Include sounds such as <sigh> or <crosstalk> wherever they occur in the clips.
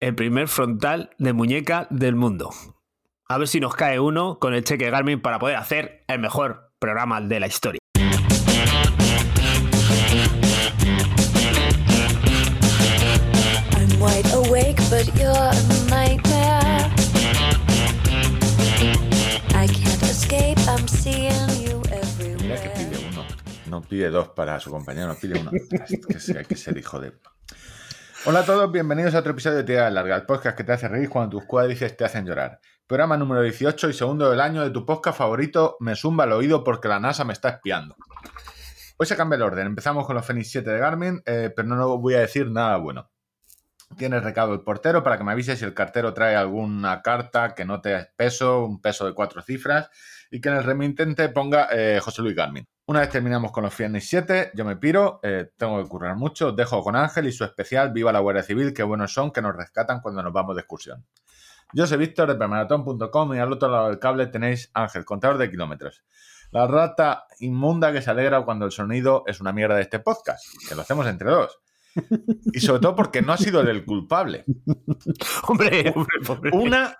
el primer frontal de muñeca del mundo. A ver si nos cae uno con el cheque Garmin para poder hacer el mejor programa de la historia. I'm wide awake, but you're a nightmare. I can't escape, I'm seeing you Mira que pide uno. No pide dos para su compañero, no pide uno. <laughs> Es que hay que ser hijo de. Hola a todos, bienvenidos a otro episodio de Tira Larga, el podcast que te hace reír cuando tus cuádriceps te hacen llorar. Programa número 18 y segundo del año de tu podcast favorito, Me zumba el oído porque la NASA me está espiando. Hoy se cambia el orden, empezamos con los Fenix 7 de Garmin, eh, pero no voy a decir nada bueno. Tiene recado el portero para que me avise si el cartero trae alguna carta que no te peso, un peso de cuatro cifras, y que en el remitente ponga eh, José Luis Garmin. Una vez terminamos con los Fenix 7, yo me piro, eh, tengo que currar mucho, os dejo con Ángel y su especial Viva la Guardia Civil, qué buenos son que nos rescatan cuando nos vamos de excursión. Yo soy Víctor de permaratón.com y al otro lado del cable tenéis Ángel, contador de kilómetros. La rata inmunda que se alegra cuando el sonido es una mierda de este podcast, que lo hacemos entre dos. Y sobre todo porque no ha sido el culpable. <laughs> Hombre, <laughs> hombre, pobre. Una,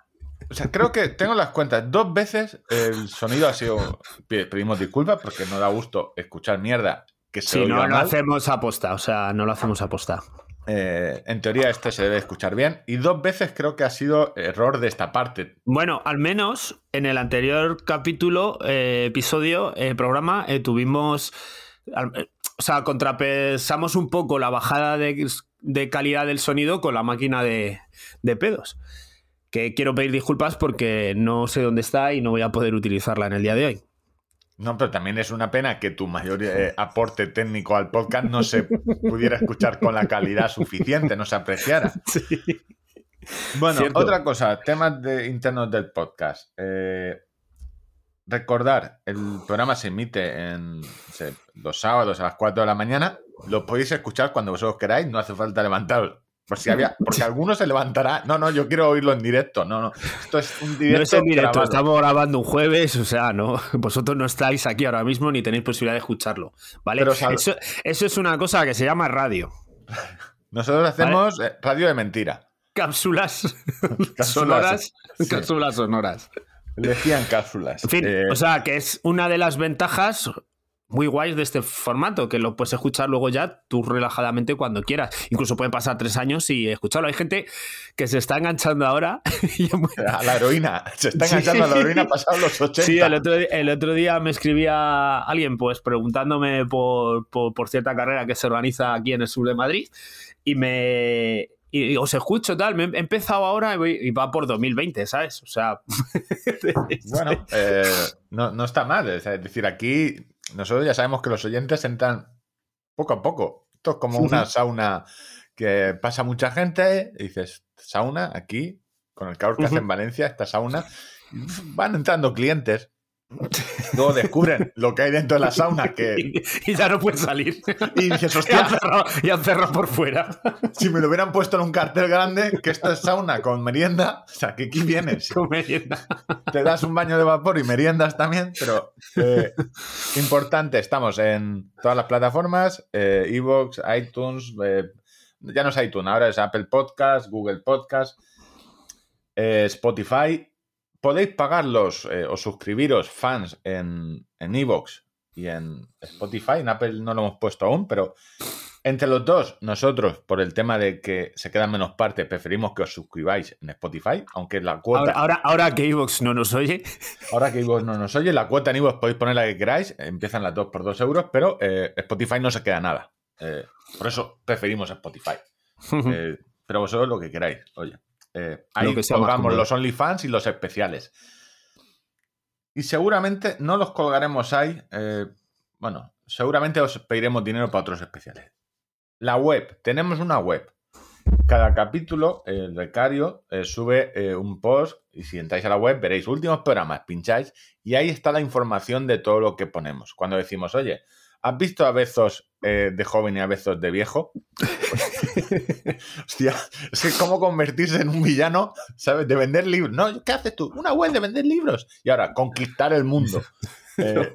o sea, creo que tengo las cuentas. Dos veces el sonido ha sido. Pedimos disculpas porque no da gusto escuchar mierda que se Si no lo mal. hacemos aposta, o sea, no lo hacemos aposta. Eh, en teoría, este se debe escuchar bien. Y dos veces creo que ha sido error de esta parte. Bueno, al menos en el anterior capítulo, eh, episodio, eh, programa, eh, tuvimos. al- o sea, contrapesamos un poco la bajada de, de calidad del sonido con la máquina de, de pedos. Que quiero pedir disculpas porque no sé dónde está y no voy a poder utilizarla en el día de hoy. No, pero también es una pena que tu mayor eh, aporte técnico al podcast no se pudiera escuchar con la calidad suficiente, no se apreciara. <laughs> Bueno, Cierto. otra cosa, temas de, internos del podcast. Eh, recordar, el programa se emite en se- los sábados a las 4 de la mañana. Lo podéis escuchar cuando vosotros queráis, no hace falta levantaros. Por si había, porque alguno se levantará. No, no, yo quiero oírlo en directo. No, no. Esto es un directo. no es en directo, grabado. estamos grabando un jueves, o sea, no, <laughs> vosotros no estáis aquí ahora mismo ni tenéis posibilidad de escucharlo, ¿vale? Pero eso, eso es una cosa que se llama radio. Nosotros hacemos eh, radio de mentira. Cápsulas, <laughs> Cápsulas, sonoras, sí. cápsulas sonoras. Le decían cápsulas. En fin, Eh, o sea, que es una de las ventajas muy guays de este formato, que lo puedes escuchar luego ya tú relajadamente cuando quieras. Incluso pueden pasar tres años y escucharlo. Hay gente que se está enganchando ahora. <laughs> y a la heroína. Se está Sí. enganchando a la heroína pasado los 80. Sí, el otro, el otro día me escribía alguien pues preguntándome por, por, por cierta carrera que se organiza aquí en el sur de Madrid y me... Y os escucho tal, me he empezado ahora y, voy- y va por 2020, ¿sabes? O sea... <laughs> Bueno, <laughs> eh, no, no está mal. Es decir, aquí nosotros ya sabemos que los oyentes entran poco a poco. Esto es como una sauna que pasa mucha gente y dices, sauna aquí, con el calor que hace en Valencia, esta sauna, van entrando clientes. Luego descubren lo que hay dentro de la sauna que, <laughs> y, ya no puedes salir. y dices, hostia, cerrado, y han cerrado por fuera. si me lo hubieran puesto en un cartel grande, que esto es sauna con merienda, o sea, que aquí vienes. Con merienda. te das un baño de vapor y meriendas también, pero eh, importante, estamos en todas las plataformas, eh, Evox, iTunes, eh, ya no es iTunes, ahora es Apple Podcast, Google Podcast, eh, Spotify. Podéis pagarlos eh, o suscribiros fans en, en Evox y en Spotify, en Apple no lo hemos puesto aún, pero entre los dos, nosotros, por el tema de que se quedan menos partes, preferimos que os suscribáis en Spotify, aunque la cuota... Ahora, ahora, ahora que Evox no nos oye, Ahora que Ivox no nos oye, la cuota en Ivox podéis poner la que queráis, empiezan las dos por dos euros, pero eh, Spotify no se queda nada. Eh, por eso preferimos Spotify. <laughs> Pero vosotros lo que queráis, oye. Eh, ahí que colgamos los OnlyFans y los especiales. Y seguramente no los colgaremos ahí. eh, bueno, seguramente os pediremos dinero para otros especiales. La web, tenemos una web. Cada capítulo, el becario eh, sube eh, un post y si entráis a la web veréis últimos programas, pincháis y ahí está la información de todo lo que ponemos. Cuando decimos, oye, ¿has visto a Bezos eh, de joven y a Bezos de viejo? <laughs> <laughs> Hostia, es que cómo convertirse en un villano, ¿sabes? De vender libros. No, ¿qué haces tú? Una web de vender libros. Y ahora, conquistar el mundo. <laughs> Eh,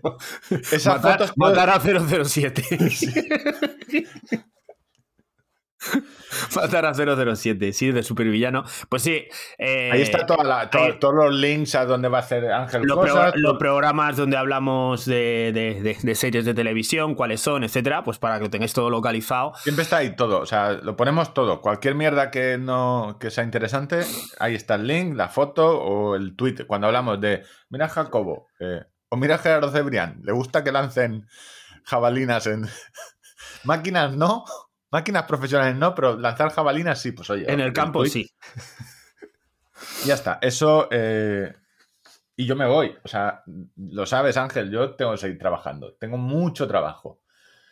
esas matar, fotos... matar a 007. <laughs> <laughs> Matar a 007, sí, de supervillano. Pues sí. eh, Ahí está toda la- to- ahí- todos los links a donde va a hacer Ángel los, pro- los programas donde hablamos de, de- de- de series de televisión, cuáles son, etcétera, pues para que lo tengáis todo localizado. Siempre está ahí todo, o sea, lo ponemos todo. Cualquier mierda que no que sea interesante, ahí está el link, la foto o el tweet. Cuando hablamos de, mira Jacobo eh, o mira Gerardo Cebrián, le gusta que lancen jabalinas en <laughs> máquinas, no, máquinas profesionales no, pero lanzar jabalinas sí, pues oye. En el campo, sí. <laughs> Ya está, eso eh, y yo me voy, o sea, lo sabes Ángel, yo tengo que seguir trabajando, tengo mucho trabajo.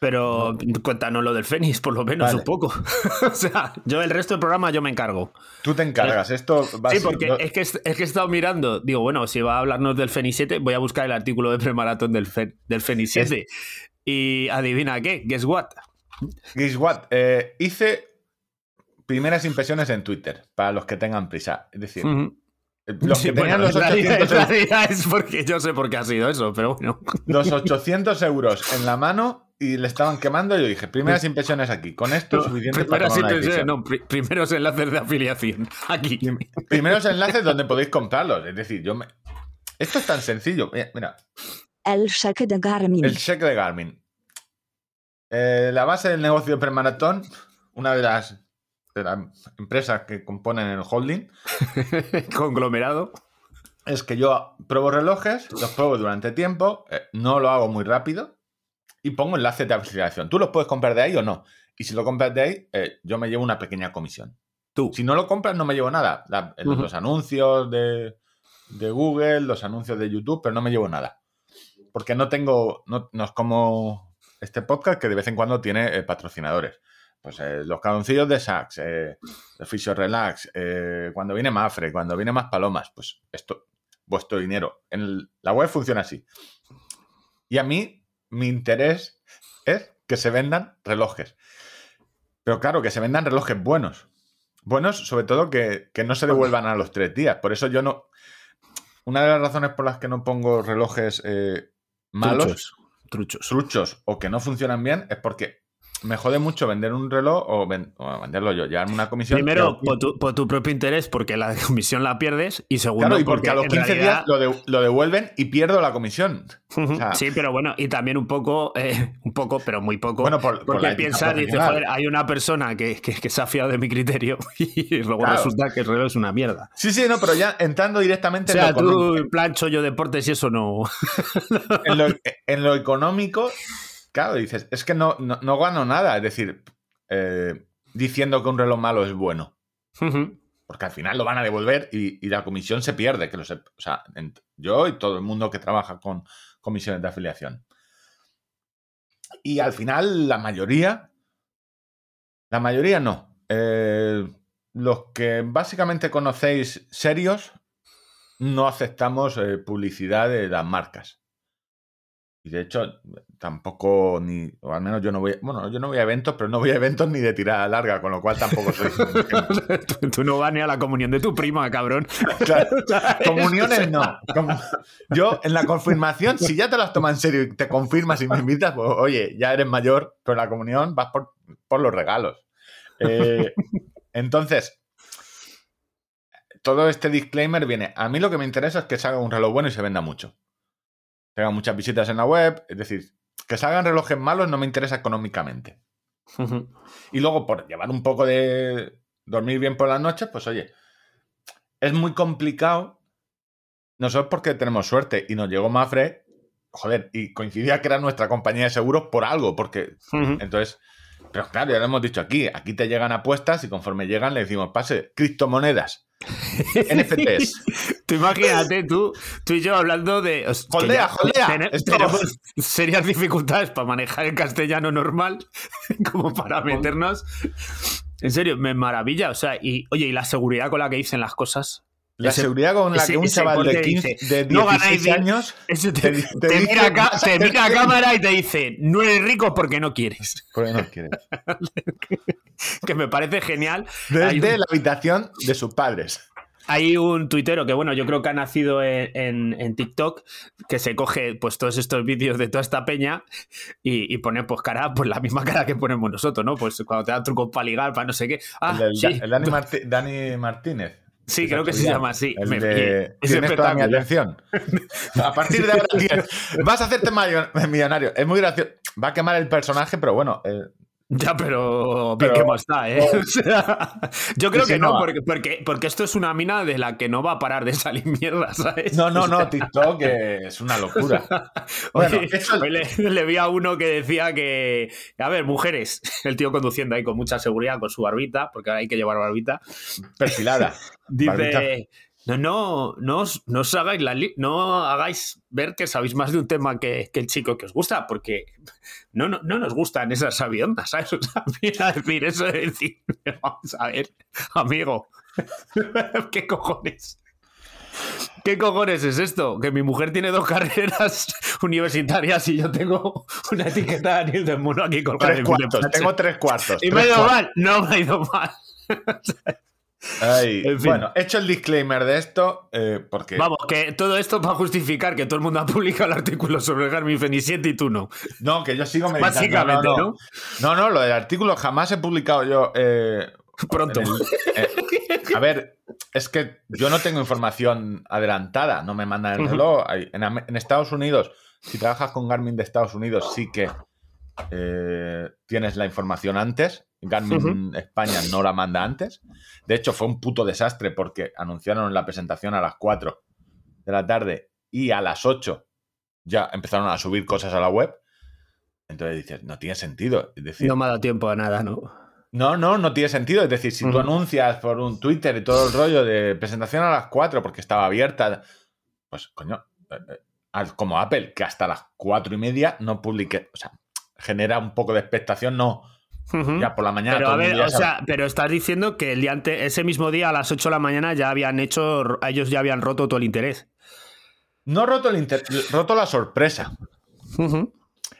Pero cuéntanos lo del Fénix, por lo menos Vale. un poco. <laughs> o sea, yo el resto del programa yo me encargo. Tú te encargas, esto va Sí, así, porque yo- es, que, es que he estado mirando. Digo, bueno, si va a hablarnos del Fénix 7, voy a buscar el artículo de premaratón del, Fe- del Fénix 7. Y adivina qué, guess what? Guess what? Eh, hice primeras impresiones en Twitter, para los que tengan prisa. Es decir, los Sí, que tenían bueno, los, en realidad- 800, en euros- es porque yo sé por qué ha sido eso, pero bueno. los 800 euros en la mano y le estaban quemando. Y yo dije, primeras impresiones aquí. Con esto es suficiente para tomar una impresiones, decisión. no, pri- primeros enlaces de afiliación. Aquí. Primeros enlaces donde podéis comprarlos. Es decir, yo me... Esto es tan sencillo. Mira, mira, El cheque de Garmin. el cheque de Garmin. Eh, la base del negocio de Premaratón, una de las, de las empresas que componen el holding, <laughs> Conglomerado. es que yo pruebo relojes, los pruebo durante tiempo, eh, no lo hago muy rápido y pongo enlaces de afiliación. Tú los puedes comprar de ahí o no. Y si lo compras de ahí, eh, yo me llevo una pequeña comisión. Tú. Si no lo compras, no me llevo nada. La- Ujú. Los anuncios de, de Google, los anuncios de YouTube, pero no me llevo nada. Porque no tengo, no, no es como este podcast que de vez en cuando tiene eh, patrocinadores. Pues eh, los cadoncillos de Sax, eh, el Fisio Relax, eh, cuando viene Mafre, cuando viene más palomas, pues esto, vuestro dinero. En el- la web funciona así. Y a mí, mi interés es que se vendan relojes. Pero claro, que se vendan relojes buenos. Buenos, sobre todo que, que no se devuelvan a los tres días. Por eso yo no. Una de las razones por las que no pongo relojes malos. Truchos. truchos o que no funcionan bien es porque me jode mucho vender un reloj o, ven- o venderlo yo, llevarme una comisión. Primero, por tu, por tu propio interés, porque la <laughs> comisión la pierdes. Y segundo, claro, y porque a los en 15 realidad- días lo, de- lo devuelven y pierdo la comisión. O sea- sí, pero bueno, y también un poco, eh, <laughs> un poco, pero muy poco. Bueno, por- por porque piensas, dices, joder, hay una persona que, que- que se ha fiado de mi criterio <laughs> y luego Claro. resulta que el reloj es una mierda. Sí, sí, no, pero ya entrando O directamente en, sea, lo económico, tú, en plan chollo deportes y eso no. en, lo, en lo económico, claro, dices, es que no, no, no gano nada. Es decir, eh, diciendo que un reloj malo es bueno. Porque al final lo van a devolver y, y la comisión se pierde. Que lo o sea, yo y todo el mundo que trabaja con comisiones de afiliación. Y al final, la mayoría, la mayoría no. Eh, los que básicamente conocéis serios, no aceptamos eh, publicidad de las marcas. Y de hecho, tampoco ni, o al menos yo no voy, bueno, yo no voy a eventos, pero no voy a eventos ni de tirada larga, con lo cual tampoco soy. <laughs> tú, tú no vas ni a la comunión de tu prima, cabrón. <laughs> Claro. <laughs> Comuniones no. Como- Yo en la confirmación, si ya te las tomas en serio y te confirmas y me invitas, pues oye, ya eres mayor, pero en la comunión vas por, por los regalos. Eh, entonces, todo este disclaimer viene. A mí lo que me interesa es que se haga un reloj bueno y se venda mucho. Tenga muchas visitas en la web, es decir, que salgan relojes malos no me interesa económicamente. <laughs> Y luego, por llevar un poco de dormir bien por las noches, pues oye, es muy complicado. Nosotros porque tenemos suerte y nos llegó Mafre, joder, y coincidía que era nuestra compañía de seguros por algo, porque entonces, pero claro, ya lo hemos dicho aquí, aquí te llegan apuestas y conforme llegan le decimos, pase, criptomonedas, <laughs> NFTs. Tú imagínate, tú, tú y yo hablando de. Holdea, holdea. Esto- Tenemos serias dificultades para manejar el castellano normal, <laughs> como para meternos. En serio, me maravilla. O sea, y oye, y la seguridad con la que dicen las cosas. La Ese- seguridad con la ese- que un chaval de, corte 15, dice, de "No ganáis 16 bien". años te, Te- te te dice, <laughs> mira, a cámara y te dice, no eres rico porque no quieres. <laughs> Porque no quiere. <laughs> Que me parece genial. Desde un- la habitación de sus padres. hay un tuitero que, bueno, yo creo que ha nacido en, en- en TikTok, que se coge pues todos estos vídeos de toda esta peña y, y pone pues cara, pues la misma cara que ponemos nosotros, ¿no? Pues cuando te dan trucos para ligar, para no sé qué. Ah, el, sí, el Dani, Dani Martínez. Sí, creo que se llama así. El Me- de, es tienes toda mi atención. <laughs> A partir de ahora vas a hacerte millonario. Es muy gracioso. Va a quemar el personaje, pero bueno, eh, Ya, pero bien Pero- que está, ¿eh? <laughs> O sea, yo creo que no, no. porque, porque, porque esto es una mina de la que no va a parar de salir mierda, <laughs> ¿sabes? No, no, no, TikTok es una locura. <laughs> Bueno, eso- hoy le, le vi a uno que decía que, a ver, mujeres, el tío conduciendo ahí con mucha seguridad, con su barbita, porque ahora hay que llevar barbita, perfilada. Barbita. No, no, no os, no os hagáis la li- no hagáis ver que sabéis más de un tema que, que el chico que os gusta, porque no, no, no nos gustan esas aviondas, ¿sabes? <laughs> O sea, decir eso de decir, vamos a ver, amigo, <laughs> ¿qué cojones? ¿Qué cojones es esto? Que mi mujer tiene dos carreras <laughs> universitarias y yo tengo una etiqueta de Daniel del Mono aquí colgada Tres cuartos. Tengo tres cuartos. ¿Y tres me ha ido mal? No me ha ido mal. Ay, <laughs> En fin. Bueno, hecho el disclaimer de esto, eh, porque Vamos, que todo esto para justificar que todo el mundo ha publicado el artículo sobre el Garmin Fenix 7 y tú no. no, que yo sigo meditando. Básicamente, no, ¿no? no. No, no, lo del artículo jamás he publicado yo. eh, Pronto. el- eh, a ver, es que yo no tengo información adelantada, no me mandan el reloj. En, Estados Unidos, si trabajas con Garmin de Estados Unidos, sí que tienes la información antes. Garmin España no la manda antes. De hecho, fue un puto desastre porque anunciaron la presentación a las 4 de la tarde y a las 8 ya empezaron a subir cosas a la web. Entonces dices, no tiene sentido. Es decir, No me ha dado tiempo a nada, ¿no? no, no, no tiene sentido. Es decir, si tú Ujú. anuncias por un Twitter y todo el rollo de presentación a las 4 porque estaba abierta, pues coño, eh, eh, como Apple, que hasta las 4 y media no publique, o sea, genera un poco de expectación, no, Ya por la mañana. Pero a ver, o sea, pero estás diciendo que el día ante- ese mismo día a las 8 de la mañana ya habían hecho, ellos ya habían roto todo el interés. No roto, el inter- roto la sorpresa.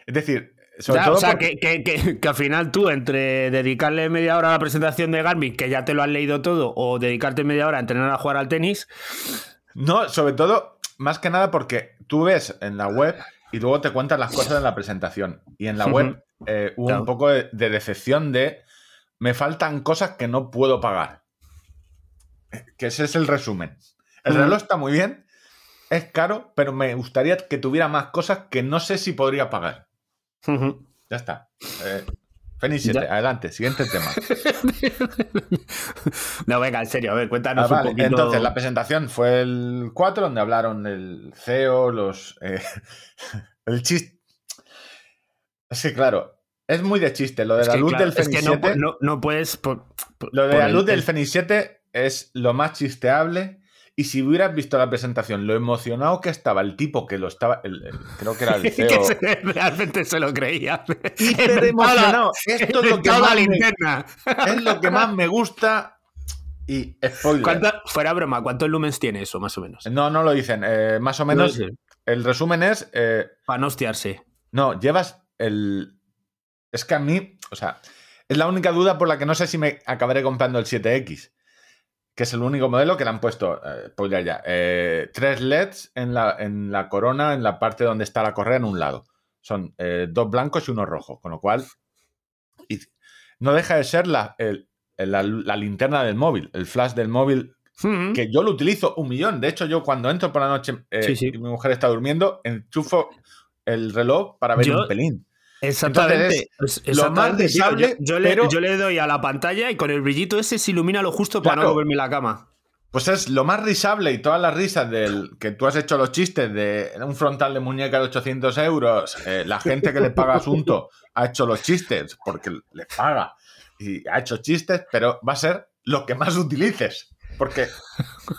Es decir, sobre Ya, todo o sea, porque- que, que- que- que al final tú, entre dedicarle media hora a la presentación de Garmin, que ya te lo has leído todo, o dedicarte media hora a entrenar a jugar al tenis, No, sobre todo, más que nada porque tú ves en la web y luego te cuentan las cosas en la presentación. Y en la web eh, hubo Claro. un poco de, de decepción de me faltan cosas que no puedo pagar. Que ese es el resumen. El reloj está muy bien, es caro, pero me gustaría que tuviera más cosas que no sé si podría pagar. Ya está. Eh, Fenix 7, Ya. adelante, siguiente tema. <laughs> no, venga, en serio, a ver, Ah, cuéntanos vale, un poquito. Entonces, la presentación fue el 4, donde hablaron el CEO, los. eh, <laughs> el chiste. Es que, claro, es muy de chiste. Lo de Es la que, luz claro, del es Fenix que no, 7. no- no puedes. por- por- lo de la el- luz del el- Fenix 7 es lo más chisteable. Y si hubieras visto la presentación, lo emocionado que estaba el tipo que lo estaba. el- el- creo que era el CEO. <laughs> que se- realmente se lo creía. <laughs> hiper <laughs> emocionado. Esto es lo que más me- linterna. es lo que más me gusta. Y spoiler. ¿Cuánta- fuera broma, ¿cuántos lumens tiene eso, más o menos? No, no lo dicen. Eh, más o menos, el resumen es. eh, Para no hostiarse. No, llevas el. Es que a mí, o sea, es la única duda por la que no sé si me acabaré comprando el 7X, que es el único modelo que le han puesto, eh, spoiler ya, eh, tres LEDs en la, en la corona, en la parte donde está la correa, en un lado. Son eh, dos blancos y uno rojo, con lo cual y no deja de ser la, el- la- la linterna del móvil, el flash del móvil Mm. que yo lo utilizo un millón. De hecho, yo cuando entro por la noche eh, Sí, sí. y mi mujer está durmiendo, enchufo el reloj para ver Yo- un pelín. Exactamente. Entonces, Es- lo más deseable, yo, yo le, pero- yo le doy a la pantalla y con el brillito ese se ilumina lo justo para Claro. no moverme la cama. Pues es lo más risable y todas las risas del que tú has hecho los chistes de un frontal de muñeca de 800 euros. eh, la gente que le paga asunto ha hecho los chistes porque les paga y ha hecho chistes, pero va a ser lo que más utilices. Porque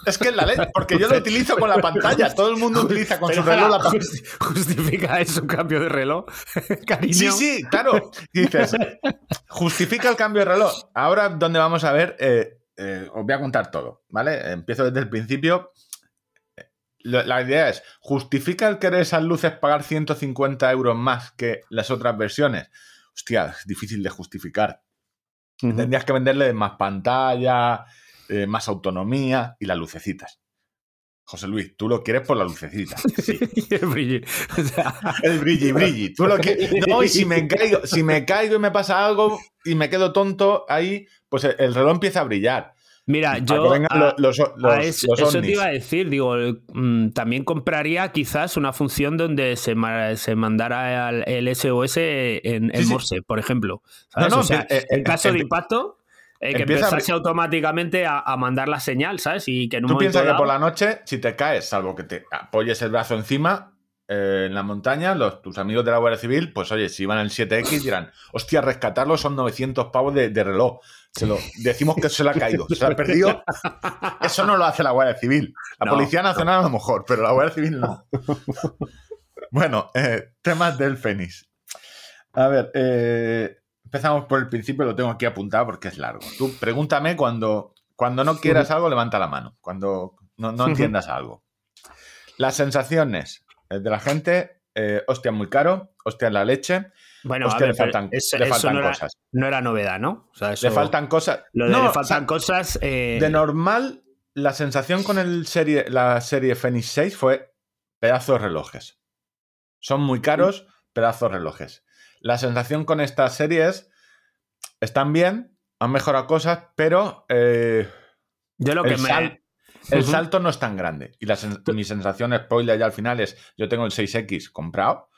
es que es la ley, porque yo lo utilizo con la pantalla. Todo el mundo utiliza con Pero su reloj la pantalla. justi- Justifica eso un cambio de reloj, <laughs> cariño. Sí, sí, claro. Dices, justifica el cambio de reloj. Ahora, donde vamos a ver, eh, eh, os voy a contar todo, ¿vale? Empiezo desde el principio. Eh, La idea es, ¿justifica el querer esas luces pagar 150 euros más que las otras versiones? Hostia, es difícil de justificar. Tendrías que venderle más pantalla eh, más autonomía y las lucecitas. José Luis, tú lo quieres por las lucecitas. <laughs> Sí. El brilli. <laughs> O sea, El brilli, brilli. Tú lo que... No, y si me caigo, si me caigo y me pasa algo y me quedo tonto ahí, pues el, el reloj empieza a brillar. Mira, yo a- lo- los, los, a eso, los eso te iba a decir, digo, mm, también compraría quizás una función donde se, ma- se mandara el, el SOS en, Sí, sí. Morse, por ejemplo. ¿sabes? No, no, O sea, eh, eh, en caso de impacto, eh, que empieza a empezase automáticamente a, a mandar la señal, ¿sabes? Y que en un Tú piensas que dado- por la noche, si te caes, salvo que te apoyes el brazo encima eh, en la montaña, los, tus amigos de la Guardia Civil, pues oye, si van en el 7X dirán, hostia, rescatarlo son 900 pavos de, de reloj. Se lo, decimos que se lo ha caído, se lo ha perdido. Eso no lo hace la Guardia Civil. La No. Policía Nacional a lo mejor, pero la Guardia Civil no. <laughs> bueno, eh, temas del Fénix. A ver, eh, empezamos por el principio, lo tengo aquí apuntado porque es largo. Tú pregúntame cuando, cuando no quieras algo, levanta la mano. Cuando no, no entiendas algo. Las sensaciones eh, de la gente, eh, hostia, muy caro, hostia, la leche, Bueno, a hostia, ver, le faltan, eso, le eso faltan no, era, cosas. no era novedad, ¿no? O sea, eso- Le faltan cosas. Lo de No, le o faltan sea, cosas. eh, De normal, la sensación con el serie, la serie Fenix 6 fue pedazos relojes. Son muy caros, pedazos relojes. La sensación con esta serie es, están bien, han mejorado cosas, pero eh, yo lo que el, me. sal- el salto no es tan grande. Y la sen- mi sensación spoiler ya al final es, yo tengo el 6X comprado.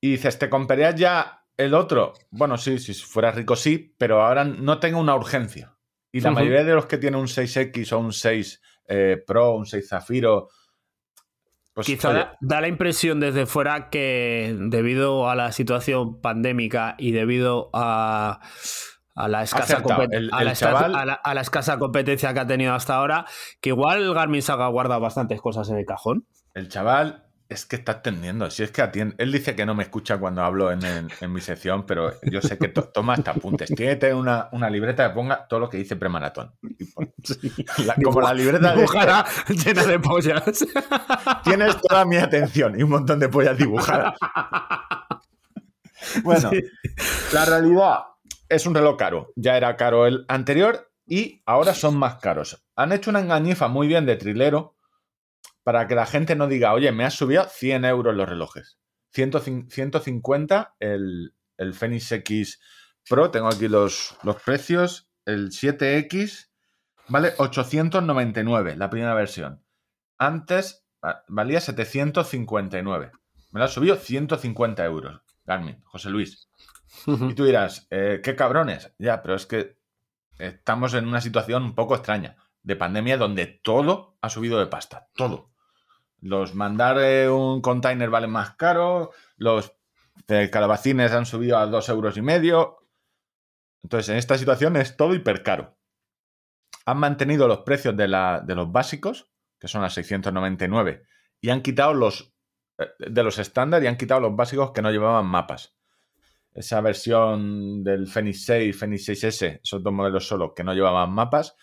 Y dices, ¿te comprarías ya el otro? Bueno, sí, si fuera rico sí, pero ahora no tengo una urgencia. Y la mayoría de los que tienen un 6X o un 6 eh, Pro, un 6 Zafiro, pues Quizá oye, da, la impresión desde fuera que debido a la situación pandémica y debido a, a la escasa El- a el la escasa- chaval- a la- a la escasa competencia que ha tenido hasta ahora, que igual Garmin se ha guardado bastantes cosas en el cajón. el chaval es que está atendiendo. Si es que atiende. Él dice que no me escucha cuando hablo en, en- en mi sección, pero yo sé que to- toma hasta apuntes. Tiene que tener una, una libreta que ponga todo lo que dice premaratón. <laughs> La- como la libreta de Dibujada <laughs> llena de pollas. Tienes toda mi atención y un montón de pollas dibujadas. <laughs> Bueno, Sí. la realidad es un reloj caro. Ya era caro el anterior y ahora son más caros. Han hecho una engañifa muy bien de trilero para que la gente no diga, oye, me has subido 100 euros los relojes. 100 150 el, el Fenix X Pro. Tengo aquí los, los precios. El 7X vale 899, la primera versión. Antes va- valía 759. Me lo ha subido 150 euros. Garmin, José Luis. Y tú dirás, eh, qué cabrones. Ya, pero es que estamos en una situación un poco extraña de pandemia donde todo ha subido de pasta. Todo. Los mandar eh, un container vale más caro, los eh, calabacines han subido a dos euros y medio. Entonces, en esta situación es todo hiper caro. Han mantenido los precios de, la- de los básicos, que son a 699, y han quitado los eh, de los estándar y han quitado los básicos que no llevaban mapas. Esa versión del Fenix 6, Fenix 6S, esos dos modelos solo que no llevaban mapas.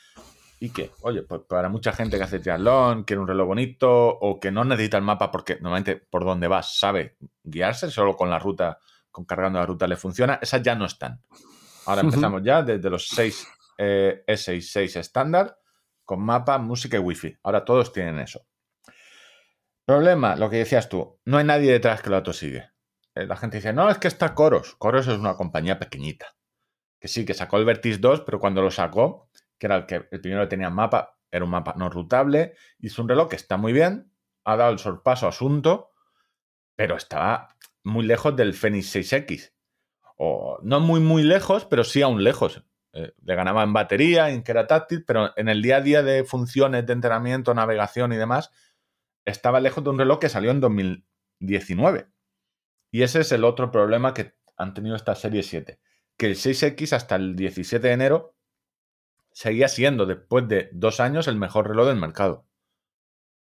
Y que, oye, pues para mucha gente que hace triatlón, quiere un reloj bonito o que no necesita el mapa porque normalmente por donde vas sabe guiarse, solo con la ruta, con cargando la ruta le funciona, esas ya no están. Ahora empezamos ya desde los 6 eh, S y 6 estándar con mapa, música y wifi. Ahora todos tienen eso. Problema, lo que decías tú, no hay nadie detrás que lo autosigue. Eh, La gente dice, no, es que está Coros. Coros es una compañía pequeñita. Que sí, que sacó el Vertis 2, pero cuando lo sacó, que era el que el primero que tenía mapa, era un mapa no rutable, hizo un reloj que está muy bien, ha dado el sorpaso asunto, pero estaba muy lejos del Fenix 6X. O no muy, muy lejos, pero sí aún lejos. Eh, le ganaba en batería, en que era táctil, pero en el día a día de funciones de entrenamiento, navegación y demás, estaba lejos de un reloj que salió en 2019. Y ese es el otro problema que han tenido esta serie 7. Que el 6X hasta el 17 de enero seguía siendo, después de dos años, el mejor reloj del mercado.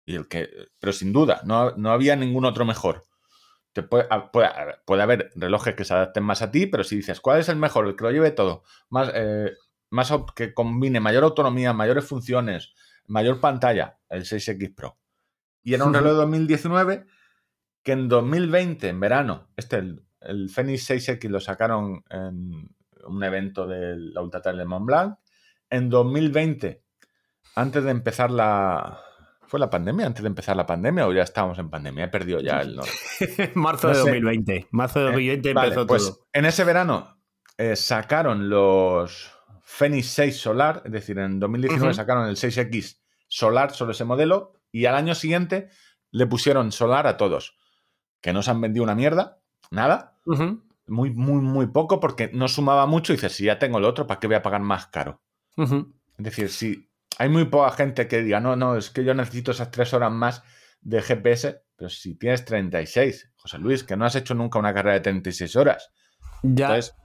Y el que, pero sin duda, no, no había ningún otro mejor. Te puede, a- puede, puede haber relojes que se adapten más a ti, pero si dices, ¿cuál es el mejor? El que lo lleve todo. Más, eh, más que combine mayor autonomía, mayores funciones, mayor pantalla, el 6X Pro. Y era un reloj de 2019 que en 2020, en verano, este, el, el Fenix 6X lo sacaron en un evento de la Ultra Trail de Mont Blanc. En 2020, antes de empezar la... ¿Fue la pandemia? ¿Antes de empezar la pandemia o ya estábamos en pandemia? He perdido ya el. Marzo No de sé. 2020. Marzo de 2020 Eh, vale, empezó pues todo. en ese verano eh, sacaron los Fenix 6 Solar, es decir, en 2019 Ujú. sacaron el 6X Solar, solo ese modelo, y al año siguiente le pusieron Solar a todos. Que no se han vendido una mierda, nada, muy, muy, muy poco, porque no sumaba mucho y dices, si ya tengo el otro, ¿para qué voy a pagar más caro? Es decir, si hay muy poca gente que diga, no, no, es que yo necesito esas tres horas más de GPS, pero si tienes 36, José Luis, que no has hecho nunca una carrera de 36 horas. Ya Entonces,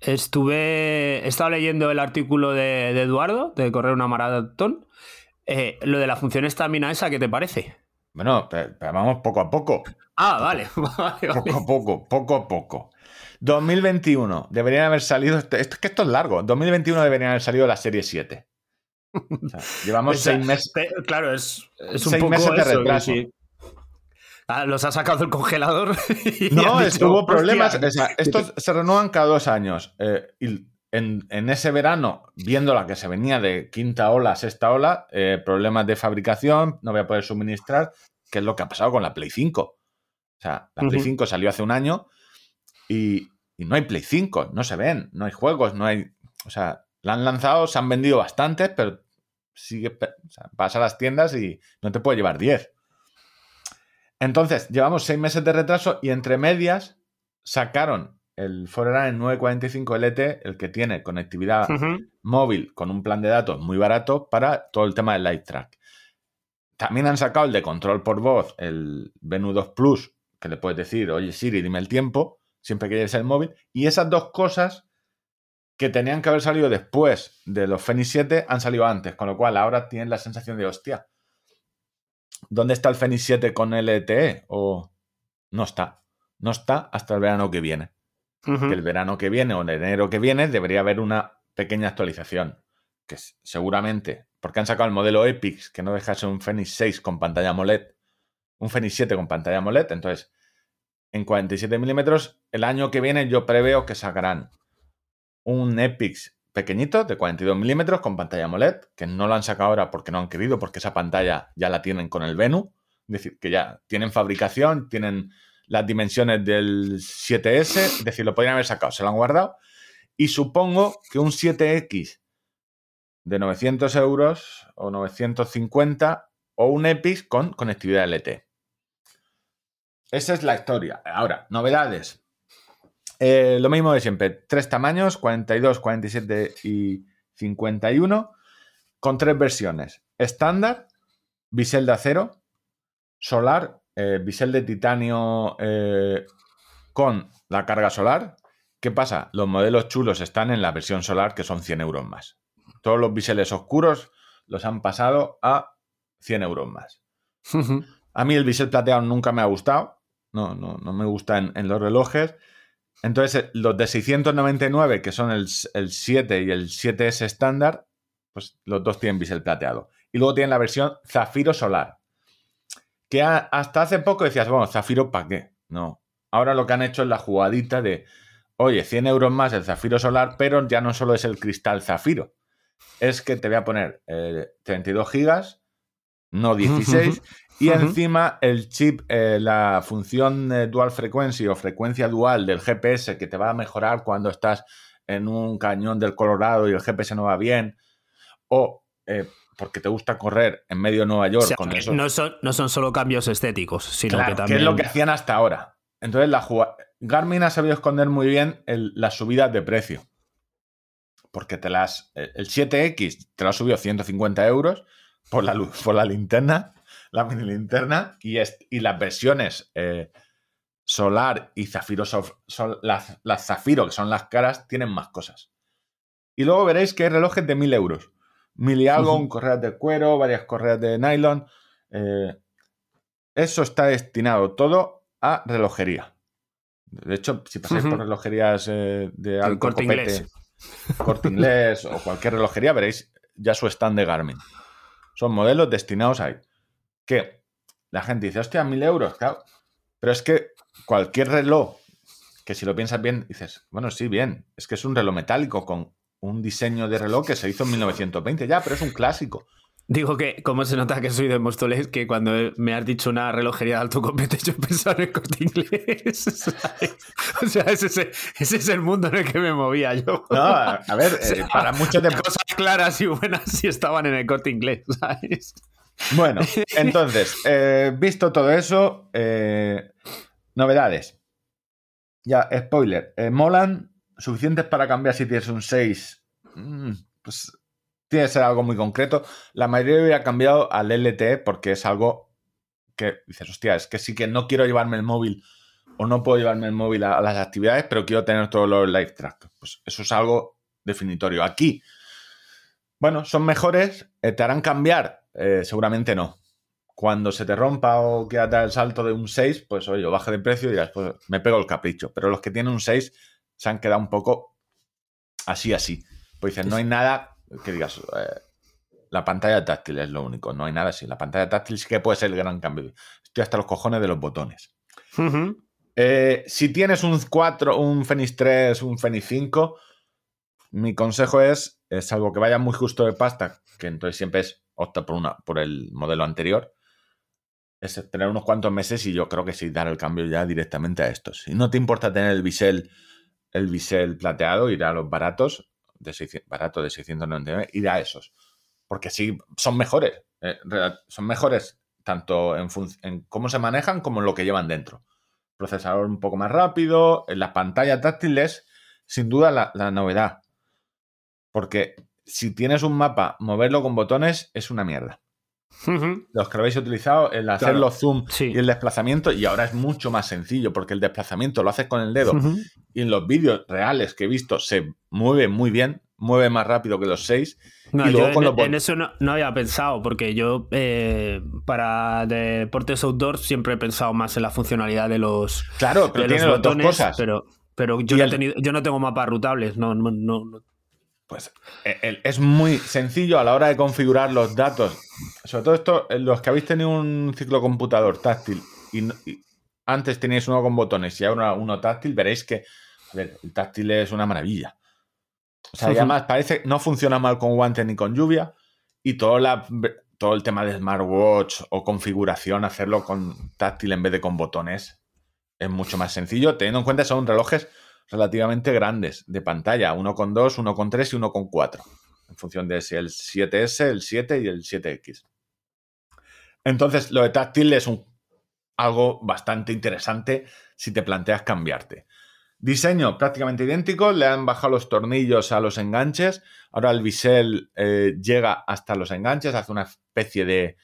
estuve. He estado leyendo el artículo de, de Eduardo, de correr una maratón. Eh, lo de la función estamina esa, ¿qué te parece? bueno, pero, pero vamos poco a poco, Ah, vale. <laughs> vale, vale. poco a poco, poco a poco. 2021, deberían haber salido, esto, esto- que esto es largo, 2021 deberían haber salido la serie 7. O sea, <laughs> llevamos O sea, seis meses. Claro, es, es un Seis poco meses de eso, retraso. sí. Ah, los ha sacado del congelador. <laughs> y No, es- hubo problemas. O sea, <laughs> estos se renuevan cada dos años. eh, y en, en ese verano, viendo la que se venía de quinta ola, sexta ola, eh, problemas de fabricación, no voy a poder suministrar, que es lo que ha pasado con la Play 5. O sea, la Play Ujú. 5 salió hace un año y, y no hay Play 5, no se ven, no hay juegos, no hay. O sea, la han lanzado, se han vendido bastantes, pero sigue. O sea, vas a las tiendas y no te puede llevar 10. Entonces, llevamos seis meses de retraso y entre medias sacaron el Forerunner 945 LT, el que tiene conectividad móvil con un plan de datos muy barato para todo el tema del Live Track. También han sacado el de control por voz, el Venue 2 Plus, que le puedes decir, oye Siri, dime el tiempo, siempre que lleves el móvil. Y esas dos cosas que tenían que haber salido después de los Fenix 7 han salido antes, con lo cual ahora tienen la sensación de, hostia, ¿dónde está el Fenix 7 con LTE? O no está. No está hasta el verano que viene que el verano que viene o en enero que viene debería haber una pequeña actualización. Que seguramente, porque han sacado el modelo Epix, que no deja de ser un Fenix 6 con pantalla AMOLED, un Fenix 7 con pantalla AMOLED, entonces en 47 milímetros, el año que viene yo preveo que sacarán un Epix pequeñito de 42 milímetros con pantalla AMOLED, que no lo han sacado ahora porque no han querido, porque esa pantalla ya la tienen con el Venu, es decir, que ya tienen fabricación, tienen las dimensiones del 7S, es decir, lo podrían haber sacado, se lo han guardado. Y supongo que un 7X de 900 euros o 950 o un Epix con conectividad LT. Esa es la historia. Ahora, novedades. Eh, lo mismo de siempre. Tres tamaños, 42, 47 y 51, con tres versiones. Estándar, bisel de acero, solar, eh, bisel de titanio eh, con la carga solar. ¿Qué pasa? Los modelos chulos están en la versión solar, que son 100 euros más. Todos los biseles oscuros los han pasado a 100 euros más. <laughs> A mí el bisel plateado nunca me ha gustado. No, no, no me gusta en, en los relojes. Entonces, eh, los de 699, que son el, s- el 7 y el 7S estándar, pues los dos tienen bisel plateado. Y luego tienen la versión zafiro solar. Que a- hasta hace poco decías, bueno, zafiro, ¿para qué? No. Ahora lo que han hecho es la jugadita de, oye, 100 euros más el zafiro solar, pero ya no solo es el cristal zafiro. Es que te voy a poner eh, 32 gigas, no 16, y encima el chip, eh, la función eh, dual frequency o frecuencia dual del GPS que te va a mejorar cuando estás en un cañón del Colorado y el GPS no va bien, o eh, porque te gusta correr en medio de Nueva York O sea, con que eso. no, son, no son solo cambios estéticos, sino Claro, que que también. es lo que hacían hasta ahora. Entonces, la Garmin ha sabido esconder muy bien el- las subidas de precio. Porque te las. El el 7X te lo ha subido 150 euros por la luz, por la linterna, la mini linterna, y, y las versiones eh, solar y zafiro, sol- las, las zafiro, que son las caras, tienen más cosas. Y luego veréis que hay relojes de 1000 euros. Mil y algo, un correas de cuero, varias correas de nylon. eh, eso está destinado todo a relojería. De hecho, si pasáis por relojerías eh, de El alto Corte copete, Inglés. Corte Inglés o cualquier relojería, veréis ya su stand de Garmin. Son modelos destinados ahí. Que la gente dice, hostia, mil euros, claro. Pero es que cualquier reloj, que si lo piensas bien, dices, bueno, sí, bien, es que es un reloj metálico con un diseño de reloj que se hizo en 1920 ya, pero es un clásico. Digo que, como se nota que soy de Móstoles, que cuando me has dicho una relojería de alto compete, yo pensaba en el corte inglés. <laughs> ¿sabes? O sea, ese, es- ese es el mundo en el que me movía yo. No, a, ver, eh, para <laughs> muchos de... Cosas claras y buenas sí estaban en el corte inglés, ¿sabes? Bueno, <laughs> entonces, eh, visto todo eso, eh, novedades. Ya, spoiler. eh, molan suficientes para cambiar si tienes un 6. Mm, pues tiene que ser algo muy concreto. La mayoría hubiera cambiado al LTE porque es algo que dices, hostia, es que sí que no quiero llevarme el móvil o no puedo llevarme el móvil a, a las actividades, pero quiero tener todos los live track. Pues eso es algo definitorio. Aquí, bueno, son mejores, eh, te harán cambiar, Eh, seguramente no. Cuando se te rompa o quieras dar el salto de un 6, pues oye, baje de precio y dirás, pues me pego el capricho. Pero los que tienen un 6 se han quedado un poco así, así. Pues dices, no hay nada que digas, eh, la pantalla táctil es lo único, no hay nada así. La pantalla táctil sí que puede ser el gran cambio. Estoy hasta los cojones de los botones. Eh, si tienes un 4, un Fenix 3, un Fenix 5, mi consejo es, eh, salvo que vaya muy justo de pasta, que entonces siempre es opta por, una, por el modelo anterior, es tener unos cuantos meses y yo creo que sí, dar el cambio ya directamente a estos. Si no te importa tener el bisel, el bisel plateado, ir a los baratos, de 600, barato de 699, ir a esos. Porque sí, son mejores. eh, son mejores tanto en, en cómo se manejan como en lo que llevan dentro procesador un poco más rápido, en las pantallas táctiles, sin duda la novedad. Porque si tienes un mapa, moverlo con botones es una mierda. Los que lo habéis utilizado, el hacer Claro, los zoom sí. y el desplazamiento, y ahora es mucho más sencillo, porque el desplazamiento lo haces con el dedo. Y en los vídeos reales que he visto se mueve muy bien, mueve más rápido que los 6. No, y luego yo con en, los bot- en eso no, no había pensado, porque yo eh, para deportes outdoor siempre he pensado más en la funcionalidad de los, Claro, pero de tiene los dos cosas. pero, pero yo, no he el- tenido- yo no tengo mapas rutables, no, no, no- no. Pues el- es muy sencillo a la hora de configurar los datos. Sobre todo esto, eh, los que habéis tenido un ciclo computador táctil y, antes teníais uno con botones y ahora uno táctil, veréis que a ver, el táctil es una maravilla. O sea, y además parece no funciona mal con guantes ni con lluvia y todo, la, todo el tema de smartwatch o configuración, hacerlo con táctil en vez de con botones, es mucho más sencillo, teniendo en cuenta que son relojes relativamente grandes de pantalla, uno con 2, uno con 3 y uno con 4, en función de si el 7S, el 7 y el 7X. Entonces, lo de táctil es un, algo bastante interesante si te planteas cambiarte. Diseño prácticamente idéntico, le han bajado los tornillos a los enganches, ahora el bisel eh, llega hasta los enganches, hace una especie de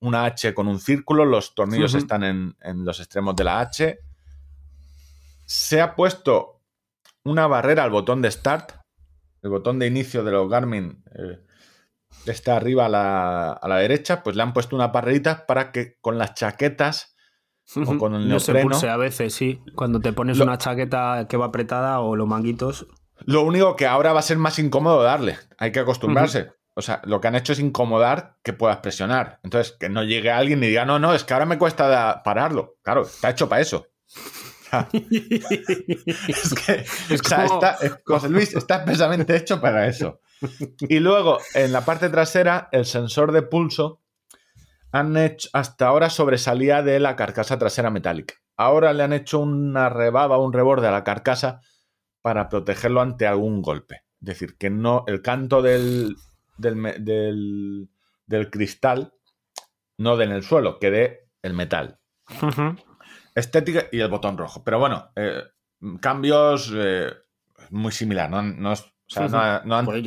una H con un círculo, los tornillos están en, en los extremos de la H. Se ha puesto una barrera al botón de start, el botón de inicio de los Garmin eh, está arriba a la, a la derecha, pues le han puesto una barrerita para que con las chaquetas o con el no se pulse a veces, sí. Cuando te pones Lo- una chaqueta que va apretada o los manguitos. Lo único que ahora va a ser más incómodo darle. Hay que acostumbrarse. O sea, lo que han hecho es incomodar que puedas presionar. Entonces, que no llegue alguien y diga, no, no, es que ahora me cuesta pararlo. Claro, está hecho para eso. Sea, <laughs> es que, Es o sea, como- está, es- José Luis está expresamente hecho para eso. Y luego, en la parte trasera, el sensor de pulso han hecho, hasta ahora sobresalía de la carcasa trasera metálica. Ahora le han hecho una rebaba, un reborde a la carcasa para protegerlo ante algún golpe. Es decir, que no el canto del, del, del- del cristal no dé en el suelo, que dé el metal. Ujú. Estética y el botón rojo. Pero bueno, eh, cambios eh, muy similar. No, han- no o sea, no ha- no han, Pues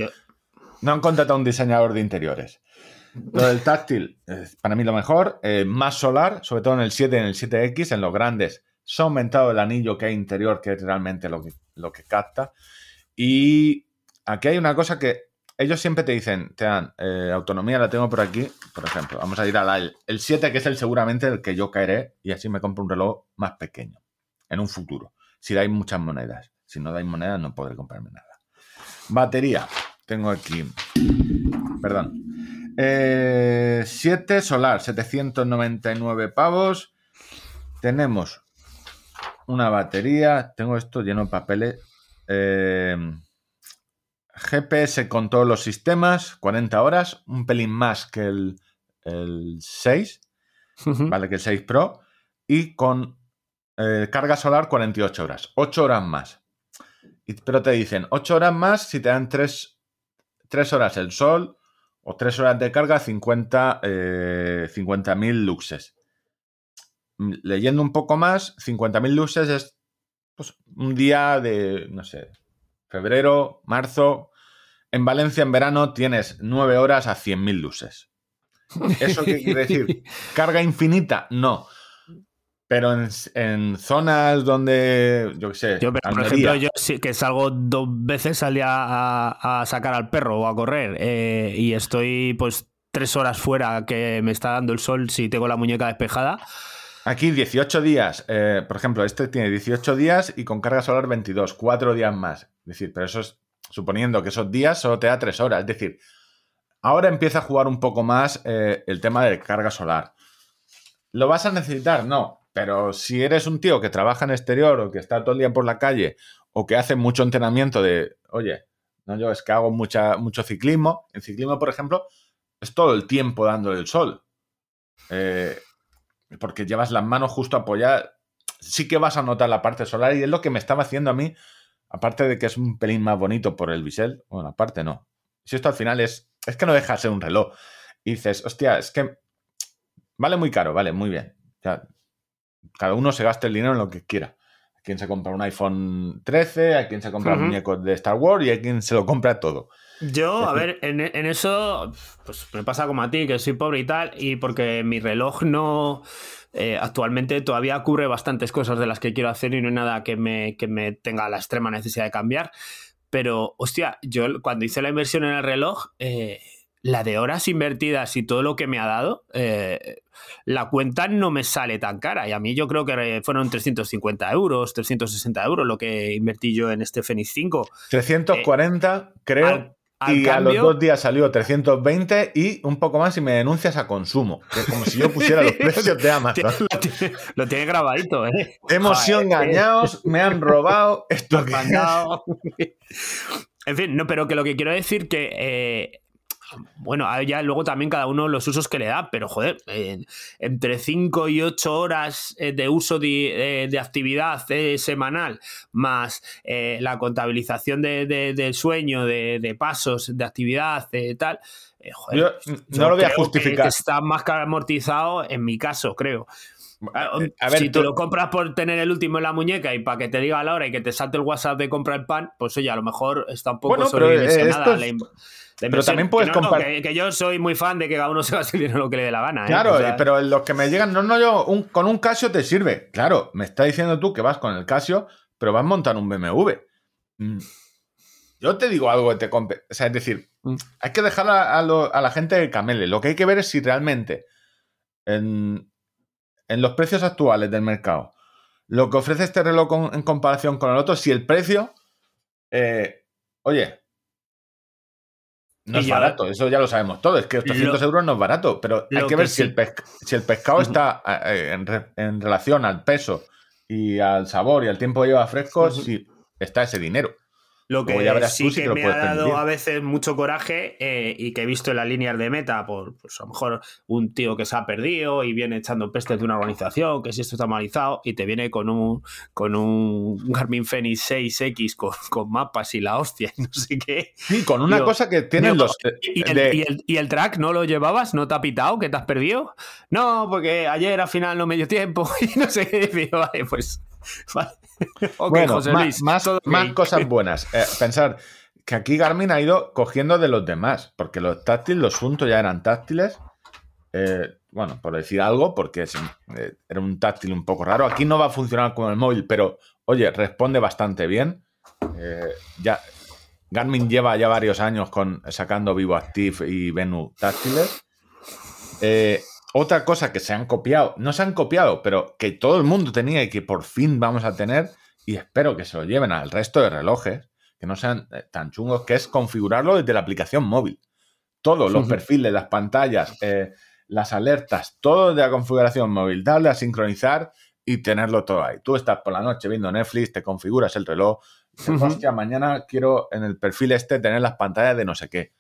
no han contratado a un diseñador de interiores. Lo del táctil, eh, para mí lo mejor. eh, más solar, sobre todo en el 7 y en el 7X, en los grandes. Se ha aumentado el anillo que hay interior, que es realmente lo que, lo que capta. Y aquí hay una cosa que ellos siempre te dicen, te dan eh, autonomía, la tengo por aquí, por ejemplo. Vamos a ir al el 7, que es el seguramente el que yo caeré, y así me compro un reloj más pequeño en un futuro. Si dais muchas monedas. Si no dais monedas, no podré comprarme nada. Batería. Tengo aquí. Perdón. 7 solar, 799 pavos. Tenemos una batería. Tengo esto lleno de papeles. Eh, GPS con todos los sistemas, 40 horas, un pelín más que el, el 6, Ujú. ¿vale? Que el 6 Pro, y con eh, carga solar 48 horas, 8 horas más. Y- pero te dicen 8 horas más si te dan 3, horas el sol o 3 horas de carga, 50 eh, 50.000 luxes. Mm, Leyendo un poco más, 50.000 luxes es pues, un día de, no sé, febrero, marzo. En Valencia en verano tienes 9 horas a 100.000 luces. ¿Eso qué quiere decir? <laughs> ¿Carga infinita? No. Pero en, en zonas donde, yo qué sé, Yo, pero, por ejemplo, yo sí que salgo dos veces al día a, a sacar al perro o a correr eh, y estoy pues tres horas fuera que me está dando el sol si tengo la muñeca despejada. Aquí 18 días, eh, por ejemplo, este tiene 18 días y con carga solar 22, 4 días más. Es decir, pero eso es suponiendo que esos días solo te da 3 horas. Es decir, ahora empieza a jugar un poco más eh, el tema de carga solar. ¿Lo vas a necesitar? No. Pero si eres un tío que trabaja en exterior o que está todo el día por la calle o que hace mucho entrenamiento de, oye, no, yo es que hago mucha, mucho ciclismo. En ciclismo, por ejemplo, es todo el tiempo dándole el sol. Eh, porque llevas las manos justo apoyadas. Sí que vas a notar la parte solar y es lo que me estaba haciendo a mí, aparte de que es un pelín más bonito por el bisel. Bueno, aparte no. Si esto al final es, es que no deja de ser un reloj. Y dices, hostia, es que vale muy caro, vale, muy bien. Cada uno se gasta el dinero en lo que quiera. Quien se compra un iPhone 13, hay quien se compra Ujú. muñecos de Star Wars y hay quien se lo compra todo. Yo, a ver, en, en eso, pues me pasa como a ti, que soy pobre y tal, y porque mi reloj no. eh, actualmente todavía cubre bastantes cosas de las que quiero hacer y no hay nada que me, que me tenga la extrema necesidad de cambiar. Pero, hostia, yo cuando hice la inversión en el reloj, eh, la de horas invertidas y todo lo que me ha dado, eh, la cuenta no me sale tan cara. Y a mí yo creo que fueron 350 euros, 360 euros lo que invertí yo en este Fenix 5. 340, creo. al- al y a los dos días salió 320 y un poco más y me denuncias a consumo. Que es como si yo pusiera los <laughs> precios de Amazon. Lo tiene, lo tiene grabadito, ¿eh? Hemos sido engañados, me han robado esto que. En fin, no, pero que lo que quiero decir que. eh, bueno, ya luego también cada uno los usos que le da, pero joder, eh, entre 5 y 8 horas eh, de uso de, eh, de actividad eh, semanal, más eh, la contabilización de, de- del sueño, de, de pasos, de actividad, de tal. joder, Yo no lo voy a justificar. Está más que amortizado en mi caso, creo. A ver, si tú- lo compras por tener el último en la muñeca y para que te diga la hora y que te salte el WhatsApp de compra el pan, pues oye, a lo mejor está un poco Bueno, pero, eh, la pero también puedes Que no, no, compar- que, que yo soy muy fan de que cada uno <laughs> se gaste el dinero lo que le dé la gana. ¿eh? Claro, O sea, pero los que me llegan, no, no, yo, un- con un Casio te sirve. Claro, me está diciendo tú que vas con el Casio, pero vas a montar un BMW. Mm. Yo te digo algo que te compre. O sea, es decir, Mm. hay que dejar a, a lo- a la gente que camele. Lo que hay que ver es si realmente en, en los precios actuales del mercado, lo que ofrece este reloj con- en comparación con el otro, si el precio, eh, oye, no Y es yo- barato, eso ya lo sabemos todos, es que 800 Lo- euros no es barato, pero hay que ver que si, sí- el pesc- si el pescado está eh, en, re- en relación al peso y al sabor y al tiempo que lleva fresco, si está ese dinero. Lo que sí que lo me ha dado permitir. a veces mucho coraje eh, y que he visto en las líneas de meta por pues a lo mejor un tío que se ha perdido y viene echando pestes de una organización, que si esto está malizado y te viene con un con un Garmin Fenix 6X con, con mapas y la hostia y no sé qué. Sí, con una Digo, cosa que tienen los... eh, ¿Y el, de- y el- y el track no lo llevabas? ¿No te ha pitado? ¿Que te has perdido? No, porque ayer al final no me dio tiempo <laughs> y no sé qué. <laughs> Digo, vale, pues. Vale. <laughs> Ok, bueno, José Luis, más, cosas <laughs> buenas. Eh, pensar que aquí Garmin ha ido cogiendo de los demás, porque los táctiles, los Sunto ya eran táctiles. eh, bueno, por decir algo, porque es, eh, era un táctil un poco raro. Aquí no va a funcionar con el móvil, pero oye, responde bastante bien. Eh, ya, Garmin lleva ya varios años con, sacando Vivo Active y Venu táctiles. Eh, otra cosa que se han copiado, no se han copiado, pero que todo el mundo tenía y que por fin vamos a tener, y espero que se lo lleven al resto de relojes, que no sean eh, tan chungos, que es configurarlo desde la aplicación móvil. Todos los perfiles, las pantallas, eh, las alertas, todo de la configuración móvil, darle a sincronizar y tenerlo todo ahí. Tú estás por la noche viendo Netflix, te configuras el reloj, Dices. Hostia, mañana quiero en el perfil este tener las pantallas de no sé qué.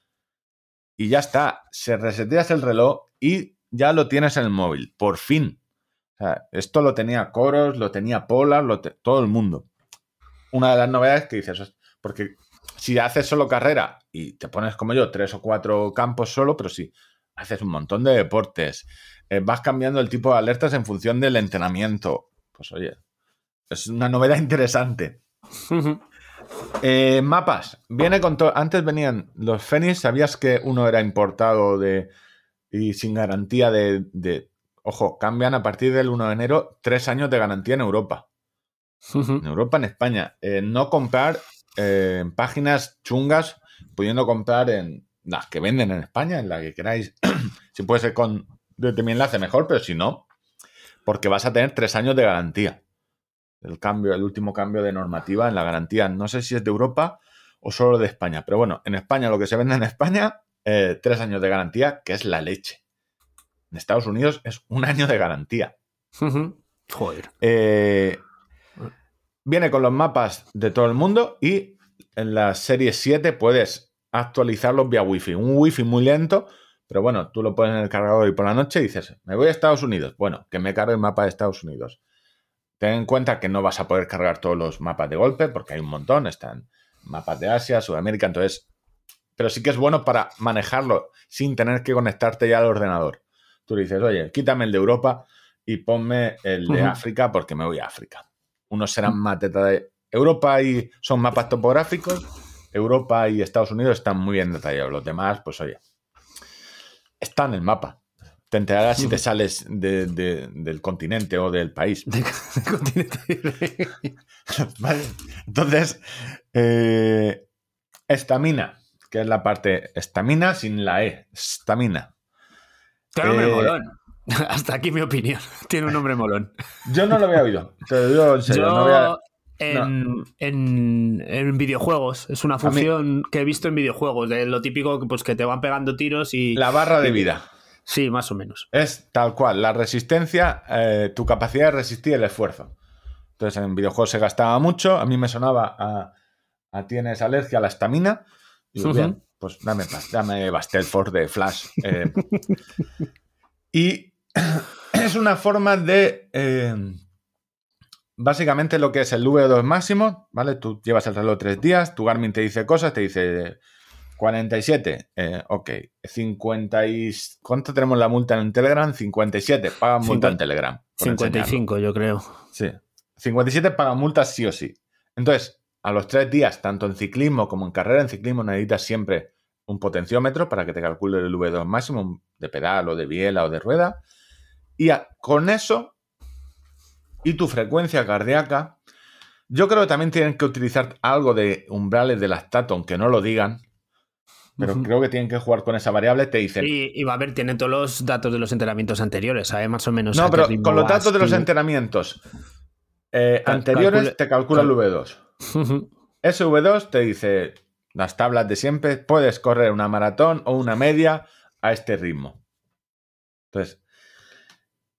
Y ya está. Se reseteas el reloj y ya lo tienes en el móvil. Por fin. O sea, esto lo tenía Coros, lo tenía Polar, lo te- todo el mundo. Una de las novedades que dices, "Host- porque si haces solo carrera y te pones como yo, tres o cuatro campos solo, pero si haces un montón de deportes, eh, vas cambiando el tipo de alertas en función del entrenamiento, pues oye, es una novedad <laughs> interesante. Eh, mapas. Viene con todo. Antes venían los Fenix. ¿Sabías que uno era importado de y sin garantía de, de- Ojo, cambian a partir del 1 de enero tres años de garantía en Europa. En Europa, en España. Eh, no comprar eh, en páginas chungas, pudiendo comprar en las que venden en España, en la que queráis. <clears throat> si puede ser con desde mi enlace, mejor, pero si no, porque vas a tener tres años de garantía. El cambio, el último cambio de normativa en la garantía. No sé si es de Europa o solo de España. Pero bueno, en España, lo que se vende en España, eh, tres años de garantía, que es la leche. En Estados Unidos es un año de garantía. Joder. Eh, viene con los mapas de todo el mundo y en la serie 7 puedes actualizarlos vía wifi. Un wifi muy lento, pero bueno, tú lo pones en el cargador y por la noche dices, me voy a Estados Unidos. Bueno, que me cargue el mapa de Estados Unidos. Ten en cuenta que no vas a poder cargar todos los mapas de golpe porque hay un montón, están mapas de Asia, Sudamérica, entonces... Pero sí que es bueno para manejarlo sin tener que conectarte ya al ordenador. Tú le dices, oye, quítame el de Europa y ponme el de. África porque me voy a África. Unos serán más teta de Europa y son mapas topográficos. Europa y Estados Unidos están muy bien detallados. Los demás, pues oye, están en el mapa. Te enterarás si te sales de- de- del continente o del país. Continente. <laughs> Vale. Entonces, eh, estamina, que es la parte estamina sin la E. Estamina. Tiene un nombre Eh, molón. <laughs> Hasta aquí mi opinión. <laughs> Tiene un nombre molón. Yo no lo había oído. Te lo digo en serio. Yo no había- en, en- en videojuegos. Es una función que he visto en videojuegos. De lo típico que, pues, que te van pegando tiros y. La barra de vida. Sí, más o menos. Es tal cual, la resistencia, eh, tu capacidad de resistir el esfuerzo. Entonces en videojuegos se gastaba mucho, a mí me sonaba a, a tienes alergia a la estamina. Digo, bien, pues dame, dame Bastelford de Flash. eh. <laughs> y <clears throat> es una forma de... eh, básicamente lo que es el V2 máximo, ¿vale? Tú llevas el reloj tres días, tu Garmin te dice cosas, te dice 47, eh, ok. 50 y... ¿Cuánto tenemos la multa en Telegram? 57, paga multa en Telegram. por enseñarlo. 55, yo creo. Sí. 57 paga multas sí o sí. Entonces, a los tres días, tanto en ciclismo como en carrera, en ciclismo necesitas siempre un potenciómetro para que te calcule el V2 máximo de pedal o de biela o de rueda. Y a- con eso y tu frecuencia cardíaca, yo creo que también tienen que utilizar algo de umbrales de lactato, aunque no lo digan, pero creo que tienen que jugar con esa variable. Te dicen, Y, y va a ver, tiene todos los datos de los entrenamientos anteriores, ¿sabes? Más o menos. no, pero con los datos de los entrenamientos eh, Cal- anteriores te calcula el cal- V2. Ujú. SV2 te dice las tablas de siempre, puedes correr una maratón o una media a este ritmo. Entonces,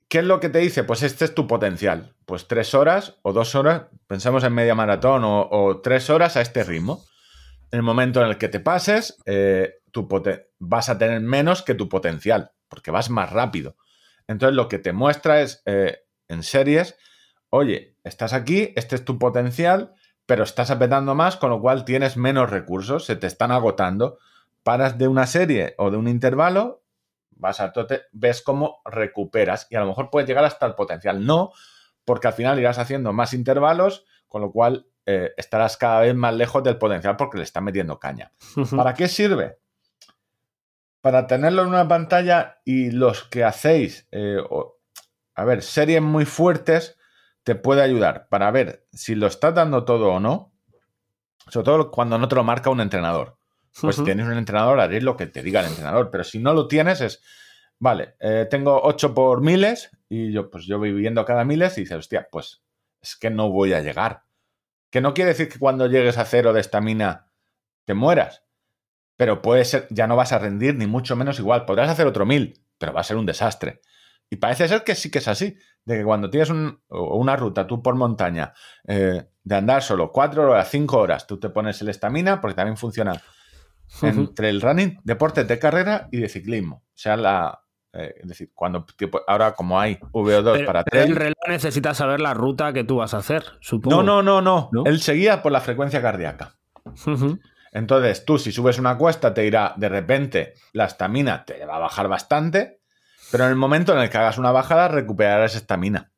¿qué es lo que te dice? Pues este es tu potencial. Pues tres horas o dos horas, pensamos en media maratón o, tres horas a este ritmo. En el momento en el que te pases, eh, tu vas a tener menos que tu potencial, porque vas más rápido. Entonces, lo que te muestra es eh, en series, oye, estás aquí, este es tu potencial, pero estás apretando más, con lo cual tienes menos recursos, se te están agotando. Paras de una serie o de un intervalo, vas a tote, ves cómo recuperas y a lo mejor puedes llegar hasta el potencial. No, porque al final irás haciendo más intervalos, con lo cual eh, estarás cada vez más lejos del potencial porque le estás metiendo caña. <laughs> ¿Para qué sirve? Para tenerlo en una pantalla y los que hacéis, eh, o- a ver, series muy fuertes, te puede ayudar para ver si lo estás dando todo o no, sobre todo cuando no te lo marca un entrenador. Pues si tienes un entrenador, haréis lo que te diga el entrenador, pero si no lo tienes es, vale, eh, tengo 8 por miles y yo pues yo voy viviendo cada miles y dices, hostia, pues es que no voy a llegar. Que no quiere decir que cuando llegues a cero de estamina te mueras, pero puede ser, ya no vas a rendir ni mucho menos igual. Podrás hacer otro mil, pero va a ser un desastre. Y parece ser que sí que es así. De que cuando tienes un- o una ruta, tú por montaña, eh, de andar solo 4 horas, 5 horas, tú te pones el estamina, porque también funciona entre el running, deportes de carrera y de ciclismo. O sea, la. eh, es decir, cuando tipo, ahora como hay VO2 Pero, para pero el reloj necesita saber la ruta que tú vas a hacer, supongo. No, no, no, no, ¿No? Él seguía por la frecuencia cardíaca. Entonces, tú, si subes una cuesta, te irá de repente la estamina te va a bajar bastante, pero en el momento en el que hagas una bajada, recuperarás estamina.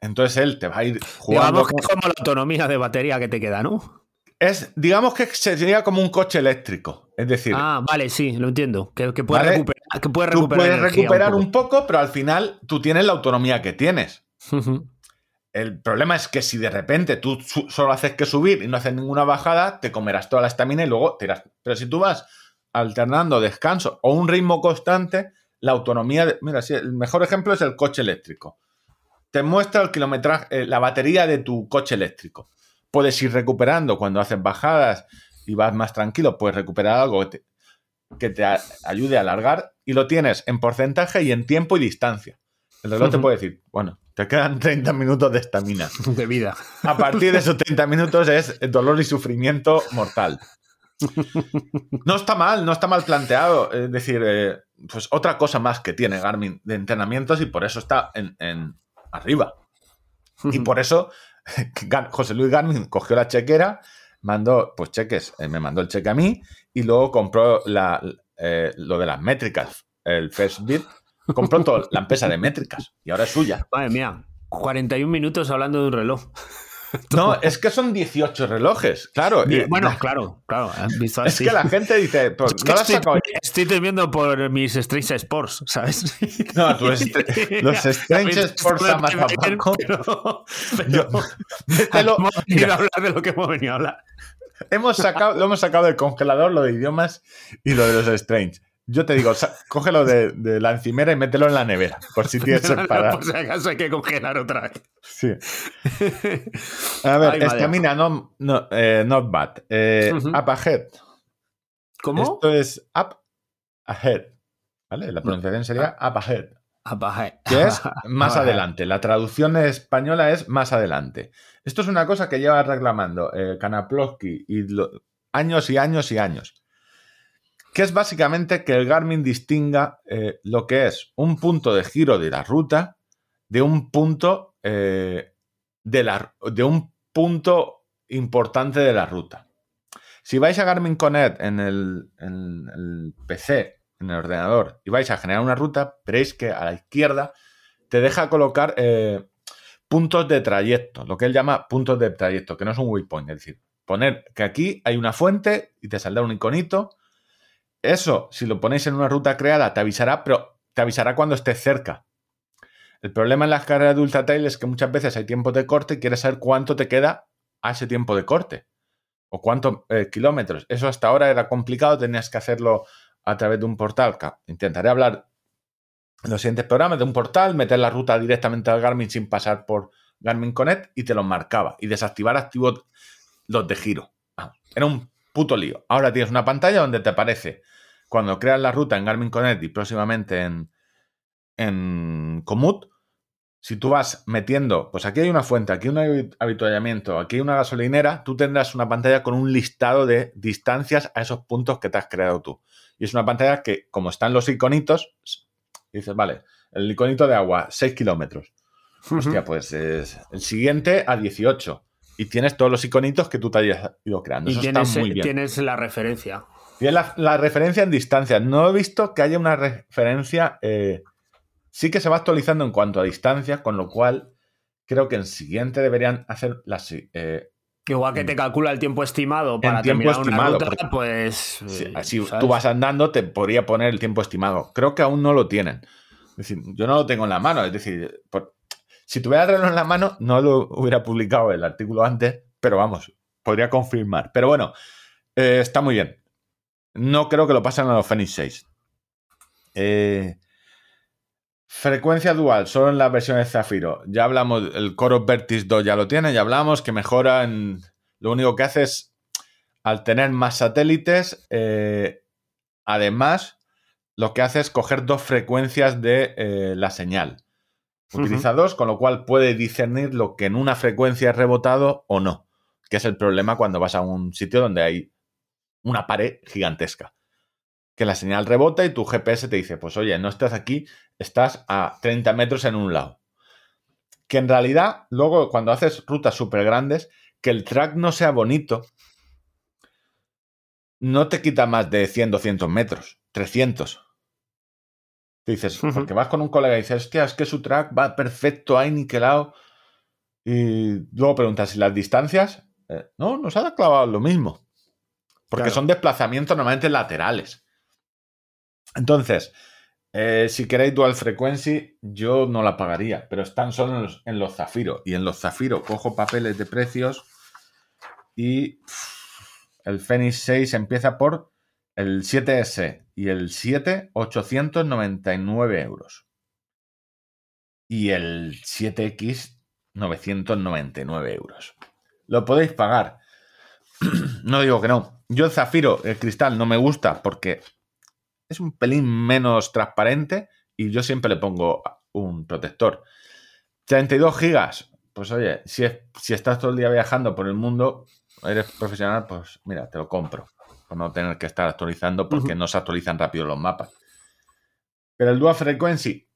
Entonces él te va a ir jugando. Digamos que con- es como la autonomía de batería que te queda, ¿no? Es, digamos que sería como un coche eléctrico. Es decir, Ah, vale, sí, lo entiendo. Que, que puedes Vale. recuperar, que puedes tú recuperar, puedes energía recuperar un un poco, pero al final tú tienes la autonomía que tienes. El problema es que si de repente tú solo haces que subir y no haces ninguna bajada, te comerás toda la estamina y luego te irás. Pero si tú vas alternando descanso o un ritmo constante, la autonomía. de- mira, sí, el mejor ejemplo es el coche eléctrico. Te muestra el kilometraje, eh, la batería de tu coche eléctrico. Puedes ir recuperando cuando haces bajadas y vas más tranquilo, puedes recuperar algo que te, que te a- ayude a alargar y lo tienes en porcentaje y en tiempo y distancia. El reloj te puede decir, bueno, te quedan <laughs> 30 minutos de estamina. De vida. A partir de esos 30 minutos es dolor y sufrimiento mortal. No está mal, no está mal planteado. Es decir, eh, pues otra cosa más que tiene Garmin de entrenamientos y por eso está en, en arriba. Y por eso <laughs> José Luis Garmin cogió la chequera, mandó, pues cheques, eh, me mandó el cheque a mí y luego compró la, eh, lo de las métricas, el First Bit, compró toda la empresa de métricas y ahora es suya. Madre mía, 41 minutos hablando de un reloj. <laughs> No, es que son 18 relojes, claro. Bueno, claro, claro. visto Es que la gente dice, pues, Es no estoy, estoy temiendo por mis Strange Sports, ¿sabes? <laughs> No, <laughs> los Strange Sports a más. Pero, pero Mételo- hemos venido mira, a hablar de lo que hemos venido a hablar. hemos sacado, lo hemos sacado del congelador, lo de idiomas y lo de los Strange. Yo te digo, cógelo de, de la encimera y mételo en la nevera, por si tienes separado. Por si acaso hay que congelar otra vez. Sí. <laughs> A ver, Ay, estamina, no, no, eh, not bad. Eh. Up ahead. ¿Cómo? Esto es up ahead. ¿Vale? La pronunciación sería up ahead. Apaje. que es <laughs> más adelante. La traducción española es más adelante. Esto es una cosa que lleva reclamando eh, Kanaplovsky y lo- años y años y años. Que es básicamente que el Garmin distinga eh, lo que es un punto de giro de la ruta de un punto eh, de, la, de un punto importante de la ruta. Si vais a Garmin Connect en el, en el PC, en el ordenador, y vais a generar una ruta, veréis que a la izquierda te deja colocar eh, puntos de trayecto, lo que él llama puntos de trayecto, que no es un waypoint, es decir, poner que aquí hay una fuente y te saldrá un iconito. Eso, si lo ponéis en una ruta creada, te avisará, pero te avisará cuando estés cerca. El problema en las carreras de ultra trail es que muchas veces hay tiempos de corte y quieres saber cuánto te queda a ese tiempo de corte o cuántos eh, kilómetros. Eso hasta ahora era complicado, tenías que hacerlo a través de un portal. Intentaré hablar en los siguientes programas de un portal, meter la ruta directamente al Garmin sin pasar por Garmin Connect y te los marcaba. Y desactivar activo los de giro. Ah, era un puto lío. Ahora tienes una pantalla donde te aparece cuando creas la ruta en Garmin Connect y próximamente en, en Komoot. Si tú vas metiendo, pues aquí hay una fuente, aquí hay un habituallamiento, aquí hay una gasolinera, tú tendrás una pantalla con un listado de distancias a esos puntos que te has creado tú. Y es una pantalla que, como están los iconitos, dices, vale, el iconito de agua, 6 kilómetros. Hostia, pues es el siguiente a 18. Y tienes todos los iconitos que tú te hayas ido creando. Y Eso tienes, está muy bien. tienes la referencia. Tienes la, la referencia en distancia. No he visto que haya una referencia. eh, sí que se va actualizando en cuanto a distancia, con lo cual creo que en siguiente deberían hacer las. eh, Igual que te calcula el tiempo estimado para tiempo terminar una estimado, ruta, porque- pues... si eh, así ¿sabes? tú vas andando, te podría poner el tiempo estimado. Creo que aún no lo tienen. Es decir, yo no lo tengo en la mano. Es decir, por- si tuviera el reloj en la mano, no lo hubiera publicado el artículo antes, pero vamos, podría confirmar. Pero bueno, eh, está muy bien. No creo que lo pasen a los Fenix 6. Eh, frecuencia dual, solo en las versiones Zafiro. Ya hablamos, el Core Vertis 2 ya lo tiene, ya hablamos, que mejora en... Lo único que hace es, al tener más satélites, eh, además, lo que hace es coger dos frecuencias de la señal. Utiliza dos, con lo cual puede discernir lo que en una frecuencia es rebotado o no, que es el problema cuando vas a un sitio donde hay una pared gigantesca. Que la señal rebota y tu GPS te dice, pues oye, no estás aquí, estás a 30 metros en un lado. Que en realidad, luego cuando haces rutas súper grandes, que el track no sea bonito, no te quita más de 100, 200 metros, 300. Te dices, porque vas con un colega y dices, hostia, es que su track va perfecto ahí niquelado. Y luego preguntas, ¿y las distancias? Eh, no, nos ha clavado lo mismo. Porque Claro. son desplazamientos normalmente laterales. Entonces, eh, si queréis dual frequency, yo no la pagaría, pero están solo en los, en los Zafiro. Y en los Zafiro cojo papeles de precios y pff, el Fenix 6 empieza por el 7S y el 7, 899 euros. Y el 7X, 999 euros. Lo podéis pagar. <clears throat> no digo que no. Yo el zafiro, el cristal, no me gusta porque es un pelín menos transparente y yo siempre le pongo un protector. 32 gigas. Pues oye, si, es- si estás todo el día viajando por el mundo, eres profesional, pues mira, te lo compro. Por no tener que estar actualizando porque no se actualizan rápido los mapas. Pero el Dual Frequency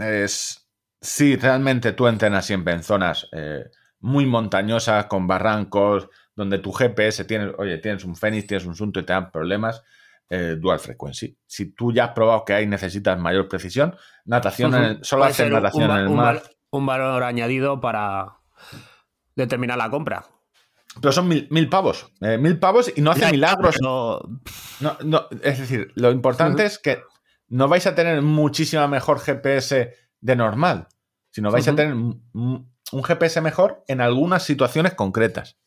es. Sí, realmente tú entrenas siempre en zonas eh, muy montañosas, con barrancos, donde tu GPS tiene, oye, tienes un Fenix, tienes un Sunto y te dan problemas. eh, dual frequency. Si tú ya has probado que ahí necesitas mayor precisión, natación, en el- solo un- natación un, en el mar. un valor añadido para determinar la compra. Pero son mil, mil pavos. eh, mil pavos y no hace milagros. pero- No, no, es decir, lo importante es que no vais a tener muchísima mejor GPS de normal, sino vais a tener un GPS mejor en algunas situaciones concretas.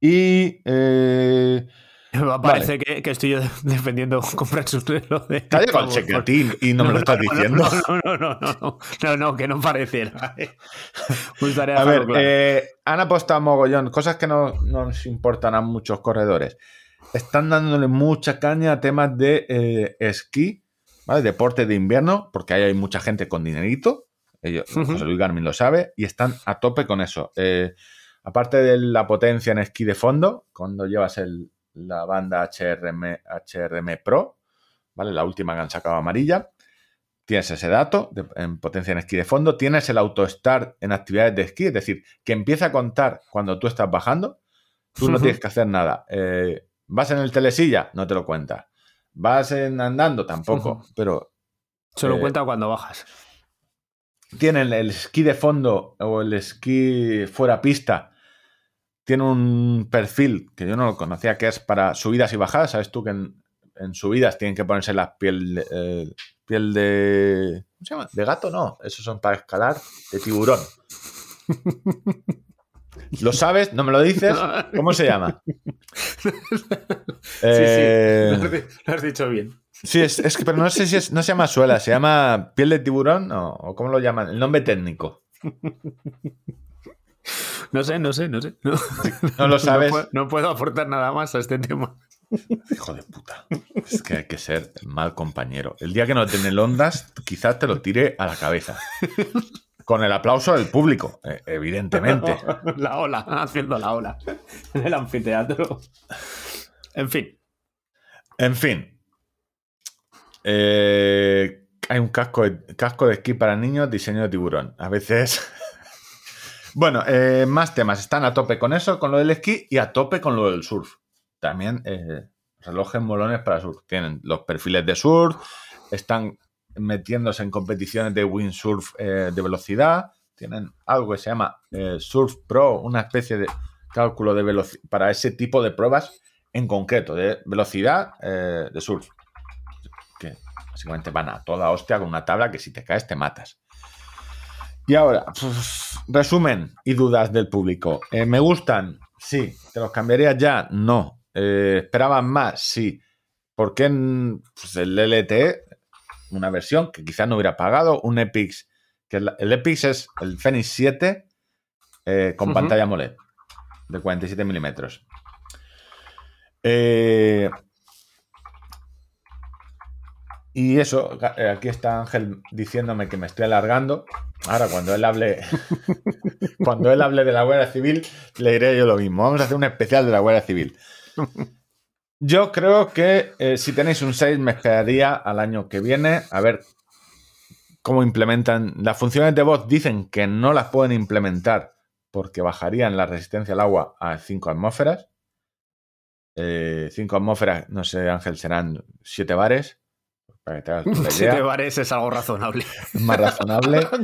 Y. eh, <laughs> Me parece que, que estoy yo <laughs> defendiendo <laughs> comprar su reloj de. te ha llegado el secretín y no me lo estás diciendo. No, no, no, no, no, que no pareciera. eh. Gustaría A ver, claro. eh, han apostado mogollón, cosas que no, no nos importan a muchos corredores. Están dándole mucha caña a temas de eh, esquí, ¿vale? Deporte de invierno, porque ahí hay mucha gente con dinerito. Ellos. José Luis Garmin lo sabe, y están a tope con eso. Eh, aparte de la potencia en esquí de fondo, cuando llevas el- la banda HRM, HRM Pro, ¿vale? La última que han sacado amarilla. Tienes ese dato de- en potencia en esquí de fondo. Tienes el auto-start en actividades de esquí, es decir, que empieza a contar cuando tú estás bajando. Tú no tienes que hacer nada. Eh, vas en el telesilla, no te lo cuenta. Vas en andando, tampoco. Pero Se lo eh, cuenta cuando bajas. tienen el esquí de fondo o el esquí fuera pista. Tiene un perfil que yo no lo conocía, que es para subidas y bajadas. Sabes tú que en, en subidas tienen que ponerse la piel, de- eh, piel de. ¿Cómo se llama? ¿De gato? No, esos son para escalar. De tiburón. ¿Lo sabes? ¿No me lo dices? <laughs> ¿Cómo se llama? Eh, sí, sí. Lo has dicho bien. Sí, es, es que, pero no sé si es, no se llama suela, se llama piel de tiburón o, o cómo lo llaman, el nombre técnico. No sé, no sé, no sé. No, <laughs> No lo <laughs> sabes. puedo, no puedo aportar nada más a este tema. Hijo de puta. Es que hay que ser mal compañero. El día que no tiene ondas, quizás te lo tire a la cabeza. Con el aplauso del público, eh, evidentemente. <laughs> La ola, haciendo la ola. En el anfiteatro. En fin. En fin. Eh, hay un casco de, casco de esquí para niños, diseño de tiburón. A veces. Bueno, eh, más temas. Están a tope con eso, con lo del esquí y a tope con lo del surf. También eh, relojes molones para surf. Tienen los perfiles de surf, están metiéndose en competiciones de windsurf eh, de velocidad. Tienen algo que se llama eh, Surf Pro, una especie de cálculo de velocidad para ese tipo de pruebas en concreto, de velocidad eh, de surf. Que básicamente van a toda hostia con una tabla que si te caes te matas. Y ahora, pues, resumen y dudas del público. Eh, ¿Me gustan? Sí. ¿Te los cambiarías ya? No. Eh, ¿Esperaban más? Sí. ¿Por qué pues, el LTE, una versión que quizás no hubiera pagado, un Epix, que el, el Epix es el Fenix 7 eh, con Ujú. pantalla AMOLED de 47 milímetros. Eh, Y eso, eh, aquí está Ángel diciéndome que me estoy alargando. Ahora, cuando él hable, <laughs> cuando él hable de la Guardia Civil, le diré yo lo mismo. Vamos a hacer un especial de la Guardia Civil. <laughs> Yo creo que eh, si tenéis un 6, me esperaría al año que viene a ver cómo implementan. Las funciones de voz dicen que no las pueden implementar porque bajarían la resistencia al agua a 5 atmósferas. 5 atmósferas, no sé, Ángel, serán 7 bares. Para que te hagas <laughs> una idea. Siete bares es algo razonable. más razonable. <laughs>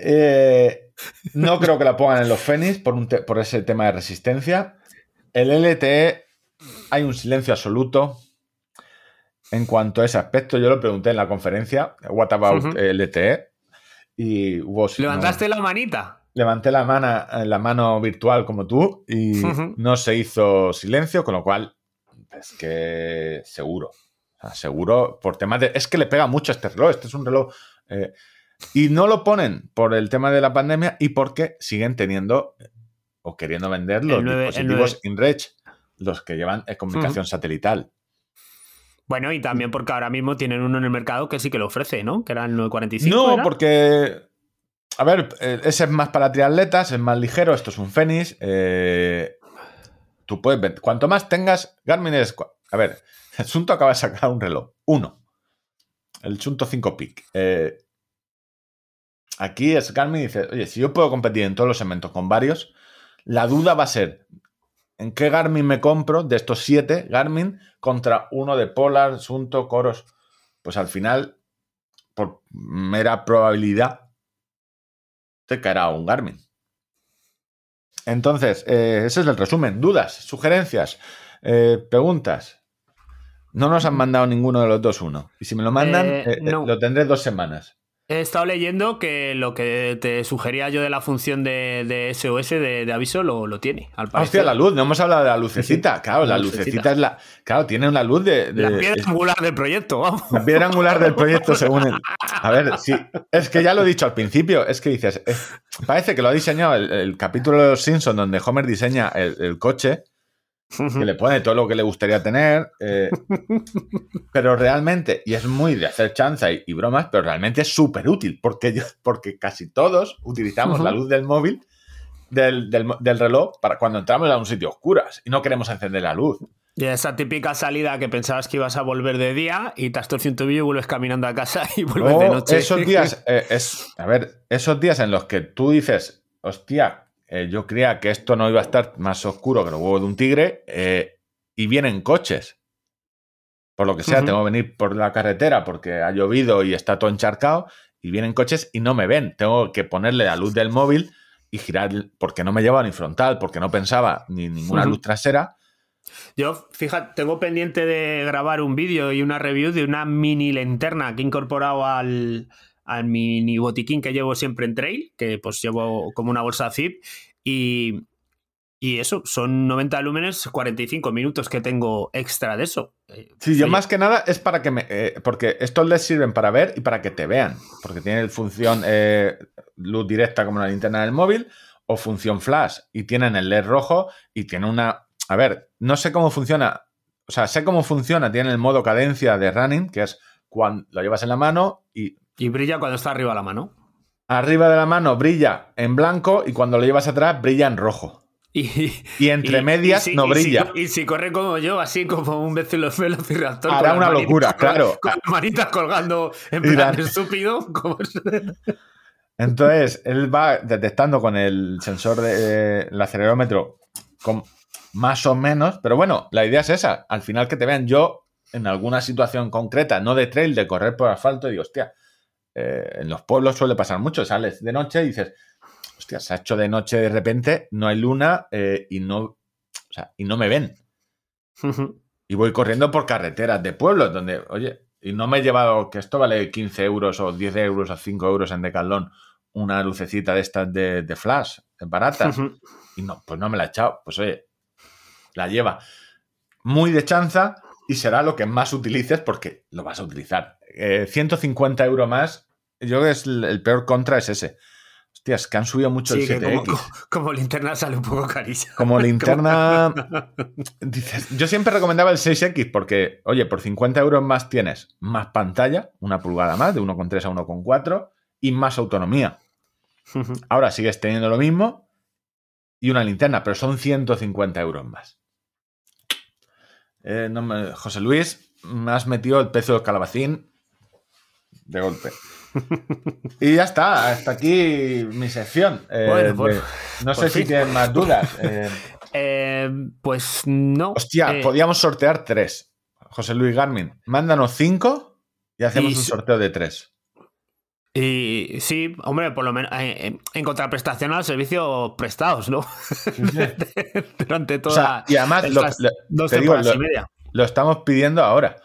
Eh, no creo que la pongan en los Fénix por, un te- por ese tema de resistencia. El LTE hay un silencio absoluto en cuanto a ese aspecto. Yo lo pregunté en la conferencia, What about. LTE? Y hubo... ¿Levantaste la manita? levanté la mano, la mano virtual como tú y no se hizo silencio, con lo cual es que seguro. O sea, seguro por temas de... Es que le pega mucho a este reloj. Este es un reloj... eh, y no lo ponen por el tema de la pandemia y porque siguen teniendo eh, o queriendo vender los dispositivos InReach, los que llevan eh, comunicación satelital. Bueno, y también porque ahora mismo tienen uno en el mercado que sí que lo ofrece, ¿no? Que era el 945. No, ¿era? porque. A ver, ese es más para triatletas, es más ligero, esto es un Fénix. eh, tú puedes ver. Cuanto más tengas, Garmin es. A ver, el acaba de sacar un reloj. Uno. El Sunto 5 Peak. Eh, aquí es Garmin y dice: Oye, si yo puedo competir en todos los segmentos con varios, la duda va a ser. ¿En qué Garmin me compro de estos siete Garmin contra uno de Polar, Sunto, Coros? Pues al final, por mera probabilidad, te caerá un Garmin. Entonces, eh, ese es el resumen. Dudas, sugerencias, eh, preguntas. No nos han mandado ninguno de los dos uno. Y si me lo mandan, Eh, eh, no. lo tendré dos semanas. He estado leyendo que lo que te sugería yo de la función de, de SOS de, de aviso lo, lo tiene, al Ah, parecer. hostia, la luz, no hemos hablado de la lucecita. Claro, La la lucecita. lucecita es la. Claro, tiene una luz de. de- La piedra es- angular del proyecto, vamos. La piedra angular del proyecto, según el. A ver, sí. Es que ya lo he dicho al principio. Es que dices. es- parece que lo ha diseñado el, el capítulo de los Simpsons donde Homer diseña el, el coche, que le pone todo lo que le gustaría tener. eh, <laughs> pero realmente, y es muy de hacer chanza y, y bromas, pero realmente es súper útil porque, yo- porque casi todos utilizamos la luz del móvil. Del, del reloj para cuando entramos a un sitio oscuras y no queremos encender la luz. Y esa típica salida que pensabas que ibas a volver de día y te has torcido un tobillo y vuelves caminando a casa <laughs> y vuelves de noche. esos días, <laughs> eh, es, a ver, esos días en los que tú dices, hostia, eh, yo creía que esto no iba a estar más oscuro que los huevos de un tigre, eh, y vienen coches. Por lo que sea, tengo que venir por la carretera porque ha llovido y está todo encharcado, y vienen coches y no me ven. Tengo que ponerle la luz del móvil y girar, porque no me llevaba ni frontal, porque no pensaba ni ninguna luz trasera. Yo, fíjate, tengo pendiente de grabar un vídeo y una review de una mini linterna que he incorporado al, al mini botiquín que llevo siempre en trail, que pues llevo como una bolsa zip y, y eso, son 90 lúmenes, 45 minutos que tengo extra de eso. Eh, Sí, yo más que nada es para que me. eh, porque estos les sirven para ver y para que te vean. Porque tienen función eh, luz directa como la linterna del móvil o función flash. Y tienen el LED rojo y tiene una. A ver, no sé cómo funciona. O sea, sé cómo funciona. Tiene el modo cadencia de running, que es cuando lo llevas en la mano y brilla cuando está arriba la mano. arriba de la mano brilla en blanco y cuando lo llevas atrás brilla en rojo. Y, Y entre y- medias y si- no si- brilla. y si corre como yo, así como un velociraptor. Hará con una manitas locura, claro. Con las manitas colgando en plan la- estúpido. como Entonces, él va detectando con el sensor de el acelerómetro con más o menos, pero bueno, la idea es esa. Al final que te vean yo en alguna situación concreta, no de trail, de correr por asfalto, y digo, hostia, eh, en los pueblos suele pasar mucho, sales de noche y dices, hostia, se ha hecho de noche de repente, no hay luna eh, y, no, o sea, y no me ven. Y voy corriendo por carreteras de pueblos donde, oye, y no me he llevado, que esto vale 15 euros o 10 euros o 5 euros en Decathlon, una lucecita de estas de, de flash, baratas. Y no, pues no me la he echado. Pues oye, la lleva muy de chanza y será lo que más utilices porque lo vas a utilizar. Eh, 150 euros más, yo creo que es el, el peor contra es ese. Hostia, Hostias, que han subido mucho Sí, el que 7X. como, como- como linterna sale un poco carilla. Como <laughs> linterna. Dices, yo siempre recomendaba el 6X porque, oye, por 50 euros más tienes más pantalla, una pulgada más, de 1,3 a 1,4, y más autonomía. Ahora sigues teniendo lo mismo y una linterna, pero son 150 euros más. Eh, no me- José Luis, me has metido el precio del calabacín de golpe. <laughs> Y ya está, hasta aquí mi sección. Eh, Bueno, por- de- no sé si tienen más dudas. <laughs> Eh, Eh, pues no. hostia, podíamos sortear tres. José Luis Garmin, mándanos cinco y hacemos Y un sorteo de tres. Y sí, hombre, por lo menos en, en contraprestación a los servicios prestados, ¿no? <laughs> Durante O toda sea, y además, lo, dos te digo, lo- y media. lo estamos pidiendo ahora,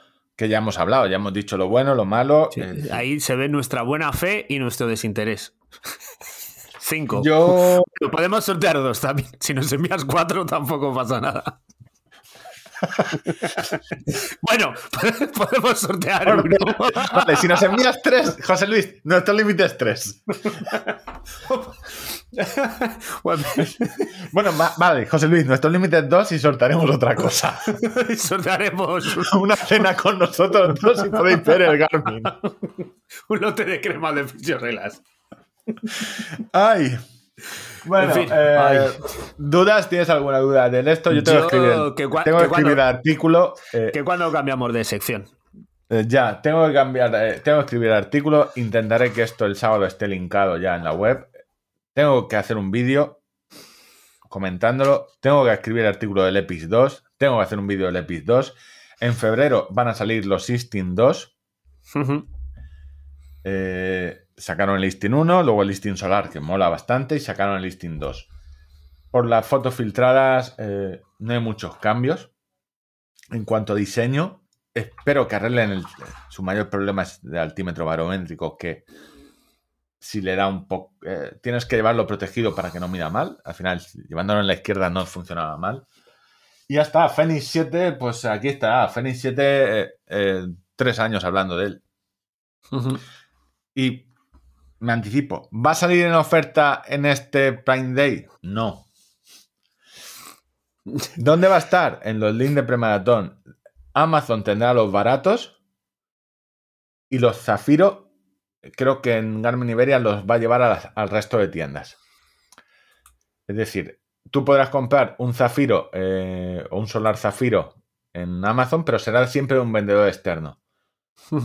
que ya hemos hablado, ya hemos dicho lo bueno, lo malo. Sí, eh, Ahí se ve nuestra buena fe y nuestro desinterés. <laughs> Cinco. Yo Pero podemos sortear dos también. Si nos envías cuatro, tampoco pasa nada. <laughs> bueno, <laughs> podemos sortear uno. <laughs> Vale, si nos envías tres, José Luis, nuestro límite es tres. Bueno, Bueno, va- vale, José Luis, nuestro límite es dos y sortaremos otra cosa. sortearemos Una cena con nosotros dos y podéis ver el Garmin. un lote de crema de fisiorelas. Ay. Bueno, En fin, eh. ¿dudas? ¿Tienes alguna duda de esto? Yo tengo que escribir, que cua- tengo que que escribir cuando- el artículo. eh, ¿Que cuando cambiamos de sección? Eh, ya, tengo que cambiar, eh, tengo que escribir el artículo. Intentaré que esto el sábado esté linkado ya en la web. Tengo que hacer un vídeo comentándolo. Tengo que escribir el artículo del EPIS 2. Tengo que hacer un vídeo del EPIS 2. En febrero van a salir los Listing 2. Ujú. Eh, sacaron el Listing 1, luego el Listing Solar, que mola bastante, y sacaron el Listing 2. Por las fotos filtradas eh, no hay muchos cambios. En cuanto a diseño, espero que arreglen el- su mayor problema es de altímetro barométrico, que si le da un poco... eh, tienes que llevarlo protegido para que no mida mal. Al final, llevándolo en la izquierda no funcionaba mal. Y ya está, Fenix 7, pues aquí está. Fenix 7, eh, tres años hablando de él. Y me anticipo, ¿va a salir en oferta en este Prime Day? No. <laughs> ¿Dónde va a estar? En los links de premaratón. Amazon tendrá los baratos y los Zafiro, creo que en Garmin Iberia los va a llevar a las- al resto de tiendas. Es decir, tú podrás comprar un Zafiro eh, o un Solar Zafiro en Amazon, pero será siempre un vendedor externo.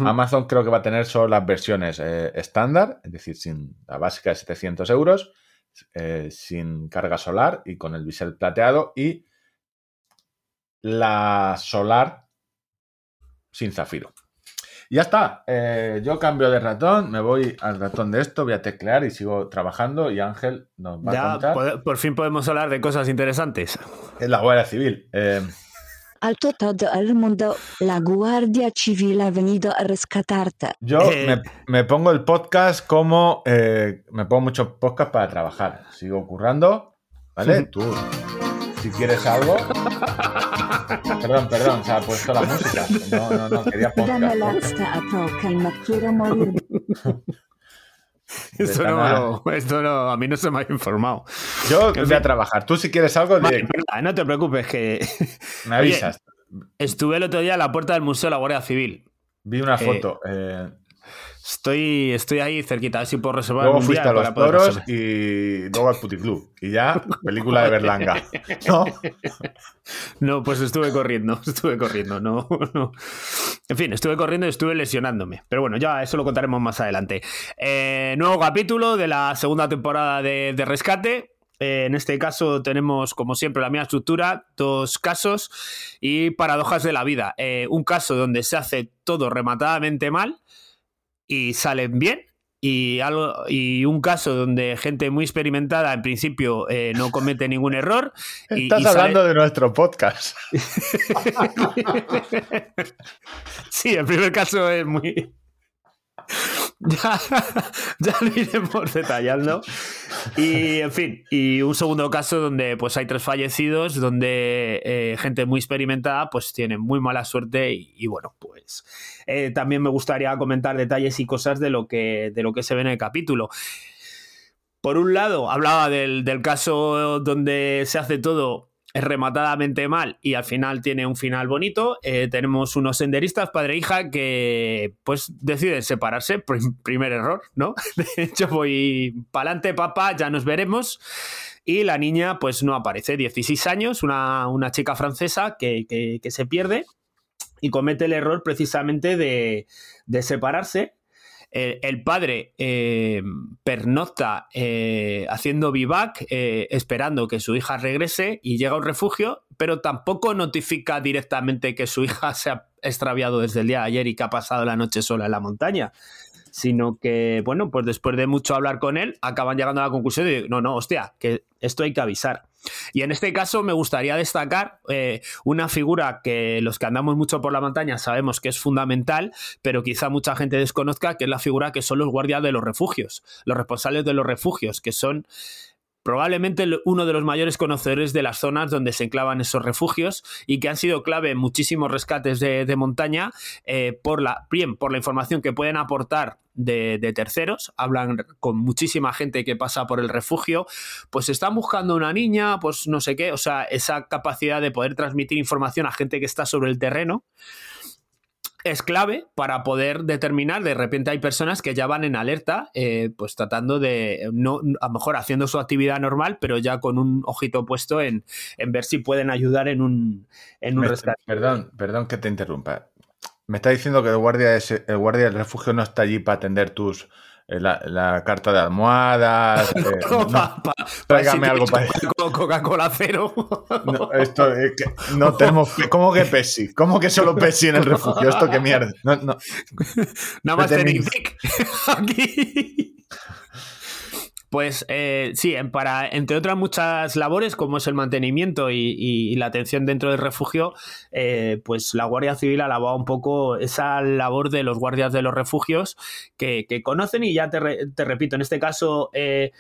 Amazon creo que va a tener solo las versiones eh, estándar, es decir, sin la básica de 700 euros, eh, sin carga solar y con el bisel plateado y la solar sin zafiro. Ya está. eh, yo cambio de ratón, me voy al ratón de esto, voy a teclear y sigo trabajando y Ángel nos va a contar. pode- por fin podemos hablar de cosas interesantes. Es la Guardia Civil. Alto todo el mundo, la Guardia Civil ha venido a rescatarte. Yo Eh. me, me pongo el podcast como. eh, me pongo muchos podcasts para trabajar. Sigo currando, ¿vale? <laughs> Tú, si quieres algo. Perdón, perdón, se ha puesto la música. No, no, no, quería podcast. Dame ¿no? la a Tolkien, quiero morir. <laughs> Esto no, lo- esto no, a mí no se me ha informado. Yo voy a trabajar. Tú, si quieres algo, Vale, no te preocupes, que me avisas. estuve el otro día a la puerta del Museo de la Guardia Civil. Vi una eh, foto. eh, Estoy, estoy ahí cerquita, a ver si puedo reservar luego fuiste a los toros y luego al puticlub. Y ya, película de Berlanga. ¿No? <laughs> No, pues estuve corriendo, <laughs> estuve corriendo, no, no. En fin, estuve corriendo y estuve lesionándome. Pero bueno, ya eso lo contaremos más adelante. Eh, nuevo capítulo de la segunda temporada de, de Rescate. Eh, en este caso tenemos, como siempre, la misma estructura, dos casos y paradojas de la vida. Eh, un caso donde se hace todo rematadamente mal y salen bien. Y, algo, y un caso donde gente muy experimentada en principio eh, no comete ningún error. <laughs> y- Estás y sale- hablando de nuestro podcast. <laughs> Sí, el primer caso es muy. <laughs> Ya, ya lo iremos detallando. Y, en fin, y un segundo caso donde pues hay tres fallecidos, donde eh, gente muy experimentada pues tiene muy mala suerte y, bueno, pues eh, también me gustaría comentar detalles y cosas de lo que, de lo que se ve en el capítulo. por un lado, hablaba del, del caso donde se hace todo rematadamente mal y al final tiene un final bonito. Eh, tenemos unos senderistas, padre e hija, que pues deciden separarse. Prim- primer error, ¿no? <laughs> De hecho, voy pa'lante, papá, ya nos veremos. Y la niña, pues no aparece. 16 años, una, una chica francesa que, que- que se pierde y comete el error precisamente de, de separarse. El padre eh, pernocta eh, haciendo vivac, eh, esperando que su hija regrese y llega a un refugio, pero tampoco notifica directamente que su hija se ha extraviado desde el día de ayer y que ha pasado la noche sola en la montaña. Sino que, bueno, pues después de mucho hablar con él, acaban llegando a la conclusión de, no, no, hostia, que esto hay que avisar. Y en este caso me gustaría destacar eh, una figura que los que andamos mucho por la montaña sabemos que es fundamental, pero quizá mucha gente desconozca, que es la figura que son los guardias de los refugios, los responsables de los refugios, que son probablemente uno de los mayores conocedores de las zonas donde se enclavan esos refugios y que han sido clave en muchísimos rescates de, de montaña eh, por la bien por la información que pueden aportar de, de terceros. Hablan con muchísima gente que pasa por el refugio. Pues están buscando una niña pues no sé qué o sea esa capacidad de poder transmitir información a gente que está sobre el terreno es clave para poder determinar, de repente hay personas que ya van en alerta, eh, pues tratando de, no, a lo mejor haciendo su actividad normal, pero ya con un ojito puesto en, en ver si pueden ayudar en un, en un Me- rescate. perdón, perdón que te interrumpa. Me está diciendo que el guardia, ese- el guardia del refugio no está allí para atender tus la, la carta de almohadas. <laughs> eh, no, Pa- pa- tráigame si algo para- Coca- <laughs> Coca-Cola cero. no, esto es que no tenemos. ¿Cómo que Pepsi? ¿Cómo que solo Pepsi en el refugio? ¿Esto qué mierda? No, no. <laughs> Nada más tenéis Vic aquí. Pues eh, sí, para, entre otras muchas labores, como es el mantenimiento y, la atención dentro del refugio, eh, pues la Guardia Civil alababa un poco esa labor de los guardias de los refugios que, conocen y ya te, te repito, en este caso eh,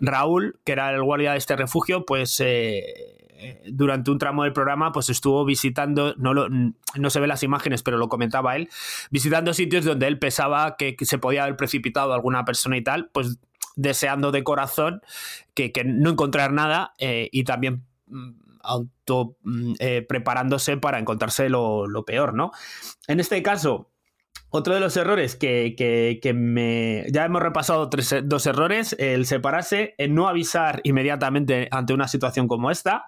Raúl, que era el guardia de este refugio, pues eh, durante un tramo del programa pues estuvo visitando, no, lo- no se ven las imágenes, pero lo comentaba él, visitando sitios donde él pensaba que, que se podía haber precipitado alguna persona y tal, pues deseando de corazón que, que no encontrar nada eh, y también mm, auto mm, eh, preparándose para encontrarse lo, lo peor, ¿no? En este caso, otro de los errores que, que- que me. Ya hemos repasado tres, dos errores: el separarse, el no avisar inmediatamente ante una situación como esta,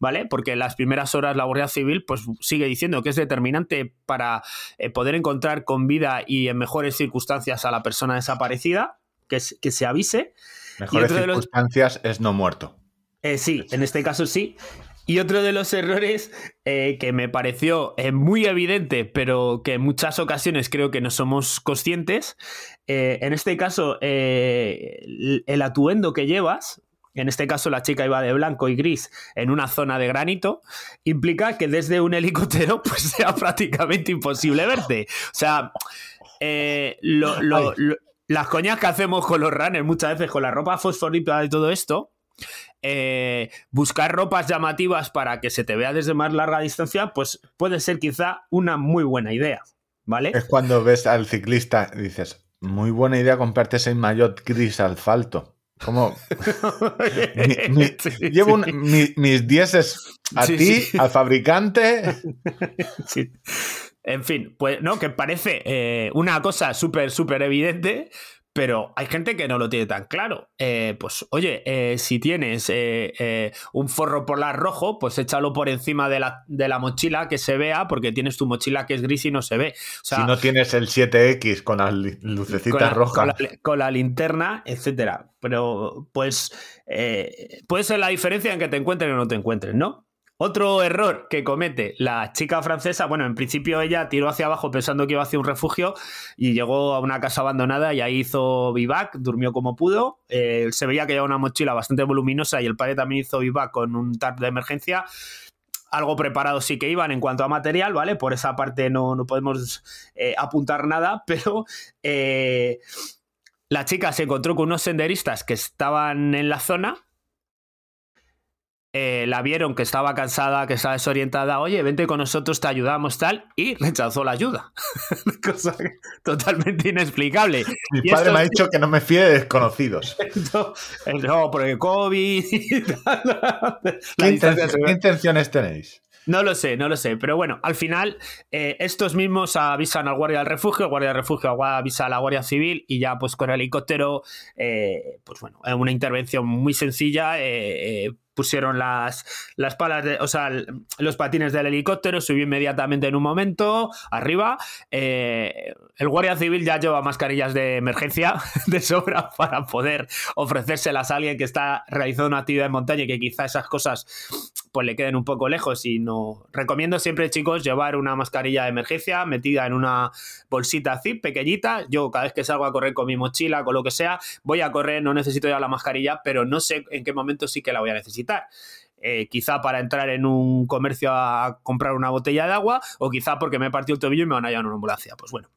¿vale? Porque las primeras horas la Guardia Civil pues, sigue diciendo que es determinante para eh, poder encontrar con vida y en mejores circunstancias a la persona desaparecida, que, se avise. Mejores otro de los- circunstancias es no muerto. Eh, sí, en este caso sí. Y otro de los errores eh, que me pareció eh, muy evidente, pero que en muchas ocasiones creo que no somos conscientes, en este caso el, el atuendo que llevas, en este caso la chica iba de blanco y gris en una zona de granito, implica que desde un helicóptero <laughs> pues sea prácticamente imposible verte. O sea, eh, lo- lo- lo- las coñas que hacemos con los runners muchas veces con la ropa fosforíptica y todo esto, eh, buscar ropas llamativas para que se te vea desde más larga distancia, pues puede ser quizá una muy buena idea, ¿vale? Es cuando ves al ciclista y dices, muy buena idea comprarte ese maillot gris asfalto. Como <laughs> mi- mi- Sí, llevo un- sí, mi- mis dieces a Sí, ti, al fabricante. <laughs> En fin, pues no, que parece eh, una cosa súper, súper evidente, pero hay gente que no lo tiene tan claro. Eh, pues oye, eh, si tienes eh, un forro polar rojo, pues échalo por encima de la, de la mochila que se vea, porque tienes tu mochila que es gris y no se ve. O sea, si no tienes el 7X con las lucecitas con la, rojas. con la- con la linterna, etcétera. Pero, pues, puede ser la diferencia en que te encuentren o no te encuentren, ¿no? Otro error que comete la chica francesa, bueno, en principio ella tiró hacia abajo pensando que iba hacia un refugio y llegó a una casa abandonada y ahí hizo vivac, durmió como pudo. Eh, se veía que llevaba una mochila bastante voluminosa y el padre también hizo vivac con un tarp de emergencia. Algo preparado sí que iban en cuanto a material, ¿vale? Por esa parte no, no podemos eh, apuntar nada, <laughs> pero eh, la chica se encontró con unos senderistas que estaban en la zona eh, la vieron que estaba cansada, que estaba desorientada, oye, vente con nosotros, te ayudamos, tal, y rechazó la ayuda. <laughs> Cosa totalmente inexplicable. Mi Y padre esto- me ha dicho que no me fíe de desconocidos. <laughs> No, no, por el COVID. <laughs> y tal. ¿Qué, intenciones tenéis? No lo sé, no lo sé. Pero bueno, al final, eh, estos mismos avisan al guardia del refugio, el guardia del refugio avisa a la Guardia Civil y ya, pues con el helicóptero, eh, pues bueno, en una intervención muy sencilla. eh, pusieron las, las palas, de, o sea, los patines del helicóptero, subió inmediatamente en un momento, arriba. eh, el Guardia Civil ya lleva mascarillas de emergencia <laughs> de sobra para poder ofrecérselas a alguien que está realizando una actividad en montaña y que quizá esas cosas pues le queden un poco lejos y no. Recomiendo siempre chicos llevar una mascarilla de emergencia metida en una bolsita zip pequeñita. Yo cada vez que salgo a correr con mi mochila con lo que sea voy a correr no necesito ya la mascarilla pero no sé en qué momento sí que la voy a necesitar. Eh, quizá para entrar en un comercio a comprar una botella de agua o quizá porque me he partido el tobillo y me van a llevar una ambulancia. Pues bueno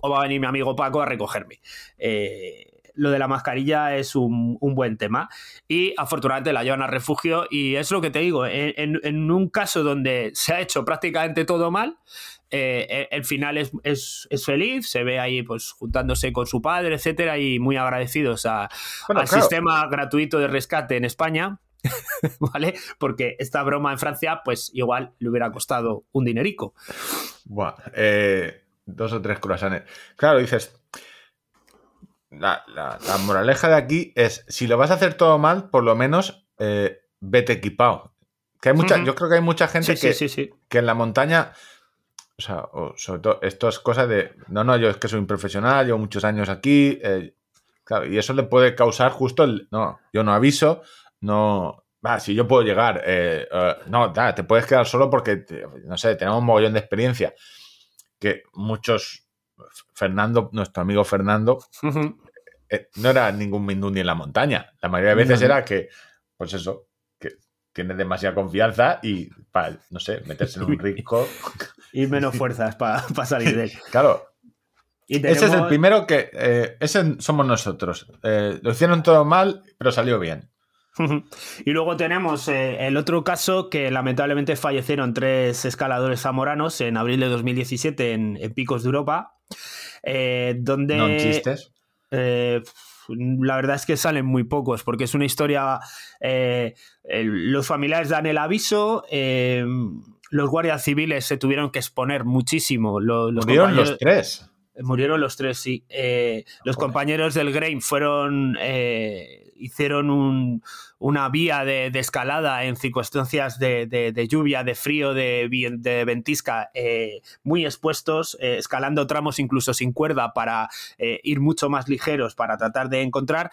o va a venir mi amigo Paco a recogerme. Eh, lo de la mascarilla es un, un buen tema y afortunadamente la llevan al refugio y es lo que te digo, en, en- en un caso donde se ha hecho prácticamente todo mal, eh, el final es, es- es feliz, se ve ahí pues juntándose con su padre, etcétera, y muy agradecidos a- Bueno, al claro. sistema gratuito de rescate en España. <laughs> ¿Vale? Porque esta broma en Francia, pues igual le hubiera costado un dinerico. Buah, eh, dos o tres croissants. Claro, dices. La, la- la moraleja de aquí es: si lo vas a hacer todo mal, por lo menos eh, vete equipado. Que hay mucha. Yo creo que hay mucha gente Sí, que, sí, sí, sí. que en la montaña. O sea, o sobre todo, esto es cosa de. No, no, yo es que soy un profesional, llevo muchos años aquí. eh, claro, y eso le puede causar justo el. No, yo no aviso, no. Va, si yo puedo llegar. eh, eh, no, da, te puedes quedar solo porque, te- no sé, tenemos un mogollón de experiencia. Que muchos. Fernando, nuestro amigo Fernando. Eh, no era ningún Mindundi en la montaña. La mayoría de veces No, no. era que, pues eso, que tiene demasiada confianza y para, no sé, meterse en un <laughs> risco. Y menos fuerzas para salir de él. <laughs> Claro, Y ese es el primero que. eh, ese somos nosotros. Eh, lo hicieron todo mal, pero salió bien. <laughs> Y luego tenemos eh, el otro caso que lamentablemente fallecieron tres escaladores zamoranos en abril de 2017 en, en Picos de Europa, eh, donde No chistes. Eh, la verdad es que salen muy pocos porque es una historia... eh, el- los familiares dan el aviso, eh, los guardias civiles se tuvieron que exponer muchísimo. los Murieron los tres. Murieron los tres, sí. Los Joder. compañeros del Grain fueron. Hicieron un- una vía de, de escalada en circunstancias de, de- de lluvia, de frío, de, de ventisca, eh, muy expuestos, eh, escalando tramos incluso sin cuerda para eh, ir mucho más ligeros para tratar de encontrar.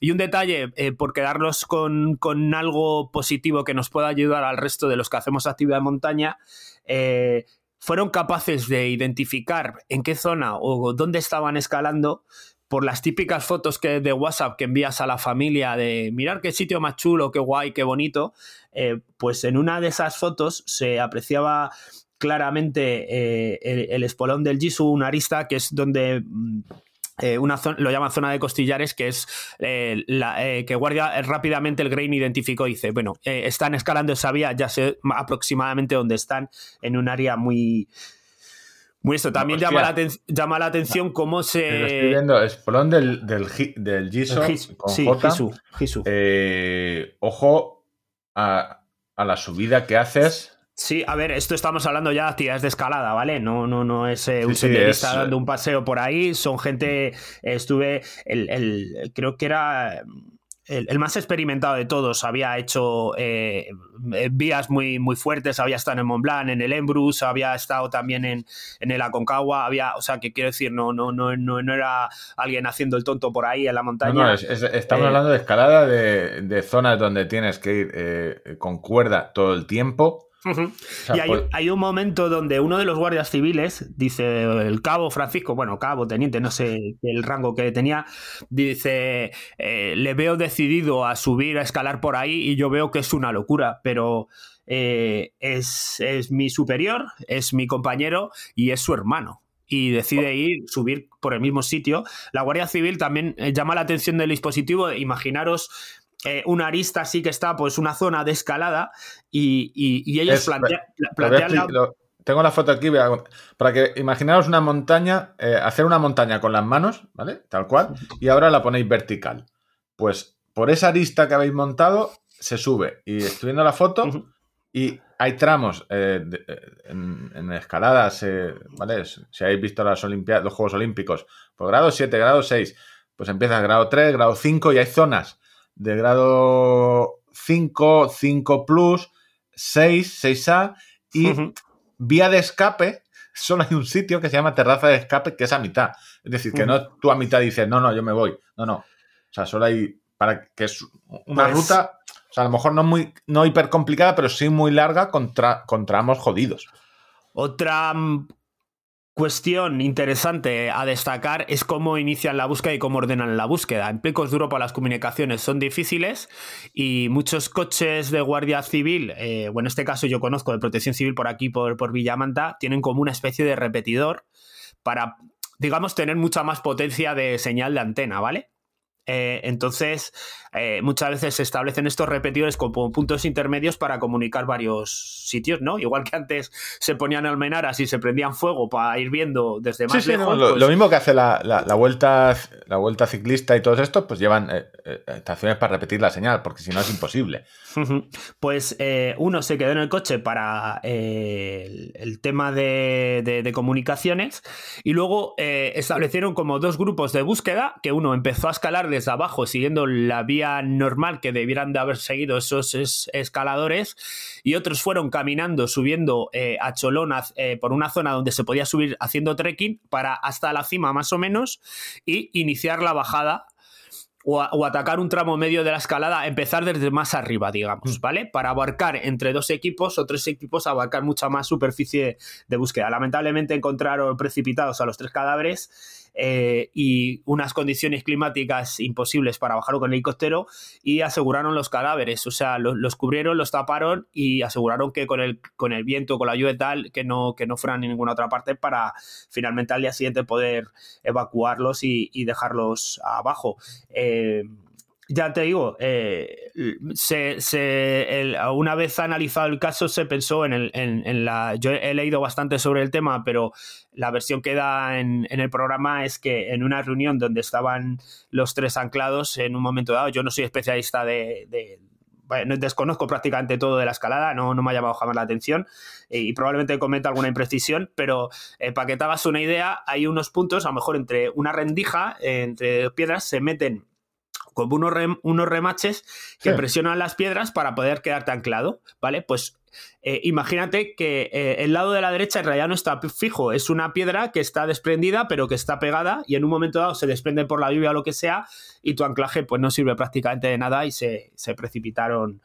Y un detalle, por quedarnos con, con algo positivo que nos pueda ayudar al resto de los que hacemos actividad en montaña, fueron capaces de identificar en qué zona o dónde estaban escalando por las típicas fotos que de WhatsApp que envías a la familia de mirar qué sitio más chulo, qué guay, qué bonito, eh, pues en una de esas fotos se apreciaba claramente eh, el, espolón del Jisoo, una arista que es donde mm, eh, una zona, lo llaman zona de costillares, que es que guardia rápidamente el Grain identificó y dice, bueno, están escalando esa vía, ya sé aproximadamente dónde están, en un área muy... Muy también llama la, llama la atención cómo se... Estoy viendo, es Polón del, del, del Giso con sí, J. Eh, ojo a, a la subida que haces. Sí, a ver, esto estamos hablando ya de actividades de escalada, ¿vale? No, no, no es eh, un Sí, sí, senderista eh, dando un paseo por ahí. Son gente. eh, estuve. El, el- creo que era. El, el más experimentado de todos había hecho eh, eh, vías muy, muy fuertes, había estado en Mont Blanc, en el Embrus, había estado también en, en el Aconcagua, había, o sea, que quiero decir, no, no, no, no, no era alguien haciendo el tonto por ahí en la No, montaña. no, es- es- estamos Eh, hablando de escalada de, de zonas donde tienes que ir eh, con cuerda todo el tiempo. Ujú. O sea, y hay, pues- hay un momento donde uno de los guardias civiles, dice el cabo Francisco, bueno, cabo, teniente, no sé el rango que tenía, dice, eh, le veo decidido a subir, a escalar por ahí y yo veo que es una locura, pero eh, es, es mi superior, es mi compañero y es su hermano. Y decide ir, subir por el mismo sitio. La Guardia Civil también eh, llama la atención del dispositivo. Imaginaros eh, una arista sí que está, pues una zona de escalada y, y- y ellos Es- plantea- plantean la- tengo la foto aquí, para que imaginaros una montaña, eh, hacer una montaña con las manos, ¿vale? Tal cual, y ahora la ponéis vertical. Pues por esa arista que habéis montado, se sube. Y estoy viendo la foto y hay tramos eh, de- eh, en, en escaladas, eh, ¿vale? Si habéis visto las los Juegos Olímpicos, por grado 7, grado 6, pues empieza grado 3, grado 5 y hay zonas de grado 5, 5 plus, 6, 6A y vía de escape, <laughs> solo hay un sitio que se llama terraza de escape que es a mitad. Es decir, que Ujú. no tú a mitad dices, no, no, yo me voy. No, no. O sea, solo hay para que es una Pues- ruta, o sea, a lo mejor no muy no hiper complicada, pero sí muy larga contra, con tramos jodidos. Otra cuestión interesante a destacar es cómo inician la búsqueda y cómo ordenan la búsqueda. En Picos de Europa las comunicaciones son difíciles y muchos coches de Guardia Civil, eh, o en este caso yo conozco de Protección Civil por aquí, por, por Villamanta, tienen como una especie de repetidor para, digamos, tener mucha más potencia de señal de antena, ¿vale? Eh, entonces, eh, muchas veces se establecen estos repetidores como puntos intermedios para comunicar varios sitios, ¿no? Igual que antes se ponían almenaras y se prendían fuego para ir viendo desde más Sí, sí, lejos. no, lo, pues- lo mismo que hace la, la- la vuelta la vuelta ciclista y todos estos, pues llevan eh, estaciones para repetir la señal, porque si no es imposible. Pues uno se quedó en el coche para el, el tema de, de- de comunicaciones y luego establecieron como dos grupos de búsqueda, que uno empezó a escalar abajo siguiendo la vía normal que debieran de haber seguido esos es- escaladores y otros fueron caminando, subiendo eh, a Cholón eh, por una zona donde se podía subir haciendo trekking para hasta la cima más o menos y iniciar la bajada o, a- o atacar un tramo medio de la escalada, empezar desde más arriba, digamos, ¿vale? Para abarcar entre dos equipos o tres equipos, abarcar mucha más superficie de búsqueda. Lamentablemente encontraron precipitados a los tres cadáveres eh, y unas condiciones climáticas imposibles para bajarlo con el helicóptero y aseguraron los cadáveres, o sea, los, cubrieron, los taparon y aseguraron que con el, con el viento, con la lluvia y tal, que no, que no fueran en ninguna otra parte para finalmente al día siguiente poder evacuarlos y, y dejarlos abajo. Eh, ya te digo, eh, se, se- el- una vez analizado el caso se pensó en, el, en, en la... Yo he leído bastante sobre el tema, pero la versión que da en, en el programa es que en una reunión donde estaban los tres anclados en un momento dado, yo no soy especialista de... de- bueno, desconozco prácticamente todo de la escalada, no, no me ha llamado jamás la atención eh, y probablemente cometa alguna imprecisión, pero eh, para que te hagas una idea, hay unos puntos, a lo mejor entre una rendija, eh, entre piedras, se meten como unos, rem- unos remaches que Sí. presionan las piedras para poder quedarte anclado, ¿vale? Pues eh, imagínate que eh, el lado de la derecha en realidad no está fijo, es una piedra que está desprendida pero que está pegada y en un momento dado se desprende por la lluvia o lo que sea y tu anclaje pues no sirve prácticamente de nada y se, se precipitaron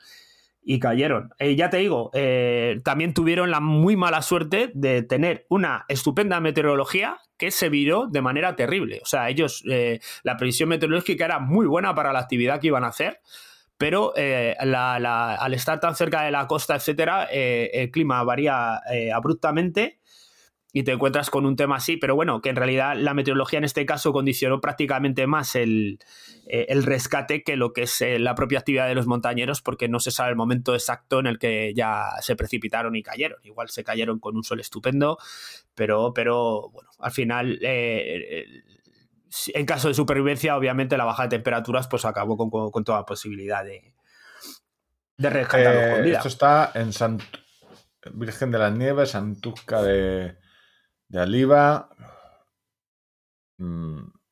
y cayeron. Eh, ya te digo, eh, también tuvieron la muy mala suerte de tener una estupenda meteorología que se viró de manera terrible. O sea, ellos, eh, la previsión meteorológica era muy buena para la actividad que iban a hacer, pero al estar tan cerca de la costa, etcétera, el clima varía abruptamente y te encuentras con un tema así, pero bueno, que en realidad la meteorología en este caso condicionó prácticamente más el, eh, el rescate que lo que es eh, la propia actividad de los montañeros, porque no se sabe el momento exacto en el que ya se precipitaron y cayeron. Igual se cayeron con un sol estupendo, pero, pero bueno, al final, eh, en caso de supervivencia, obviamente la baja de temperaturas pues acabó con, con- con toda posibilidad de, de rescatarlos Eh, esto está en Sant- Virgen de las Nieves, Santusca de, de Aliva. Mm.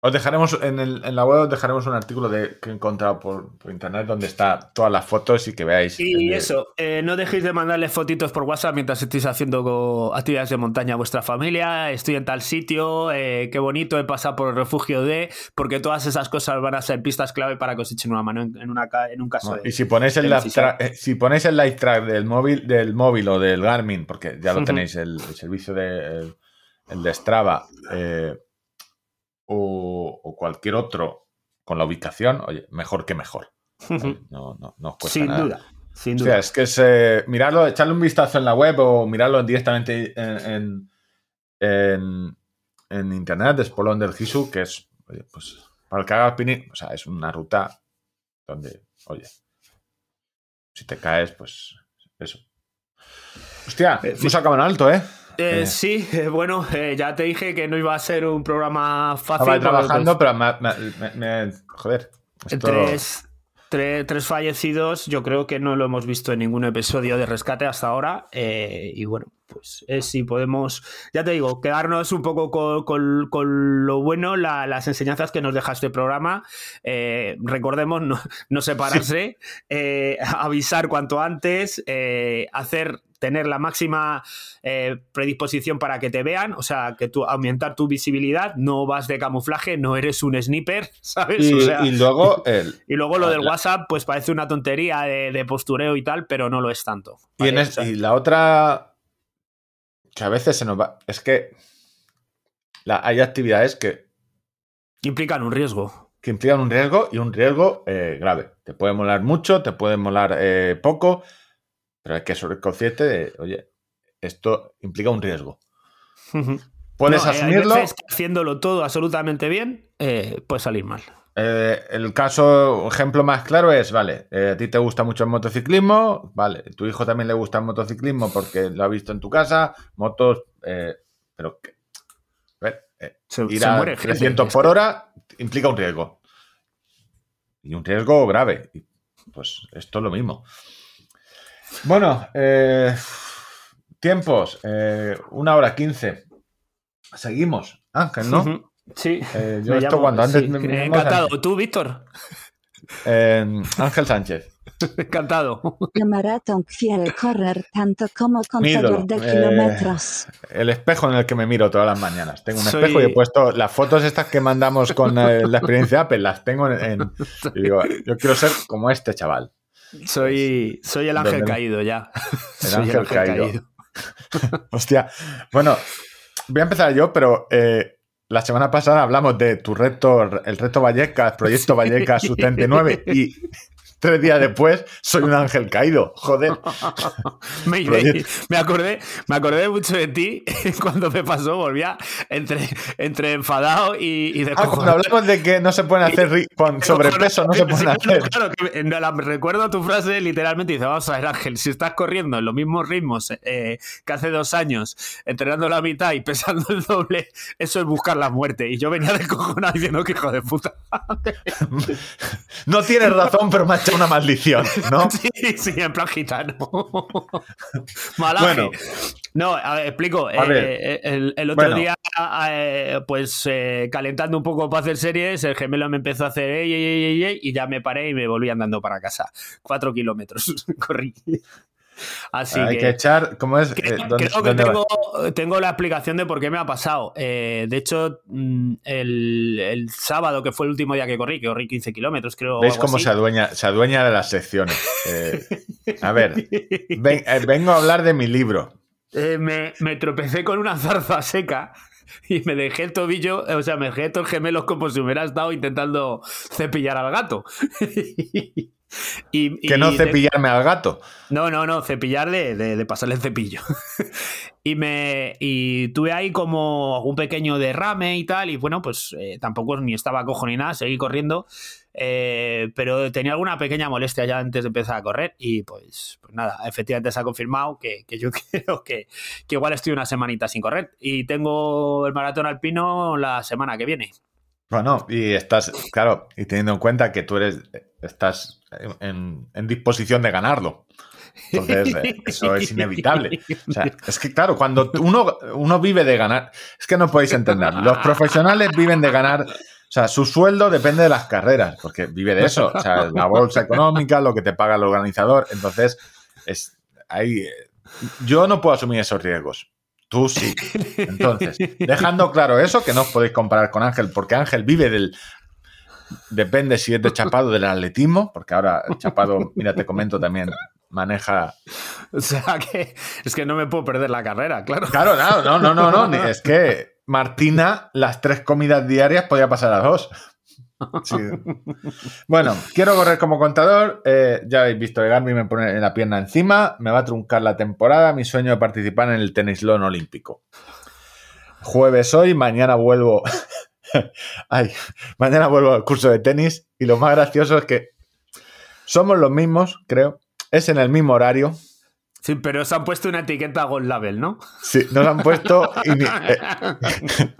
Os dejaremos en, el- en la web os dejaremos un artículo de, que he encontrado por, por internet donde está todas las fotos y que veáis. Y eso, eh, no dejéis de mandarle fotitos por WhatsApp mientras estéis haciendo actividades de montaña a vuestra familia. Estoy en tal sitio, eh, qué bonito he pasado por el refugio de, porque todas esas cosas van a ser pistas clave para que os echen una mano en, en una, en un caso No, de. y si ponéis el live eh, si ponéis el live track del móvil, del móvil o del Garmin, porque ya lo tenéis, el, el servicio de el, el de Strava eh, o, o cualquier otro con la ubicación, oye, mejor que mejor. No, no, no os cuesta Sin nada. duda, sin O duda. sea, es que es eh, mirarlo, echarle un vistazo en la web o mirarlo directamente en, en, en- en internet de Espolón del Gisu, que es, oye, pues, para el que haga o sea, es una ruta donde, oye, si te caes, pues eso. Hostia, Eh, hemos acabado en alto, ¿eh? Eh, Eh. Sí, eh, bueno, eh, ya te dije que no iba a ser un programa fácil. Estaba ahí porque, trabajando, pero me, me- me- me- joder. esto- tres, tres- tres fallecidos, yo creo que no lo hemos visto en ningún episodio de rescate hasta ahora. y bueno, pues si podemos, ya te digo, quedarnos un poco con, con- con lo bueno, la- las enseñanzas que nos deja este programa. Recordemos no, no separarse, avisar cuanto antes, hacer tener la máxima eh, predisposición para que te vean, o sea, que tú aumentar tu visibilidad, no vas de camuflaje, no eres un sniper, <laughs> ¿sabes? Y, O sea, y luego <laughs> el, y luego lo del La- WhatsApp, pues parece una tontería de, de postureo y tal, pero no lo es tanto. Y, en es- O sea, y la otra, que a veces se nos va, es que la- hay actividades que, implican un riesgo. que implican un riesgo y un riesgo eh, grave. Te puede molar mucho, te puede molar eh, poco, pero hay que ser consciente de, oye, esto implica un riesgo. Puedes No, eh, hay asumirlo. veces que haciéndolo todo absolutamente bien, eh, puede salir mal. Eh, el caso, ejemplo más claro es, vale, eh, a ti te gusta mucho el motociclismo, vale, tu hijo también le gusta el motociclismo porque lo ha visto en tu casa, motos, eh, pero que, a ver, eh, Se, ir se a muere gente. 300 por hora implica un riesgo. Y un riesgo grave. Y, pues esto es lo mismo. Bueno, eh, tiempos, eh, una hora quince. Seguimos, Ángel, ¿no? Sí. Eh, yo Me esto llamo- cuando antes sí. me- me- Encantado. ¿Tú, Víctor? Eh, Ángel Sánchez. <laughs> Encantado. Maratón quiere correr tanto como contador de eh, kilómetros. El espejo en el que me miro todas las mañanas. Tengo un Soy- espejo y he puesto las fotos estas que mandamos con eh, la experiencia Apple, las tengo en... en- y digo, yo quiero ser como este chaval. Soy, soy el ángel caído ya. El soy ángel caído. <laughs> Hostia. Bueno, voy a empezar yo, pero eh, la semana pasada hablamos de tu reto, el reto Vallecas, Proyecto <laughs> Vallecas 79 y tres días después soy un ángel caído. Joder. <laughs> me, acordé, me acordé mucho de ti <laughs> cuando me pasó, volvía entre, entre enfadado y, y de Ah, cuando hablamos de que no se pueden hacer con <laughs> sobrepeso, no se pueden hacer. Claro, que me- la- recuerdo tu frase literalmente dice, vamos a ver Ángel, si estás corriendo en los mismos ritmos eh, que hace dos años, entrenando la mitad y pesando el doble, eso es buscar la muerte. Y yo venía de cojonado diciendo que hijo de puta. No tienes razón, pero me ha hecho una maldición, ¿no? <laughs> Sí, sí, en plan gitano. <laughs> Malaje. Bueno. no, a ver, explico. A Eh, ver. eh, el, el otro Bueno. día, eh, pues eh, calentando un poco para hacer series, el gemelo me empezó a hacer ey, ey, ey, y ya me paré y me volví andando para casa. Cuatro kilómetros <laughs> corrí. Así Hay que, que echar, ¿cómo es? Creo, Eh, ¿dónde- creo que tengo, tengo la explicación de por qué me ha pasado. Eh, de hecho, mm, el, el sábado, que fue el último día que corrí, que corrí 15 kilómetros, creo. ¿Veis cómo así. se adueña, se adueña de las secciones? Eh, a ver, ven- eh, vengo a hablar de mi libro. Me, me tropecé con una zarza seca y me dejé el tobillo, o sea, me dejé todos gemelos como si hubiera estado intentando cepillar al gato. <laughs> y, Que no y te- cepillarme al gato. No, no, no, cepillar de, de- de pasarle el cepillo. <laughs> y me y tuve ahí como un pequeño derrame y tal, y bueno, pues eh, tampoco ni estaba cojo ni nada, seguí corriendo, eh, pero tenía alguna pequeña molestia ya antes de empezar a correr, y pues, pues nada, efectivamente se ha confirmado que, que yo <laughs> creo que, que igual estoy una semanita sin correr, y tengo el maratón alpino la semana que viene. Bueno, y estás, claro, y teniendo en cuenta que tú eres, estás en, en disposición de ganarlo. Entonces, eh, <laughs> eso es inevitable. O sea, es que, claro, cuando uno, uno vive de ganar, es que no podéis entender. Los profesionales viven de ganar, o sea, su sueldo depende de las carreras, porque vive de eso. O sea, la bolsa económica, lo que te paga el organizador. Entonces, es ahí. eh, Yo no puedo asumir esos riesgos. Tú sí. Entonces, dejando claro eso, que no os podéis comparar con Ángel, porque Ángel vive del. Depende si es de Chapado del atletismo, porque ahora el Chapado, mira, te comento también, maneja O sea que es que no me puedo perder la carrera, claro. Claro, no, no, no, no, no. Es que Martina, las tres comidas diarias podía pasar a dos. Sí. Bueno, quiero correr como contador. eh, ya habéis visto que Garmin me pone la pierna encima. Me va a truncar la temporada. Mi sueño de participar en el tenislón olímpico. Jueves hoy, mañana vuelvo. <laughs> Ay, mañana vuelvo al curso de tenis. Y lo más gracioso es que Somos los mismos, creo. Es en el mismo horario. Sí, pero se han puesto una etiqueta Gold Label, ¿no? Sí, nos han puesto <laughs> eh,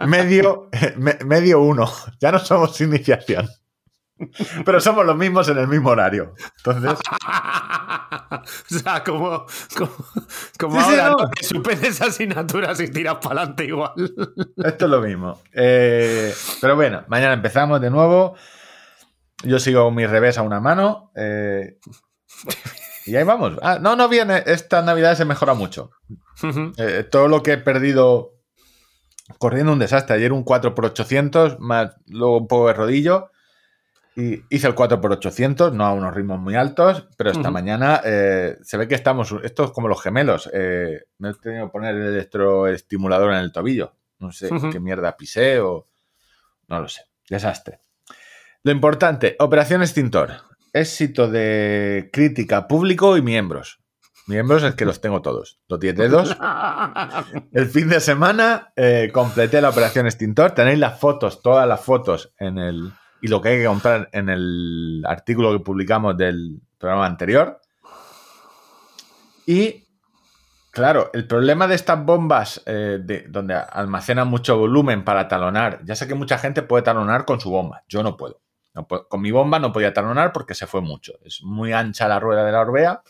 medio, me- medio uno. Ya no somos iniciación. <laughs> Pero somos los mismos en el mismo horario. Entonces, <laughs> o sea, como, como, como Sí, sí, ahora, no. ¿no? que suspendes asignaturas y tiras para adelante igual. <laughs> esto es lo mismo. Eh, pero bueno, mañana empezamos de nuevo. Yo sigo con mi revés a una mano. eh, y ahí vamos. Ah, no, no viene. Esta Navidad se mejora mucho. Eh, todo lo que he perdido corriendo un desastre. Ayer un 4x800, más luego un poco de rodillo. Y hice el 4x800, no a unos ritmos muy altos, pero esta mañana eh, se ve que estamos. Esto es como los gemelos. eh, me he tenido que poner el electroestimulador en el tobillo. No sé qué mierda pisé o. No lo sé. Desastre. Lo importante: Operación Extintor. Éxito de crítica, público y miembros. Miembros es que los tengo todos. Los 10 dedos. <laughs> El fin de semana eh, completé la operación extintor. Tenéis las fotos, todas las fotos en el. Y lo que hay que comprar en el artículo que publicamos del programa anterior. Y. Claro, el problema de estas bombas eh, de, donde almacenan mucho volumen para talonar. Ya sé que mucha gente puede talonar con su bomba. Yo no puedo. No puedo- con mi bomba no podía talonar porque se fue mucho. Es muy ancha la rueda de la Orbea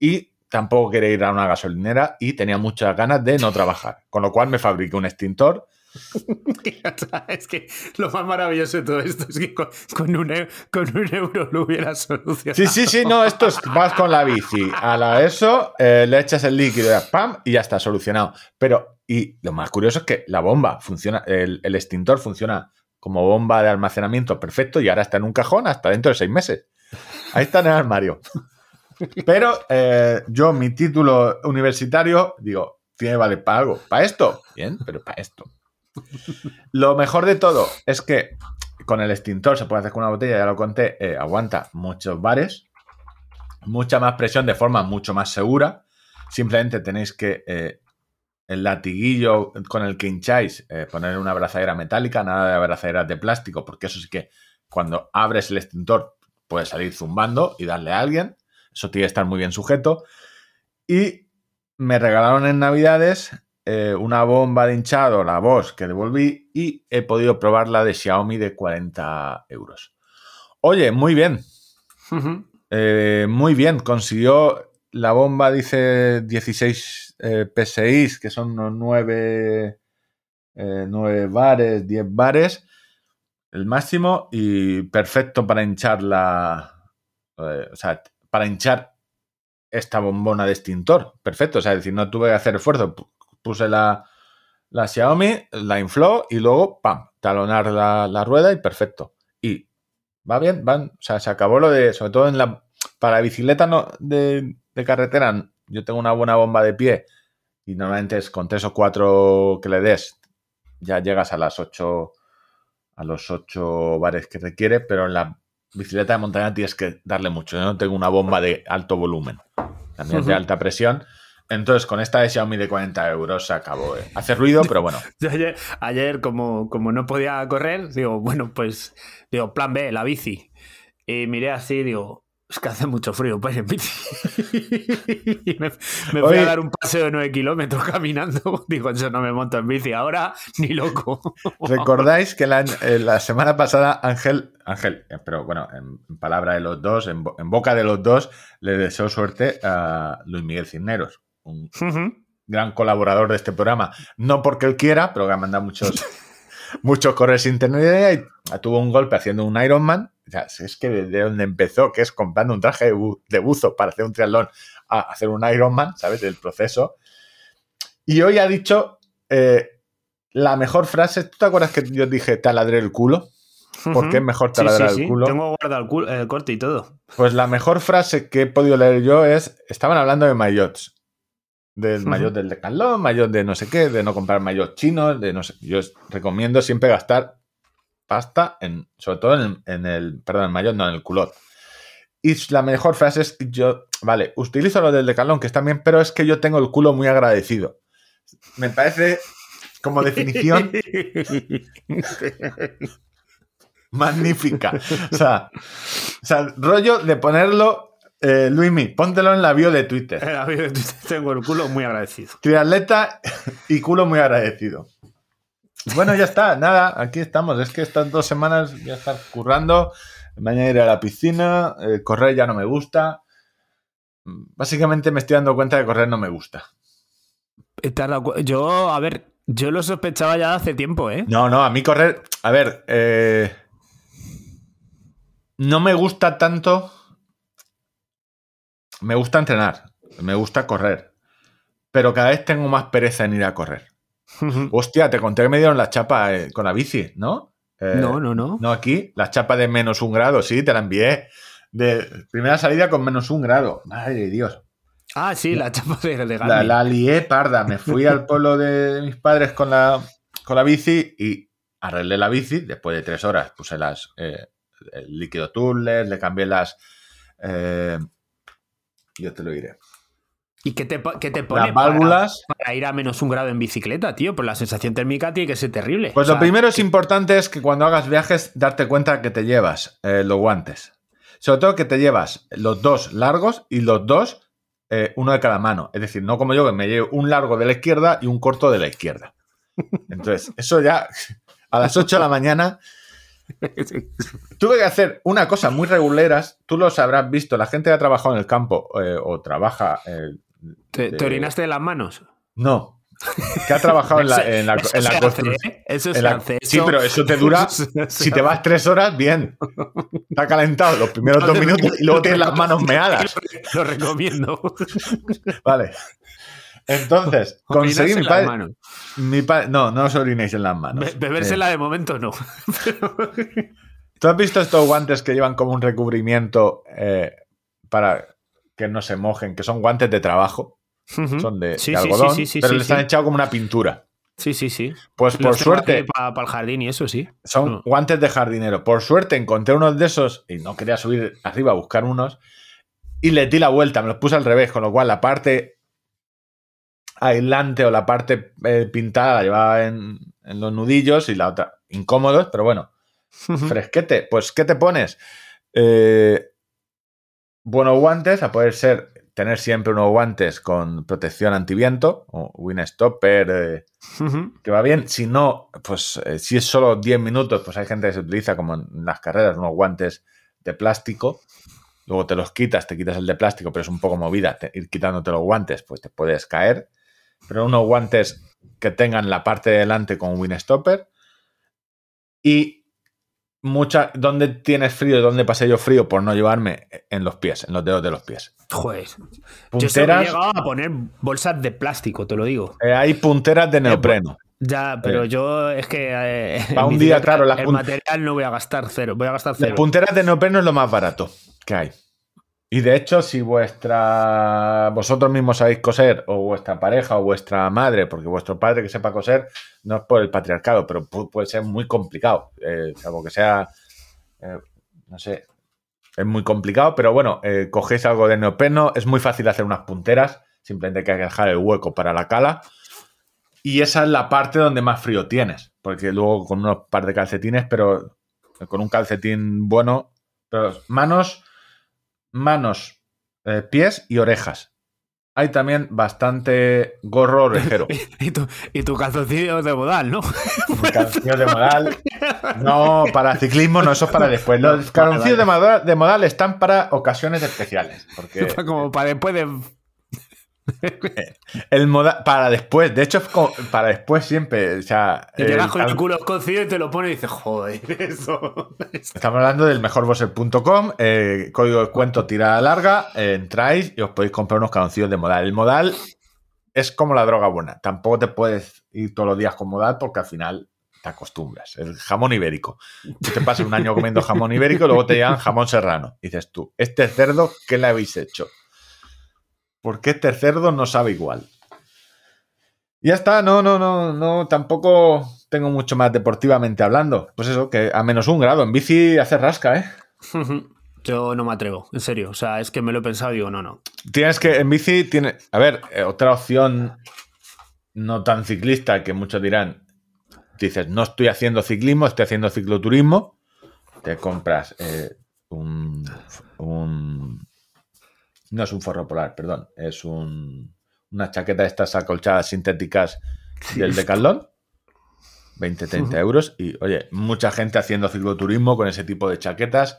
y tampoco quería ir a una gasolinera y tenía muchas ganas de no trabajar. Con lo cual me fabriqué un extintor. <laughs> Es que lo más maravilloso de todo esto es que con, un, con un euro lo hubiera solucionado. Sí, sí, sí, no, esto es, vas con la bici a la eso, eh, le echas el líquido, ¡pam! y ya está solucionado. Pero, y lo más curioso es que la bomba funciona, el, extintor funciona como bomba de almacenamiento perfecto y ahora está en un cajón hasta dentro de seis meses. Ahí está en el armario. Pero eh, yo, mi título universitario, digo, tiene que valer para algo. ¿Para esto? Bien, pero para esto. Lo mejor de todo es que con el extintor se puede hacer con una botella, ya lo conté, eh, aguanta muchos bares, mucha más presión de forma mucho más segura. Simplemente tenéis que eh, el latiguillo con el que hincháis, eh, poner una abrazadera metálica, nada de abrazaderas de plástico, porque eso sí que cuando abres el extintor puede salir zumbando y darle a alguien. Eso tiene que estar muy bien sujeto. Y me regalaron en Navidades eh, una bomba de hinchado, la Bosch, que devolví y he podido probar la de Xiaomi de 40 euros. Oye, muy bien. Eh, muy bien. Consiguió la bomba, dice 16 eh, PSI, que son unos 9, 9 bares, 10 bares, el máximo, y perfecto para hinchar la. eh, o sea, para hinchar esta bombona de extintor. Perfecto. O sea, es decir, no tuve que hacer esfuerzo. Pu- Puse la, la Xiaomi, la infló y luego, ¡pam! Talonar la, la rueda y perfecto. Y va bien, van. O sea, se acabó lo de. Sobre todo en la. Para bicicleta no, de, de carretera, yo tengo una buena bomba de pie y normalmente es con tres o cuatro que le des, ya llegas a las ocho. A los ocho bares que requiere, pero en la bicicleta de montaña tienes que darle mucho. Yo no tengo una bomba de alto volumen, también es de alta presión. Entonces, con esta de Xiaomi de 40 euros se acabó. ¿eh? Hace ruido, <laughs> pero bueno. Yo ayer, ayer, como, como no podía correr, digo, bueno, pues, digo, plan B, la bici. Y miré así, digo, es que hace mucho frío para ir en bici. <laughs> y me, me Oye. a dar un paseo de 9 kilómetros caminando. <laughs> Digo, eso no me monto en bici ahora, ni loco. ¿Recordáis que la, eh, la semana pasada Ángel, Ángel, eh, pero bueno, en, en palabra de los dos, en, en boca de los dos, le deseo suerte a Luis Miguel Cisneros, un Ujú. gran colaborador de este programa. No porque él quiera, pero que ha mandado muchos, <laughs> muchos correos internet y tuvo un golpe haciendo un Ironman. O sea, es que desde donde empezó, que es comprando un traje de, bu- de buzo para hacer un triatlón, a hacer un Ironman, ¿sabes? El proceso. Y hoy ha dicho eh, la mejor frase. ¿Tú te acuerdas que yo dije taladré el culo? ¿Por qué es mejor Sí, taladrar sí, el sí. culo? Tengo guardado el, culo- el corte y todo. Pues la mejor frase que he podido leer yo es, estaban hablando de maillots. Del maillot del Decathlon, maillot de no sé qué, de no comprar maillot chinos, de no sé. Yo recomiendo siempre gastar pasta, en, sobre todo en el, en el- perdón, el maillot, no, en el culot. Y la mejor frase es que yo, vale, utilizo lo del Decathlon, que está bien, pero es que yo tengo el culo muy agradecido. Me parece como definición <laughs> magnífica. O sea, o sea, rollo de ponerlo, eh, Luismi, póntelo en la bio de Twitter. Eh, a mí Tengo el culo muy agradecido. Triatleta y culo muy agradecido. Bueno, ya está, nada, aquí estamos. Es que estas dos semanas voy a estar currando. Mañana iré a la piscina. eh, correr ya no me gusta. Básicamente me estoy dando cuenta de que correr no me gusta. ¿Te has dado cu- Yo, a ver, yo lo sospechaba ya hace tiempo, ¿eh? No, no, a mí correr. A ver, eh, no me gusta tanto. Me gusta entrenar, me gusta correr. Pero cada vez tengo más pereza en ir a correr. Hostia, te conté que me dieron la chapa eh, con la bici, ¿no? Eh, no, no, no. No, aquí, la chapa de menos un grado, sí, te la envié. De primera salida con menos un grado. Madre de Dios. Ah, sí, la chapa de, de La, lié parda. Me fui al pueblo de mis padres con la, con la bici y arreglé la bici. Después de tres horas puse las eh, el líquido Turles, le cambié las. Yo te lo diré. ¿Y qué te, qué te pone Las válvulas. Para, para ir a menos un grado en bicicleta, tío? Pues la sensación térmica tiene que ser terrible. Pues O lo primero es importante es que cuando hagas viajes, darte cuenta que te llevas eh, los guantes. Sobre todo que te llevas los dos largos y los dos, eh, uno de cada mano. Es decir, no como yo, que me llevo un largo de la izquierda y un corto de la izquierda. Entonces, eso ya a las 8 de la mañana tuve que hacer una cosa muy reguleras. Tú los habrás visto, la gente que ha trabajado en el campo eh, o trabaja. eh, ¿Te, te de- orinaste de las manos? No. Que ha trabajado en la, en la, Eso en la construcción. ¿eh? Eso En se la- hace. sí, eso- pero eso te dura. <laughs> eso Si te vas tres horas, bien. Está calentado los primeros dos minutos y luego tienes las manos meadas. <laughs> Lo recomiendo. Vale. Entonces, <laughs> conseguí mi padre. mi pa- no, no os orinéis en las manos. Be- bebérsela de momento no. <laughs> ¿Tú has visto estos guantes que llevan como un recubrimiento eh, para que no se mojen? Que son guantes de trabajo. Son de, Sí, de algodón, sí, sí, sí, pero les han echado como una pintura. Sí, sí, sí. Pues por suerte, Para el jardín y eso sí. Son No. guantes de jardinero. Por suerte encontré unos de esos y no quería subir arriba a buscar unos. Y le di la vuelta, me los puse al revés, con lo cual la parte aislante o la parte eh, pintada la llevaba en, en los nudillos y la otra incómodos, pero bueno, fresquete. Pues, ¿qué te pones? Eh, buenos guantes, a poder ser, tener siempre unos guantes con protección antiviento, o Winstopper, eh, que va bien. Si no, pues eh, si es solo 10 minutos, pues hay gente que se utiliza como en las carreras, unos guantes de plástico. Luego te los quitas, te quitas el de plástico, pero es un poco movida. te- ir quitándote los guantes, pues te puedes caer. Pero unos guantes que tengan la parte de delante con Winstopper. Y mucha, ¿dónde tienes frío y dónde pasé yo frío por no llevarme en los pies, en los dedos de los pies? Joder. Yo Punteras, llegado a poner bolsas de plástico, te lo digo. eh, hay punteras de neopreno. Ya, pero Eh. yo es que. eh, <laughs> un día, claro, las El material no voy a gastar cero. Voy a gastar Las cero. punteras de neopreno es lo más barato que hay. Y de hecho, si vuestra vosotros mismos sabéis coser, o vuestra pareja, o vuestra madre, porque vuestro padre que sepa coser, no es por el patriarcado, pero pu- puede ser muy complicado. Eh, salvo que sea, eh, no sé, es muy complicado, pero bueno, eh, cogéis algo de neopreno, es muy fácil hacer unas punteras, simplemente hay que dejar el hueco para la cala. Y esa es la parte donde más frío tienes, porque luego con unos par de calcetines, pero con un calcetín bueno, pero manos, manos, eh, pies y orejas. Hay también bastante gorro orejero. <laughs> y, tu, y tu calzoncillo de modal, ¿no? <laughs> Calzoncillos de modal. No, para ciclismo no, eso es para después. Los calzoncillos de modal, de modal están para ocasiones especiales. Porque <laughs> Como para después de. <laughs> el modal, para después, de hecho, para después siempre. O sea, Y el con el culo escocido y te lo pones y dices, joder, <laughs> eso. Estamos hablando del mejorboser.com, eh, código de descuento tirada larga, eh, entráis y os podéis comprar unos calzoncillos de modal. El modal es como la droga buena, tampoco te puedes ir todos los días con modal porque al final te acostumbras. El jamón ibérico. Tú te pasas un año comiendo jamón ibérico y luego te llegan jamón serrano. Y dices tú, este cerdo, ¿qué le habéis hecho? ¿Por qué este cerdo no sabe igual? Y ya está, no, no, no, no, tampoco tengo mucho más deportivamente hablando. Pues eso, que a menos un grado en bici hace rasca, ¿eh? <laughs> Yo no me atrevo, en serio. O sea, es que me lo he pensado y digo, no, no. Tienes que, en bici, tiene, a ver, eh, otra opción no tan ciclista que muchos dirán, dices, no estoy haciendo ciclismo, estoy haciendo cicloturismo, te compras eh, un, un- No es un forro polar, perdón. Es un, una chaqueta de estas acolchadas sintéticas del Decathlon. 20, 30 euros. Y, oye, mucha gente haciendo cicloturismo con ese tipo de chaquetas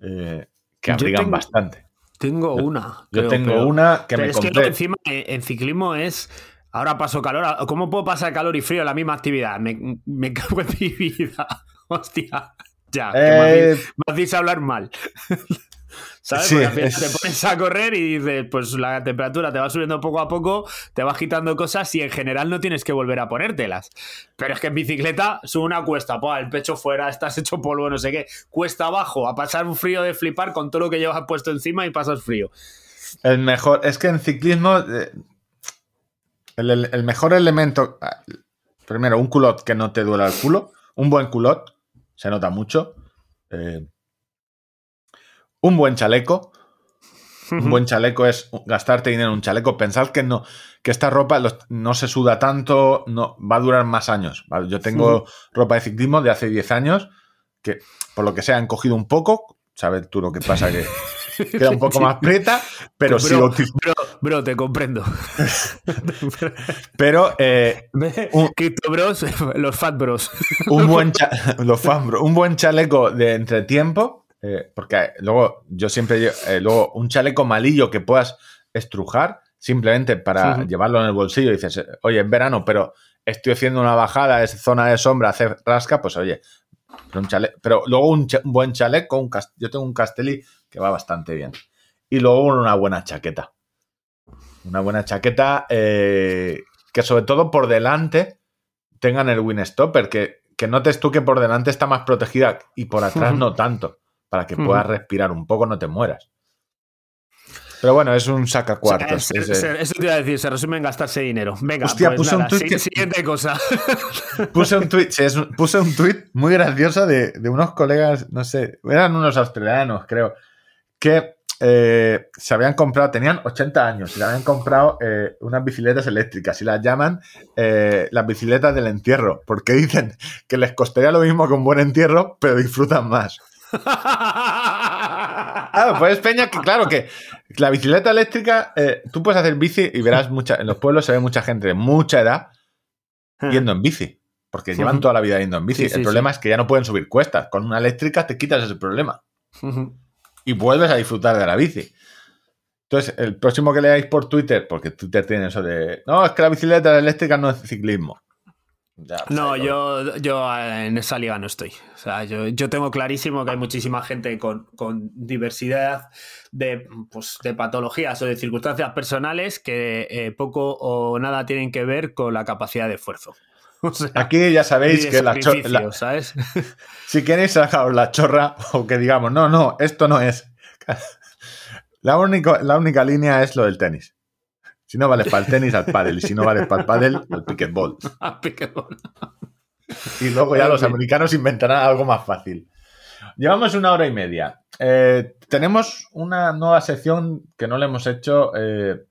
eh, que abrigan tengo- bastante. Tengo una. Yo creo, tengo pero- una que pero me es que compré. encima eh, en ciclismo es. Ahora paso calor. ¿Cómo puedo pasar calor y frío en la misma actividad? Me, me cago en mi vida. <laughs> Hostia. Ya, que me Eh, hacéis- me hacéis hablar mal. <laughs> ¿Sabes? Sí, Porque al final es- te pones a correr y dices, pues la temperatura te va subiendo poco a poco, te vas quitando cosas y en general no tienes que volver a ponértelas. Pero es que en bicicleta sube una cuesta, el pecho fuera, estás hecho polvo, no sé qué. Cuesta abajo, a pasar un frío de flipar con todo lo que llevas puesto encima y pasas frío. El mejor, es que en ciclismo, eh, el, el- el mejor elemento, primero, un culot que no te duela el culo, un buen culot, se nota mucho, eh, un buen chaleco, un <laughs> buen chaleco es gastarte dinero en un chaleco, pensad que no, que esta ropa no se suda tanto, no, va a durar más años. ¿vale? Yo tengo ropa de ciclismo de hace 10 años, que por lo que sea han cogido un poco, sabes tú lo que pasa, que <laughs> queda un poco más prieta, pero Bro, sí lo. Bro, bro, te comprendo. Pero eh, <laughs> Un- Crypto Bros, los Fat Bros. un buen los fan, bro, un buen chaleco de entretiempo, eh, porque luego yo siempre eh, luego un chaleco malillo que puedas estrujar simplemente para llevarlo en el bolsillo y dices, eh, oye, es verano, pero estoy haciendo una bajada, es zona de sombra, hace rasca, pues oye, pero, un chale- pero luego un, un buen chaleco, un yo tengo un Castelli que va bastante bien. Y luego una buena chaqueta. Una buena chaqueta eh, que sobre todo por delante tengan el Winstopper, que, que notes tú que por delante está más protegida y por atrás <laughs> no tanto, para que puedas respirar un poco, no te mueras. Pero bueno, es un sacacuartos. Es, eh, se- eso te iba a decir, se resume en gastarse dinero. Venga, Hostia, pues puse un nada, que- siguiente cosa. <laughs> puse un tweet, sí, es un- puse un tweet muy gracioso de, de unos colegas, no sé, eran unos australianos, creo, que eh, se habían comprado, tenían 80 años, y se habían comprado eh, unas bicicletas eléctricas y las llaman eh, las bicicletas del entierro, porque dicen que les costaría lo mismo que un buen entierro, pero disfrutan más. Pues Peña, que claro que la bicicleta eléctrica, eh, tú puedes hacer bici y verás mucha, en los pueblos se ve mucha gente de mucha edad yendo en bici. Porque llevan toda la vida yendo en bici. Sí, sí, el problema es que ya no pueden subir cuestas. Con una eléctrica te quitas ese problema. Y vuelves a disfrutar de la bici. Entonces, el próximo que leáis por Twitter, porque Twitter tiene eso de. No, es que la bicicleta eléctrica no es ciclismo. Ya, pues No, yo, yo eh, en esa liga no estoy. O sea, yo, yo tengo clarísimo que hay muchísima gente con, con diversidad de, pues, de patologías o de circunstancias personales que eh, poco o nada tienen que ver con la capacidad de esfuerzo. <laughs> O sea, Aquí ya sabéis que la, cho- sacrificio, la- ¿sabes? <laughs> si queréis sacaros la chorra o que digamos, no, no, esto no es. <laughs> La, único, la única línea es lo del tenis. Si no vale para el tenis, al pádel. Y si no vale para el pádel, al pickleball. <laughs> Y luego ya los americanos inventarán algo más fácil. Llevamos una hora y media. Eh, tenemos una nueva sección que no le hemos hecho eh,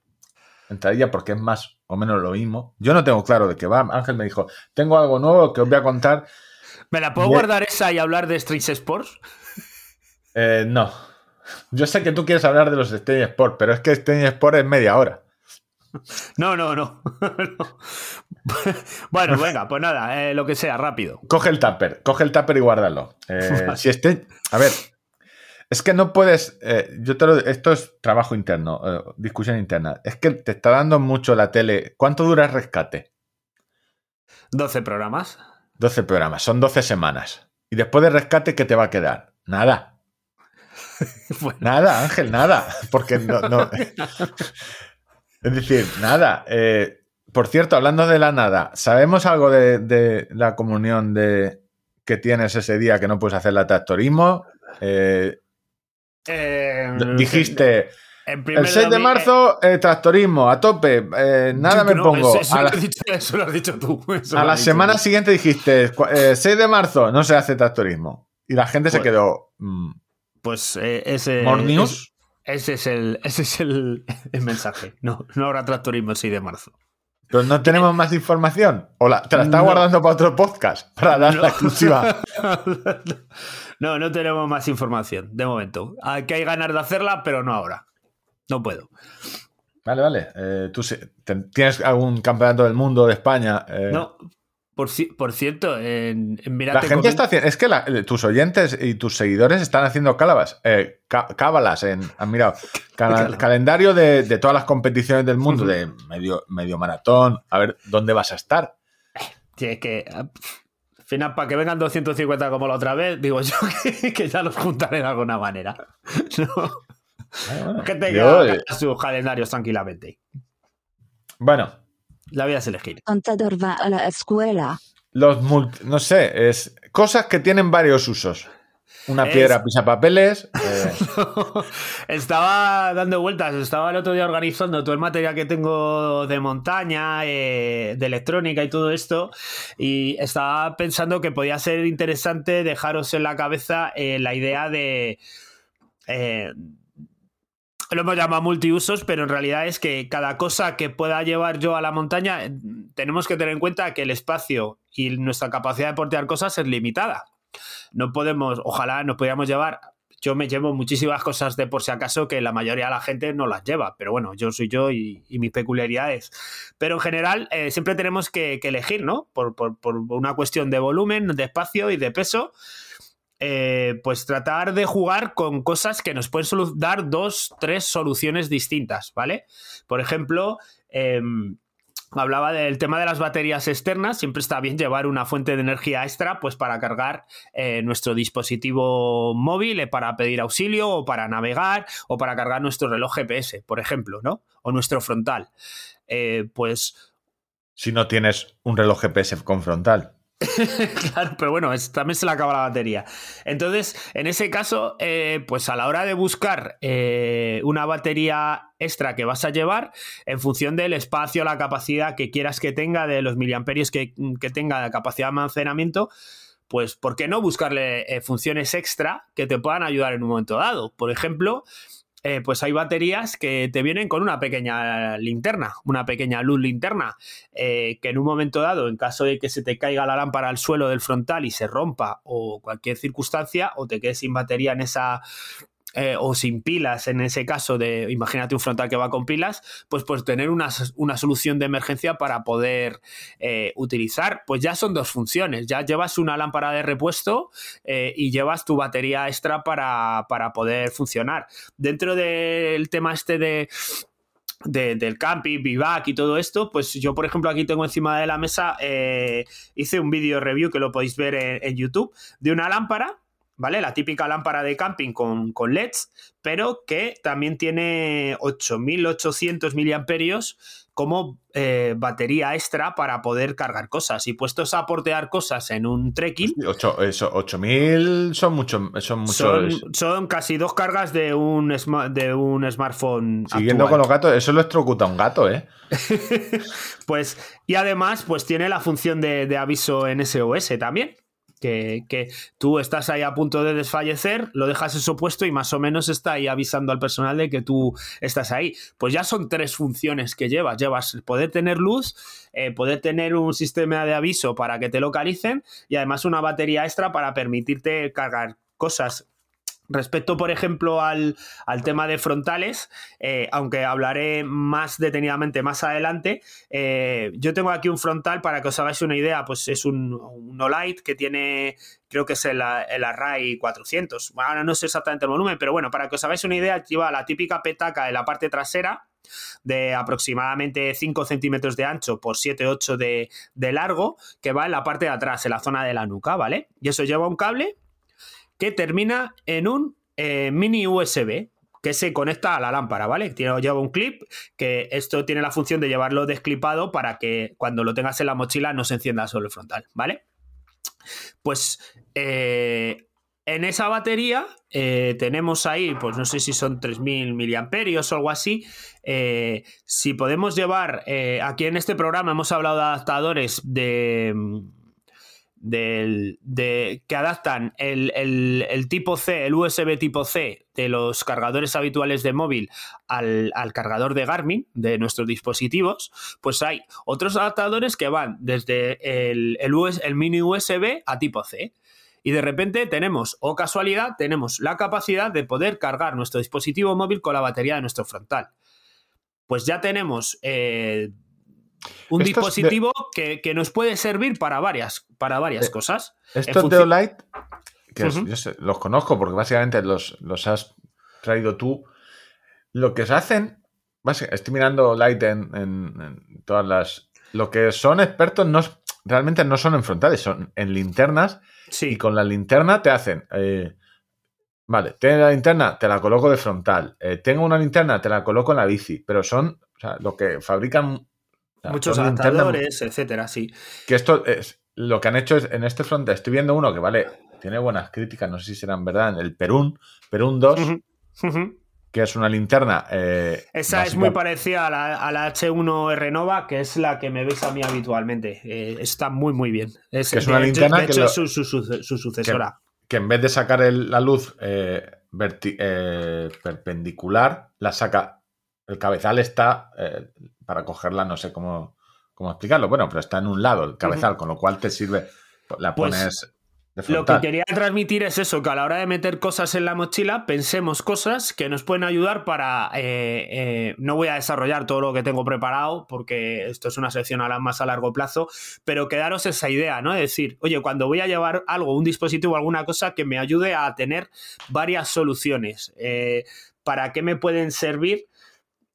entradilla porque es más o menos lo mismo. Yo no tengo claro de qué va. Ángel me dijo, tengo algo nuevo que os voy a contar. ¿Me la puedo guardar esa y hablar de Street Sports? Eh, no. Yo sé que tú quieres hablar de los Stage Sport, pero es que Stage Sport es media hora. No, no, no. No. <laughs> bueno, venga, pues nada, eh, lo que sea, rápido. Coge el tupper, coge el tupper y guárdalo. Eh, <laughs> si este, a ver, es que no puedes. eh, yo te lo, esto es trabajo interno, discusión interna. Es que te está dando mucho la tele. ¿Cuánto dura el rescate? 12 programas. 12 programas, son 12 semanas. Y después del rescate, ¿qué te va a quedar? Nada. <laughs> Bueno, Nada, Ángel, nada. Porque no. no- Es decir, nada. Eh, por cierto, hablando de la nada, ¿sabemos algo de, de la comunión de que tienes ese día que no puedes hacer la tractorismo? Eh, eh, dijiste, en el 6 de marzo, eh, tractorismo, a tope, eh, nada me no, pongo. Eso, A lo la, has dicho, eso lo has dicho tú. <laughs> a la semana tú. siguiente dijiste, eh, 6 de marzo, no se hace tractorismo. Y la gente se Pues- quedó. mm, Pues eh, ese, ¿More news? Es- ese es el, ese es el, <laughs> el mensaje. No, no habrá tractorismo el 6 de marzo. Pero no tenemos más información. O la, te la estás No. guardando para otro podcast, para dar la exclusiva. <laughs> no, no tenemos más información de momento. Aquí hay ganas de hacerla, pero no ahora. No puedo. Vale, vale. Eh, ¿Tú se- te- tienes algún campeonato del mundo de España? Eh, No. Por, ci- por cierto, en, en La te gente comento- está haciendo. Es que la- tus oyentes y tus seguidores están haciendo cábalas. eh, cá- cábalas en. Han mirado. <laughs> Cábalas. calendario de, de todas las competiciones del mundo, de medio, medio maratón. A ver dónde vas a estar. Sí, es que ah, al final, para que vengan 250 como la otra vez, digo yo <laughs> que, que ya los juntaré de alguna manera. <laughs> No, Bueno, que yo, tenga eh, sus calendarios tranquilamente. bueno, La voy a elegir. Contador va a la escuela. los multi- no sé, es cosas que tienen varios usos. Una Es- piedra pisa papeles. <laughs> eh, estaba dando vueltas, estaba el otro día organizando todo el material que tengo de montaña, eh, de electrónica y todo esto, y estaba pensando que podía ser interesante dejaros en la cabeza eh, la idea de... eh, lo hemos llamado multiusos, pero en realidad es que cada cosa que pueda llevar yo a la montaña, eh, tenemos que tener en cuenta que el espacio y nuestra capacidad de portear cosas es limitada. No podemos, ojalá nos podíamos llevar. Yo me llevo muchísimas cosas de por si acaso que la mayoría de la gente no las lleva, pero bueno, yo soy yo y, y mis peculiaridades. Pero en general eh, siempre tenemos que, que elegir, ¿no? Por, por- por una cuestión de volumen, de espacio y de peso. Eh, pues tratar de jugar con cosas que nos pueden dar dos, tres soluciones distintas, ¿vale? Por ejemplo, em, hablaba del tema de las baterías externas. Siempre está bien llevar una fuente de energía extra, pues para cargar eh, nuestro dispositivo móvil, eh, para pedir auxilio o para navegar o para cargar nuestro reloj GPS, por ejemplo, ¿no? O nuestro frontal. Pues si no tienes un reloj GPS con frontal. <laughs> claro, pero bueno, es- también se le acaba la batería. Entonces, en ese caso, eh, pues a la hora de buscar eh, una batería extra que vas a llevar, en función del espacio, la capacidad que quieras que tenga, de los miliamperios que, que tenga de capacidad de almacenamiento, pues ¿por qué no buscarle eh, funciones extra que te puedan ayudar en un momento dado? Por ejemplo, eh, pues hay baterías que te vienen con una pequeña linterna, una pequeña luz linterna, eh, que en un momento dado, en caso de que se te caiga la lámpara al suelo del frontal y se rompa o cualquier circunstancia, o te quedes sin batería en esa... eh, o sin pilas en ese caso de, imagínate un frontal que va con pilas, pues pues tener una, una solución de emergencia para poder eh, utilizar, pues ya son dos funciones, ya llevas una lámpara de repuesto eh, y llevas tu batería extra para, para poder funcionar. Dentro del tema este de, de- del camping, vivac y todo esto, pues yo, por ejemplo, aquí tengo encima de la mesa, hice un vídeo review que lo podéis ver en YouTube, de una lámpara, ¿vale? La típica lámpara de camping con, con LEDs, pero que también tiene 8800 miliamperios como eh, batería extra para poder cargar cosas. Y puestos a portear cosas en un trekking, Ocho- eso, 8000 son muchos. Son muchos. son, son casi dos cargas de un, de un smartphone. Siguiendo actual. con los gatos, eso lo electrocuta un gato, ¿eh? <laughs> Pues, y además, pues tiene la función de, de aviso en SOS también. Que, tú estás ahí a punto de desfallecer, lo dejas eso puesto y más o menos está ahí avisando al personal de que tú estás ahí. Pues ya son tres funciones que llevas. Llevas poder tener luz, eh, poder tener un sistema de aviso para que te localicen y además una batería extra para permitirte cargar cosas. Respecto, por ejemplo, al, al tema de frontales, eh, aunque hablaré más detenidamente más adelante, eh, yo tengo aquí un frontal para que os hagáis una idea, pues es un, un Olight que tiene, creo que es el, el Array 400. Bueno, ahora no sé exactamente el volumen, pero bueno, para que os hagáis una idea, lleva la típica petaca en la parte trasera de aproximadamente 5 centímetros de ancho por 7-8 de, de largo, que va en la parte de atrás, en la zona de la nuca, ¿vale? Y eso lleva un cable que termina en un eh, mini USB que se conecta a la lámpara, ¿vale? Tiene, lleva un clip que esto tiene la función de llevarlo desclipado para que cuando lo tengas en la mochila no se encienda solo el frontal, ¿vale? Pues eh, en esa batería eh, tenemos ahí, pues no sé si son 3.000 miliamperios o algo así. Si podemos llevar, aquí en este programa hemos hablado de adaptadores de, del, de, que adaptan el, el- tipo C, el USB tipo C de los cargadores habituales de móvil al, al cargador de Garmin de nuestros dispositivos, pues hay otros adaptadores que van desde el, el el mini USB a tipo C. Y de repente tenemos, o casualidad, tenemos la capacidad de poder cargar nuestro dispositivo móvil con la batería de nuestro frontal. Pues ya tenemos eh, un de- dispositivo que, que nos puede servir para varias, para varias Eh, cosas. Estos de Olight, que sé- los conozco porque básicamente los, los has traído tú, lo que se hacen, estoy mirando Olight en, en- en todas las... Lo que son expertos no realmente no son en frontales, son en linternas Sí, y con la linterna te hacen... eh, vale, tengo la linterna, te la coloco de frontal. eh, tengo una linterna, te la coloco en la bici. Pero son o sea, lo que fabrican... sea, muchos linternas adaptadores, etcétera, sí. que esto es lo que han hecho es en este front. Estoy viendo uno que vale, tiene buenas críticas, no sé si serán verdad, en el Perún, Perún 2, Ujú, ujú. que es una linterna. eh, Esa es muy parecida a la, a la H1R Nova, que es la que me ves a mí habitualmente. Eh, está muy, muy bien. Es, Que es una de- linterna de que hecho, es su, su- su- su sucesora. que en vez de sacar el- la luz eh, verti- perpendicular, la saca. El cabezal está para cogerla, no sé cómo, cómo explicarlo. Bueno, pero está en un lado el cabezal, con lo cual te sirve. La Pues, pones Lo que quería transmitir es eso, que a la hora de meter cosas en la mochila, pensemos cosas que nos pueden ayudar para... eh, eh, no voy a desarrollar todo lo que tengo preparado, porque esto es una sección a la más a largo plazo, pero quedaros esa idea, ¿no? Es decir, oye, cuando voy a llevar algo, un dispositivo, alguna cosa que me ayude a tener varias soluciones. Eh, ¿Para qué me pueden servir?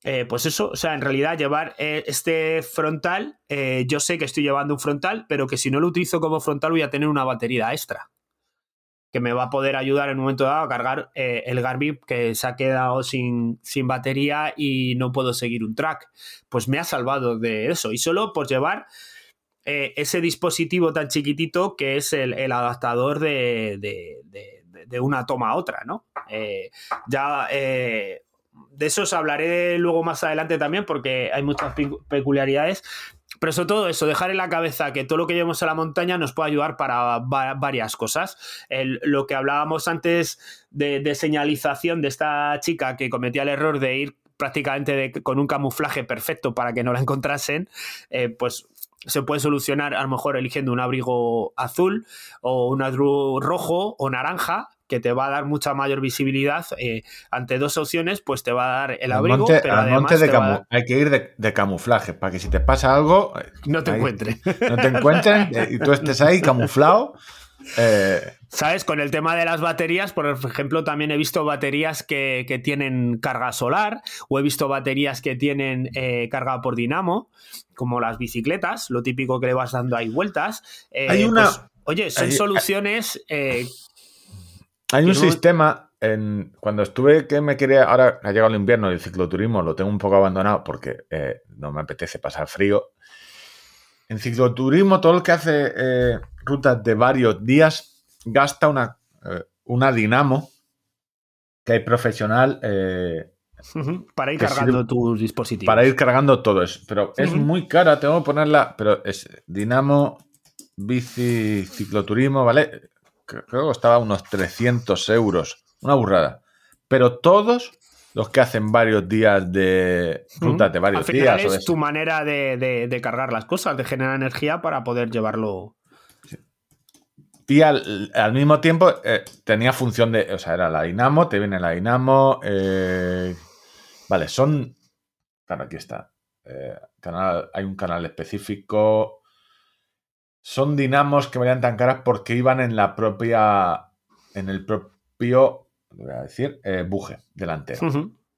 Eh, pues eso, o sea, en realidad llevar eh, este frontal, eh, yo sé que estoy llevando un frontal, pero que si no lo utilizo como frontal voy a tener una batería extra que me va a poder ayudar en un momento dado a cargar el Garmin que se ha quedado sin, sin batería y no puedo seguir un track. Pues me ha salvado de eso. Y solo por llevar ese dispositivo tan chiquitito que es el, el adaptador de, de- de- de- una toma a otra, ¿no? Ya de eso os hablaré luego más adelante también porque hay muchas pe- peculiaridades. Pero sobre todo eso, dejar en la cabeza que todo lo que llevemos a la montaña nos puede ayudar para va- varias cosas. El- lo que hablábamos antes de, de señalización de esta chica que cometía el error de ir prácticamente de- con un camuflaje perfecto para que no la <laughs> encontrasen, eh, pues se puede solucionar a lo mejor eligiendo un abrigo azul o un abrigo rojo o naranja que te va a dar mucha mayor visibilidad eh, ante dos opciones pues te va a dar el abrigo monte, pero además monte de te va a camu- dar- hay que ir de, de camuflaje para que si te pasa algo eh, no te ahí- encuentre <laughs> no te encuentren y tú estés ahí camuflado. eh, ¿Sabes? Con el tema de las baterías, por ejemplo, también he visto baterías que, que tienen carga solar o he visto baterías que tienen eh, carga por dinamo, como las bicicletas, lo típico que le vas dando ahí vueltas. Eh, Hay una- pues, oye, son hay- soluciones hay un no- sistema en cuando estuve que me quería ahora ha llegado el invierno y el cicloturismo lo tengo un poco abandonado porque eh, no me apetece pasar frío. En cicloturismo todo el que hace eh, rutas de varios días gasta una eh, una dinamo que hay profesional eh, para ir cargando sirve tus dispositivos. para ir cargando todo eso. Pero es muy cara, tengo que ponerla. Pero es Dinamo Bici Cicloturismo, ¿vale? Creo que costaba unos 300 euros. Una burrada. Pero todos los que hacen varios días de rutas de varios Al final días. o de- es tu manera de, de- de cargar las cosas, de generar energía para poder llevarlo. Y al, al mismo tiempo eh, tenía función de. O sea, era la Dinamo, te viene la Dinamo. eh, vale, son. Claro, aquí está. eh, canal, hay un canal específico. Son dinamos que valían tan caras porque iban en la propia. En el propio. Voy a decir. eh, buje delantero.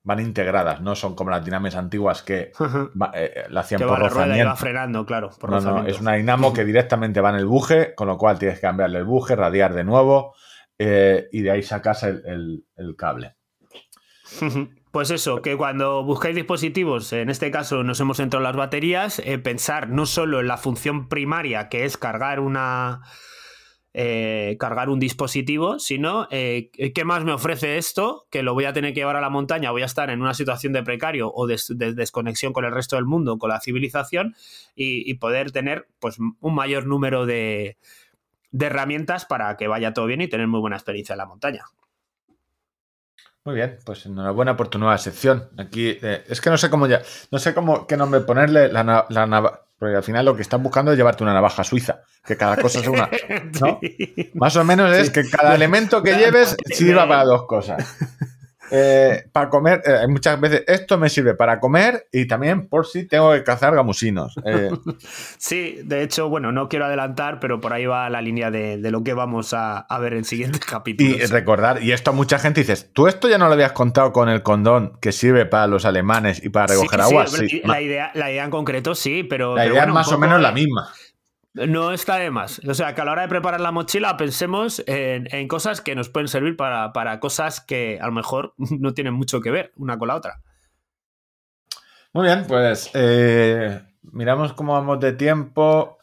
Van integradas, no son como las dinames antiguas que ujú. va- eh, la hacían Que por va la rueda rozamiento. frenando, claro. por No, no, es una dinamo que directamente va en el buje, con lo cual tienes que cambiarle el buje, radiar de nuevo eh, y de ahí sacas el, el- el cable. Pues eso, que cuando buscáis dispositivos, en este caso nos hemos centrado en las baterías, eh, pensar no solo en la función primaria, que es cargar una. eh, cargar un dispositivo, sino eh, qué más me ofrece esto, que lo voy a tener que llevar a la montaña, voy a estar en una situación de precario o de, de desconexión con el resto del mundo, con la civilización, y, y poder tener pues un mayor número de, de herramientas para que vaya todo bien y tener muy buena experiencia en la montaña. Muy bien, pues enhorabuena por tu nueva sección. Aquí eh, es que no sé cómo ya, no sé cómo qué nombre ponerle la, la nava- porque al final lo que estás buscando es llevarte una navaja suiza, que cada cosa es una, <laughs> ¿no? Más o menos es que cada <laughs> elemento que lleves sirva para dos cosas. Eh, para comer, eh, muchas veces esto me sirve para comer y también por si tengo que cazar gamusinos. Eh, <laughs> Sí, de hecho, bueno, no quiero adelantar, pero por ahí va la línea de, de lo que vamos a, a ver en siguientes <laughs> y capítulos. recordar, y esto a mucha gente dices, tú esto ya no lo habías contado con el condón que sirve para los alemanes y para recoger Sí, agua. la- Sí, la, idea, la idea en concreto sí, pero. la pero idea bueno, es más o menos la misma. No está de más. O sea, que a la hora de preparar la mochila pensemos en, en cosas que nos pueden servir para, para cosas que a lo mejor <laughs> no tienen mucho que ver una con la otra. Muy bien, pues eh, miramos cómo vamos de tiempo.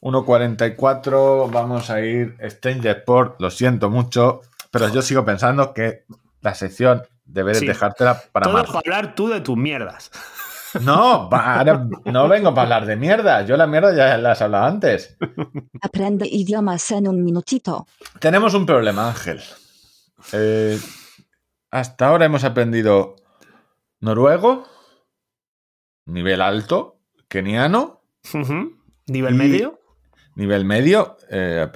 1.44, vamos a ir Strange Sport, lo siento mucho, pero yo sigo pensando que la sección debes Sí. dejártela para Todo para hablar tú de tus mierdas. <laughs> <laughs> No, no vengo para hablar de mierda, yo la mierda ya las he hablado antes. Aprende idiomas en un minutito. Tenemos un problema, Ángel. Eh, hasta ahora hemos aprendido noruego, nivel alto, keniano. Nivel medio. Nivel medio, eh,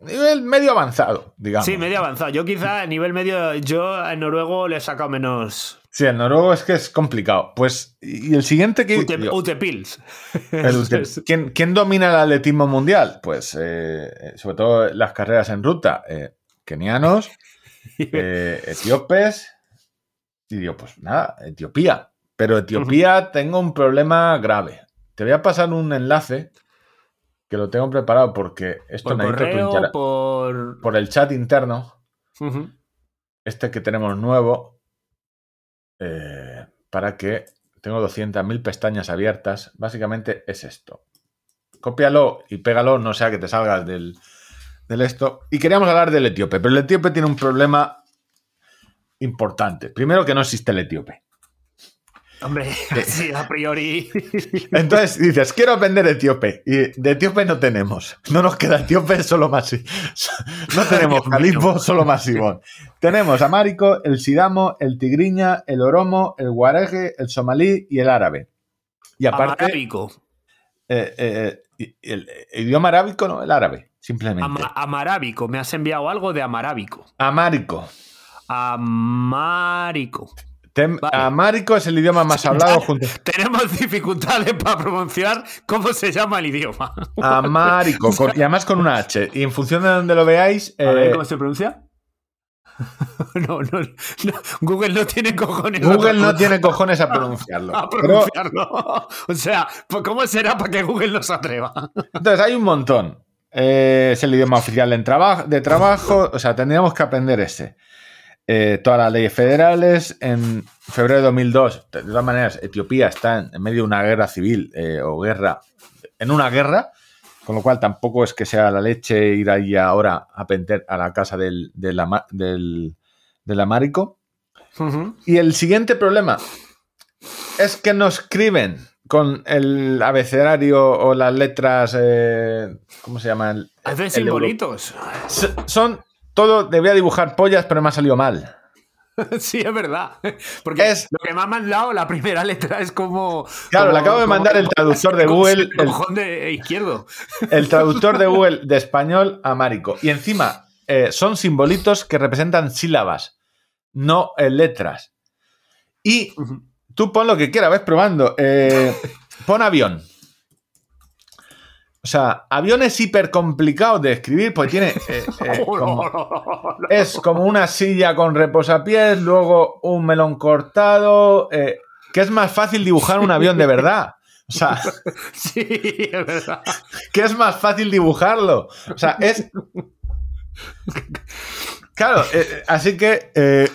nivel medio avanzado, digamos. Sí, medio avanzado. Yo quizá a nivel medio, yo en noruego le he sacado menos. Sí, el noruego es que es complicado. Pues, y el siguiente que. Ute, digo, Utepils. el <laughs> ute- ¿quién, quién domina el atletismo mundial? Pues, eh, sobre todo las carreras en ruta. eh, kenianos, <laughs> eh, etíopes. Y digo, pues nada, Etiopía. Pero Etiopía tengo un problema grave. Te voy a pasar un enlace que lo tengo preparado porque esto por necesito correo, por. por el chat interno. Este que tenemos nuevo, eh, para que tengo 200.000 pestañas abiertas. Básicamente es esto. Cópialo y pégalo, no sea que te salgas del, del esto. Y queríamos hablar del etíope, pero el etíope tiene un problema importante. Primero que no existe el etíope. Hombre, sí, a priori. <laughs> Entonces dices, quiero aprender etíope. Y de etíope no tenemos. No nos queda etíope, solo masi. <laughs> No tenemos calipo, solo masivón. Tenemos amárico, el sidamo, el tigriña, el oromo, el guareje, el somalí y el árabe. Y aparte, Amarábico. eh, eh, y- el, el idioma arábico, no, el árabe, simplemente. Ama- amarábico. Me has enviado algo de amarábico. Amárico. Amárico. Tem- Vale. Amárico es el idioma más hablado junto. Tenemos dificultades para pronunciar cómo se llama el idioma. Amárico, con- y además con una H. Y en función de donde lo veáis, A ver, eh, ¿cómo se pronuncia? <laughs> No, no, no. Google no tiene cojones. Google no tiene cojones a pronunciarlo. <laughs> a Pero, pronunciarlo. O sea, pues ¿cómo será para que Google no se atreva? entonces, hay un montón. Eh, es el idioma oficial en traba- de trabajo. O sea, tendríamos que aprender ese. Eh, todas las leyes federales. En febrero de 2002, de todas maneras, Etiopía está en, medio de una guerra civil eh, o guerra. En una guerra. Con lo cual tampoco es que sea la leche ir ahí ahora a aprender a la casa del, del, del, del amárico. Y el siguiente problema es que no escriben con el abecedario o las letras. eh, ¿Cómo se llama? El, Hace el euro- simbolitos. Son todo. Debía dibujar pollas, pero me ha salido mal. <laughs> Sí, es verdad. <laughs> Porque Es- lo que me ha mandado, la primera letra es como. Claro, como- le acabo de mandar el traductor de Google, el cojón de izquierdo. El traductor de Google de español a Márico. Y encima eh, son simbolitos que representan sílabas, no eh, letras. Y tú pon lo que quieras, ves probando. Eh, <laughs> pon avión. O sea, avión es hiper complicado de escribir porque tiene. <laughs> eh, eh, como- es como una silla con reposapiés, luego un melón cortado. eh, que es más fácil dibujar un avión de verdad. O sea, <laughs> Sí, es verdad. que es más fácil dibujarlo. O sea, es. Claro, eh, eh, así que eh,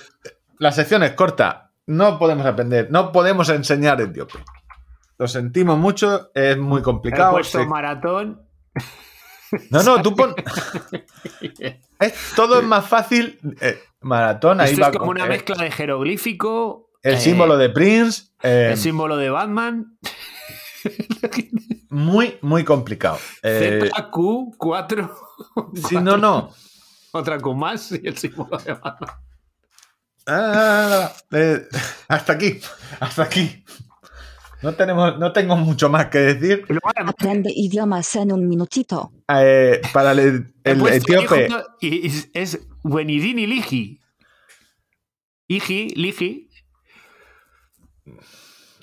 la sección es corta. No podemos aprender, no podemos enseñar etíope. Lo sentimos mucho, es muy He complicado. puesto se- maratón. No, no, tú pon. <laughs> Es, todo es más fácil. eh, maratón, ahí Esto va es como con- una mezcla de jeroglífico. El eh, símbolo de Prince. eh, El símbolo de Batman. Muy, muy complicado. Eh, ZQ4. sí, no, no. <laughs> Otra Q más y el símbolo de Batman. Ah, hasta aquí, hasta aquí. No, tenemos, no tengo mucho más que decir. Aprende idiomas en un minutito. Eh, para el, el etíope, es Wenidini Ligi. Igi, Ligi.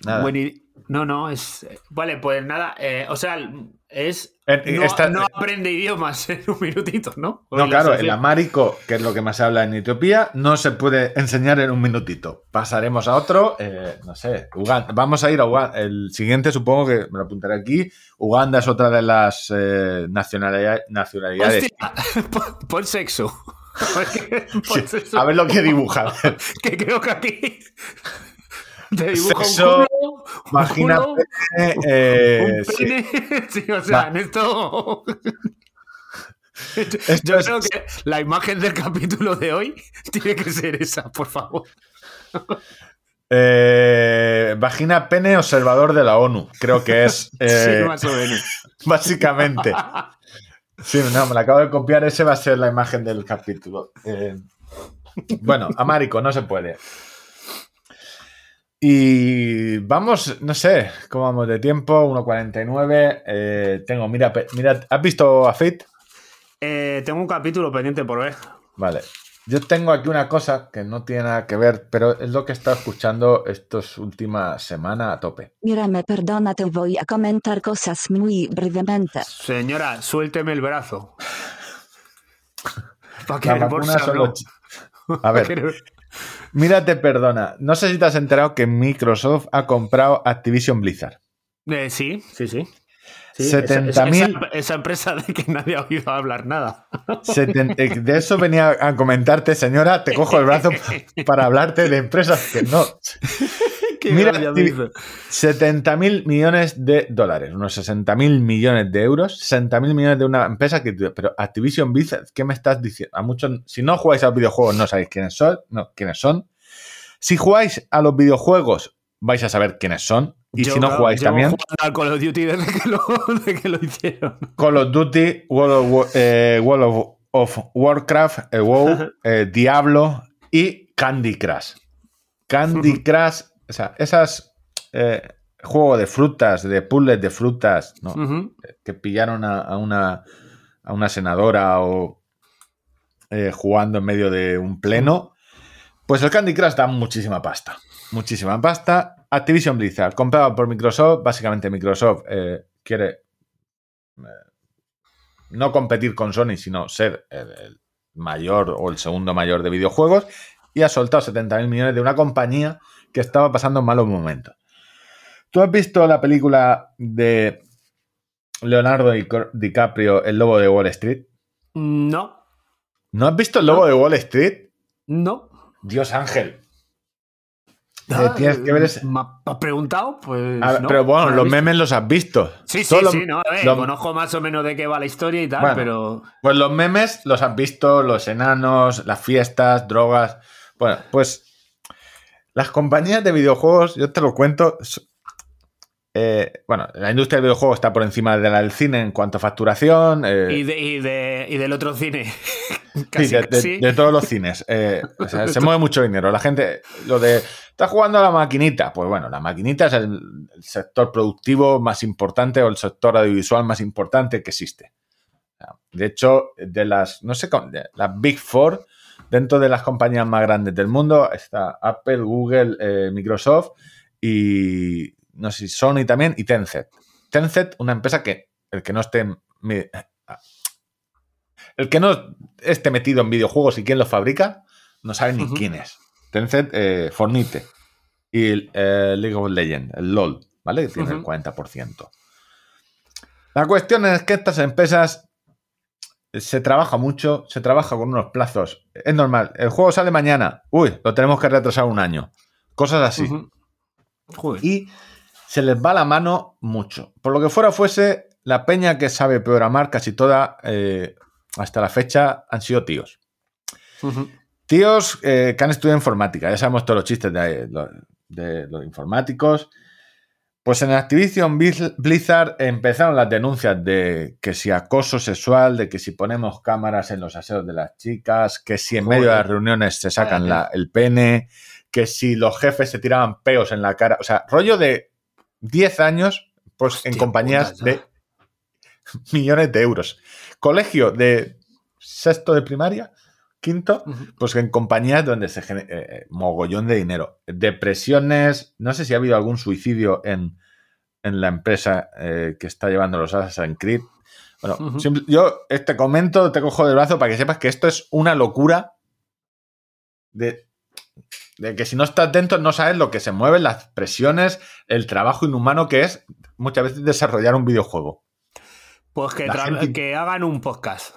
nada. No, no, es. Vale, pues nada. eh, o sea, es. En- No, esta- no aprende idiomas <laughs> en un minutito, ¿no? No, claro, el amárico, que es lo que más se habla en Etiopía, no se puede enseñar en un minutito. Pasaremos a otro, eh, no sé, Uganda. Vamos a ir a Uganda. El siguiente supongo que me lo apuntaré aquí. Uganda es otra de las eh, nacionalidad- nacionalidades. Hostia. <laughs> Pon <laughs> sexo. A ver lo que dibuja. Que creo que aquí. <laughs> Te dibuja Sexo, un culo, un Imagina culo, eh, un sí. pene. <laughs> Sí, o sea, Va. en esto. Esto <laughs> Yo es- creo que la imagen del capítulo de hoy tiene que ser esa, por favor. eh, vagina pene observador de la ONU. Creo que es eh, sí, más o menos. básicamente. Sí, no, me la acabo de copiar. Ese va a ser la imagen del capítulo. Eh, bueno, Amárico, no se puede. Y vamos, no sé, ¿cómo vamos de tiempo? 1.49. eh, tengo, mira, mira, ¿has visto a Fate? Eh, tengo un capítulo pendiente por ver. Vale. Yo tengo aquí una cosa que no tiene nada que ver, pero es lo que he estado escuchando estas últimas semanas a tope. Mírame, perdona, te voy a comentar cosas muy brevemente. Señora, suélteme el brazo. <laughs> ¿Para Las el bolsa, no? A ver, <laughs> Quiero- mírate, perdona. No sé si te has enterado que Microsoft ha comprado Activision Blizzard. Eh, sí, sí, sí. Sí, 70.000 esa, esa- esa empresa de que nadie ha oído hablar nada. Eh, De eso venía a comentarte, señora. Te cojo el brazo pa- <laughs> para hablarte de empresas que no. Mira, gracia me Activi- hizo. 70 mil millones de dólares, unos 60 mil millones de euros, 60 mil millones de una empresa que. Pero Activision Blizzard, ¿qué me estás diciendo? A muchos, si no jugáis a los videojuegos, no sabéis quiénes son. No, quiénes son. Si jugáis a los videojuegos, vais a saber quiénes son. Y Yo, si no jugáis también, al Call of Duty desde que lo, <laughs> desde que lo hicieron. Call of Duty, World of, eh, World of- of Warcraft, eh, WoW, <laughs> eh, Diablo y Candy Crush. Candy <laughs> Crush, o sea, esas eh, juegos de frutas, de puzzles de frutas, ¿no? Que pillaron a, a una, a una senadora o eh, jugando en medio de un pleno, pues el Candy Crush da muchísima pasta. Muchísima pasta. Activision Blizzard, comprado por Microsoft. Básicamente Microsoft eh, quiere eh, no competir con Sony, sino ser el, el mayor o el segundo mayor de videojuegos. Y ha soltado 70 mil millones de una compañía que estaba pasando malos momentos. ¿Tú has visto la película de Leonardo Di- DiCaprio, El Lobo de Wall Street? No, ¿No has visto El Lobo de Wall Street? no. Dios Ángel. Eh, tienes que ver ese- ¿Me has preguntado? Pues. A ver, no, pero bueno, no los visto. memes los has visto. Sí, sí, Solo- sí, no, a ver, los- conozco más o menos de qué va la historia y tal, Bueno. pero. Pues los memes los has visto, los enanos, las fiestas, drogas. Bueno, pues las compañías de videojuegos, yo te lo cuento. eh, bueno, la industria del videojuego está por encima de la del cine en cuanto a facturación. eh, Y, de, y, de, y del otro cine. <laughs> Sí, Casi, de, de- casi. de todos los cines. Eh, o sea, se mueve mucho dinero. La gente, lo de, ¿estás jugando a la maquinita? Pues bueno, la maquinita es el, el sector productivo más importante o el sector audiovisual más importante que existe. De hecho, de las, no sé, las Big Four, dentro de las compañías más grandes del mundo, está Apple, Google, eh, Microsoft y, no sé Sony también, y Tencent. Tencent, una empresa que el que no esté el que no esté metido en videojuegos y quién los fabrica, no sabe ni quién es. Tencent, eh, Fornite y el, eh, League of Legends, el LOL, ¿vale? Que tiene el Ujú. 40%. La cuestión es que estas empresas se trabaja mucho, se trabaja con unos plazos. Es normal, el juego sale mañana, uy, lo tenemos que retrasar un año. Cosas así y se les va la mano mucho. Por lo que fuera fuese, la peña que sabe programar casi toda, eh, hasta la fecha, han sido tíos. Tíos eh, que han estudiado informática, ya sabemos todos los chistes de, de los informáticos. Pues en Activision Blizz- Blizzard empezaron las denuncias de que si acoso sexual, de que si ponemos cámaras en los aseos de las chicas, que si en medio de las reuniones se sacan la- el pene, que si los jefes se tiraban peos en la cara. O sea, rollo de 10 años pues, en compañías puta, de <laughs> millones de euros. Colegio de sexto de primaria, quinto, pues en compañías donde se genera eh, mogollón de dinero. Depresiones, no sé si ha habido algún suicidio en, en la empresa eh, que está llevando los Assassin's Creed. Bueno, simple- yo eh, te comento, te cojo del brazo para que sepas que esto es una locura de, de que si no estás dentro no sabes lo que se mueve, las presiones, el trabajo inhumano que es muchas veces desarrollar un videojuego. Pues gente- que hagan un podcast.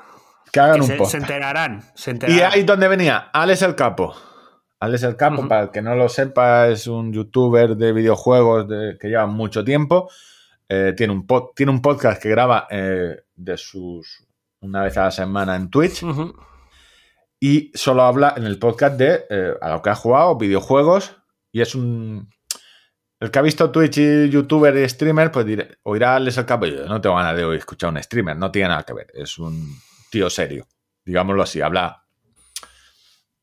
Que hagan Que un se, post. se enterarán. Se Y ahí donde venía Alex el Capo. Alex el Capo, para el que no lo sepa, es un youtuber de videojuegos de- que lleva mucho tiempo. Eh, tiene, un pod- tiene un podcast que graba eh, de sus una vez a la semana en Twitch y solo habla en el podcast de eh, a lo que ha jugado, videojuegos. Y es un. El que ha visto Twitch y youtuber y streamer, pues diré, oirá Alex el Capo. y yo no tengo ganas de oír escuchar a un streamer, no tiene nada que ver. Es un tío serio, digámoslo así. Habla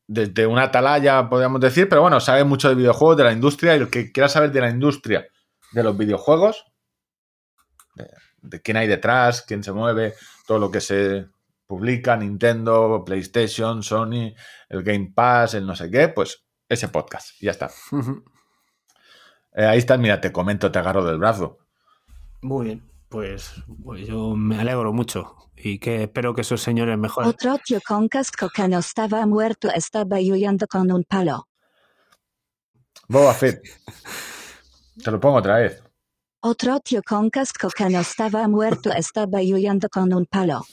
desde una atalaya, podríamos decir, pero bueno, sabe mucho de videojuegos, de la industria, y el que quiera saber de la industria de los videojuegos, de, de quién hay detrás, quién se mueve, todo lo que se publica, Nintendo, PlayStation, Sony, el Game Pass, el no sé qué, pues ese podcast, y ya está. Eh, ahí está, mira, te comento, te agarro del brazo. Muy bien. Pues, pues yo me alegro mucho. Y que espero que esos señores mejoren. Otro tío con casco que no estaba muerto estaba llorando con un palo. Boba Fett. Te lo pongo otra vez. Otro tío con casco que no estaba muerto estaba llorando con un palo.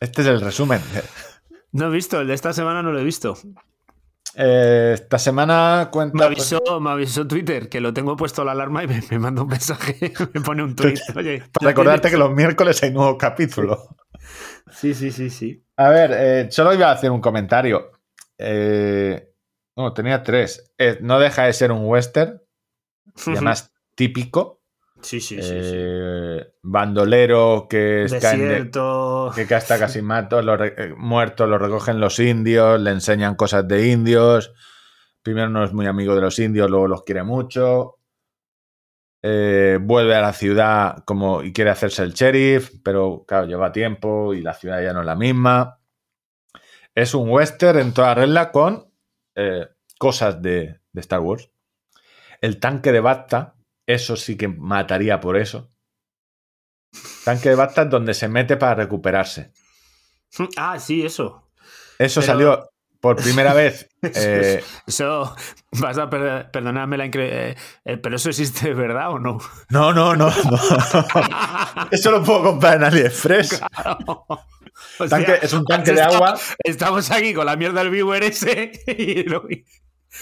Este es el resumen. No he visto, el de esta semana no lo he visto. Eh, esta semana Me cuenta. pues, avisó, me avisó Twitter que lo tengo puesto la alarma y me, me manda un mensaje, <laughs> me pone un tweet. Oye, para recordarte que los miércoles hay nuevo capítulo. Sí, sí, sí, sí. A ver, eh, solo iba a hacer un comentario. Eh, no, tenía tres. Eh, no deja de ser un western, y además típico. Sí, sí, sí. sí. Eh, Bandolero que está en de- Desierto. que ya está casi mato, lo re- eh, muerto, lo recogen los indios, le enseñan cosas de indios. Primero no es muy amigo de los indios, luego los quiere mucho. Eh, vuelve a la ciudad como y quiere hacerse el sheriff, pero claro, lleva tiempo y la ciudad ya no es la misma. Es un western en toda regla con eh, cosas de, de Star Wars. El tanque de Bacta, eso sí que mataría por eso. Tanque de Bacta es donde se mete para recuperarse. <laughs> Ah, sí, eso. Eso Pero- salió por primera vez. <laughs> eh, Eso, vas a per- perdonarme la incre- eh, eh, pero eso existe de <laughs> verdad o no? no, no, no, no. Eso lo puedo comprar en AliExpress. Sea, Tanque- es un tanque de agua Estamos aquí con la mierda del viewer ese y lo-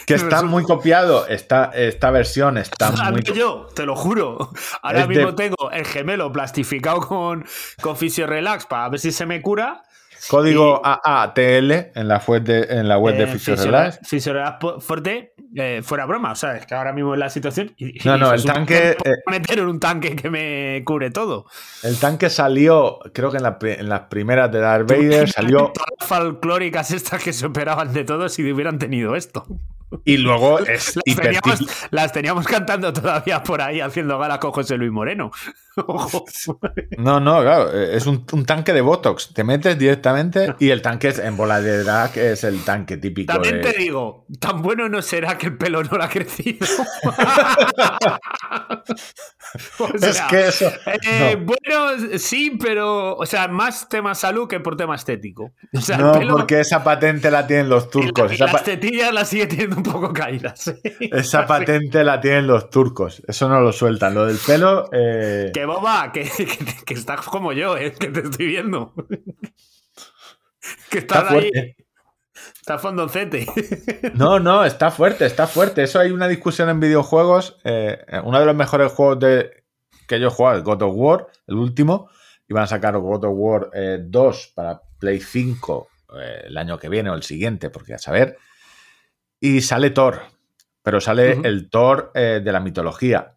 que <laughs> está muy copiado. Esta, esta versión está <laughs> muy. yo, te lo juro. Ahora Es de- mismo tengo el gemelo plastificado con, con Fisio Relax para ver si se me cura. Código y- AATL en la web de, en la web de Eh, Fisio Fisio- Relax. Fisio Relax po- fuerte, eh, fuera broma. O sea, es que ahora mismo es la situación. Y, No, y no, el tanque, eh, meter en un tanque que me cubre todo. El tanque salió, creo que en, la pri- en las primeras de Darth Vader salió. Todas las folclóricas estas que se operaban de todo si hubieran tenido esto. Y luego es Las teníamos, las teníamos cantando todavía por ahí haciendo gala con José Luis Moreno. Ojo. No, no, claro, eh, es un, un tanque de Botox. Te metes directamente y el tanque es, en bola de drag es el tanque típico También de... te digo, tan bueno no será que el pelo no le ha crecido. <laughs> O Es que eso... eh, no. Bueno, sí, pero, o sea, más tema salud que por tema estético. O sea, No, pelo porque esa patente la tienen los y, la- turcos. y las tetillas las sigue teniendo un poco caídas. esa <laughs> patente la tienen los turcos. Eso no lo sueltan. Lo del pelo... eh, Que boba, que, que, que estás como yo, ¿eh? que te estoy viendo. Que Está estás ahí, estás fondoncete. No, no, está fuerte, está fuerte. Eso hay una discusión en videojuegos. eh, uno de los mejores juegos de, que yo he jugado, el God of War, el último. Y van a sacar God of War eh, 2 para Play 5 eh, el año que viene o el siguiente, porque a saber. Y sale Thor. pero sale el Thor eh, de la mitología,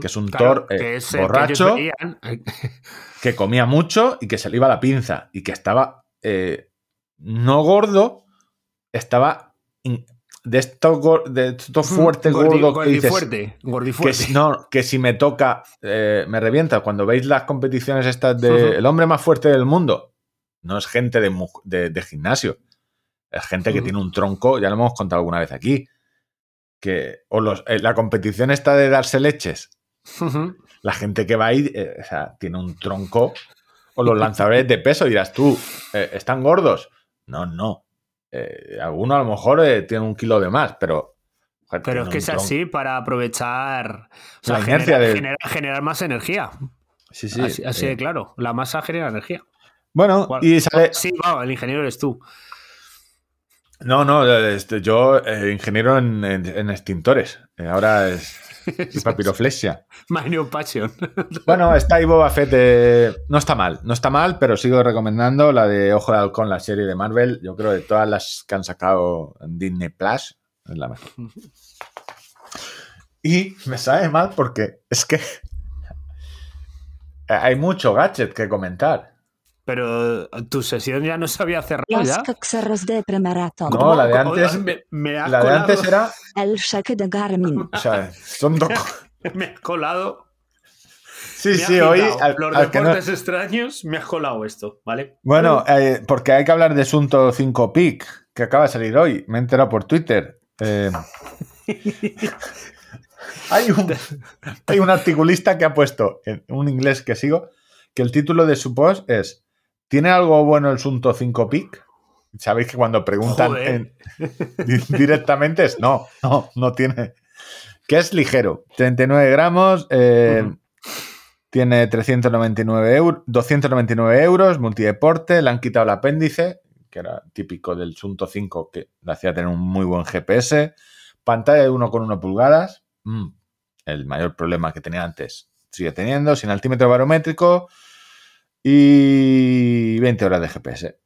Que es un Claro, Thor, eh, que es el que borracho. <laughs> que comía mucho y que se le iba la pinza y que estaba eh, no gordo, estaba in- de esto, de esto fuerte, Gordi- gordo que dices, gordifuerte, que si, no, que si me toca eh, me revienta. Cuando veis las competiciones estas de el hombre más fuerte del mundo, no es gente de, de- de gimnasio, es gente que tiene un tronco, ya lo hemos contado alguna vez aquí, que o los, eh, la competición esta de darse leches, la gente que va ahí, eh, o sea, tiene un tronco. O los lanzadores de peso, dirás tú, eh, ¿están gordos? No, no. Alguno a lo mejor tiene un kilo de más, pero. joder, Pero es que es tronco. así para aprovechar. O sea, La inercia generar, generar- generar más energía. Sí, sí. así así de claro. La masa genera energía. Bueno, y sale. Sí, vamos, el ingeniero eres tú. No, no, este, yo, eh, ingeniero en, en- en extintores. Eh, ahora es, <laughs> es papiroflexia. My new passion. <laughs> Bueno, está ahí Boba Fett. eh, no está mal, no está mal, pero sigo recomendando la de Ojo de Halcón, la serie de Marvel. Yo creo de todas las que han sacado en Disney Plus, es la mejor. Y me sabe mal porque es que hay mucho gadget que comentar. Pero tu sesión ya no se había cerrado Los ya. caxarros de Premaraton. No, la de antes- Me, me has La de antes era. El cheque de Garmin. <laughs> O sea, son dos. <laughs> Me has colado. Sí, me sí, hoy. al- Los al no- deportes extraños, me has colado esto, ¿vale? Bueno, eh, porque hay que hablar de Asunto 5 Pic, que acaba de salir hoy. Me he enterado por Twitter. Eh, <laughs> hay, un, hay un articulista que ha puesto, en un inglés que sigo, que el título de su post es ¿Tiene algo bueno el Asunto 5 Pic? Sabéis que cuando preguntan en- directamente es no, no, no tiene. Que es ligero, 39 gramos, eh, tiene 399 euros, 299 euros, multideporte, le han quitado el apéndice, que era típico del Sunto 5, que le hacía tener un muy buen GPS, pantalla de 1,1 pulgadas, mm, el mayor problema que tenía antes sigue teniendo, sin altímetro barométrico y 20 horas de GPS.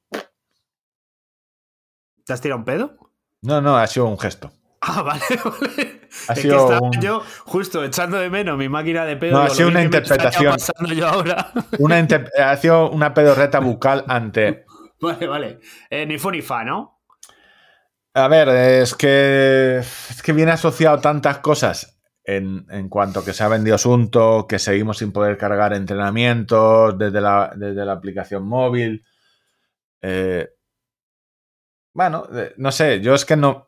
¿Te has tirado un pedo? No, no, ha sido un gesto. Ah, <laughs> vale, vale. Ha es que sido estaba un- yo justo echando de menos mi máquina de pedo. No, ha sido una que interpretación. pasando yo ahora. <laughs> Una inter- ha sido una pedorreta bucal ante vale, vale. Eh, ni fu ni fa, ¿no? A ver, es que, es que viene asociado tantas cosas en, cuanto que se ha vendido asunto, que seguimos sin poder cargar entrenamientos desde la, desde la aplicación móvil. Eh, bueno, eh, no sé, yo es que no.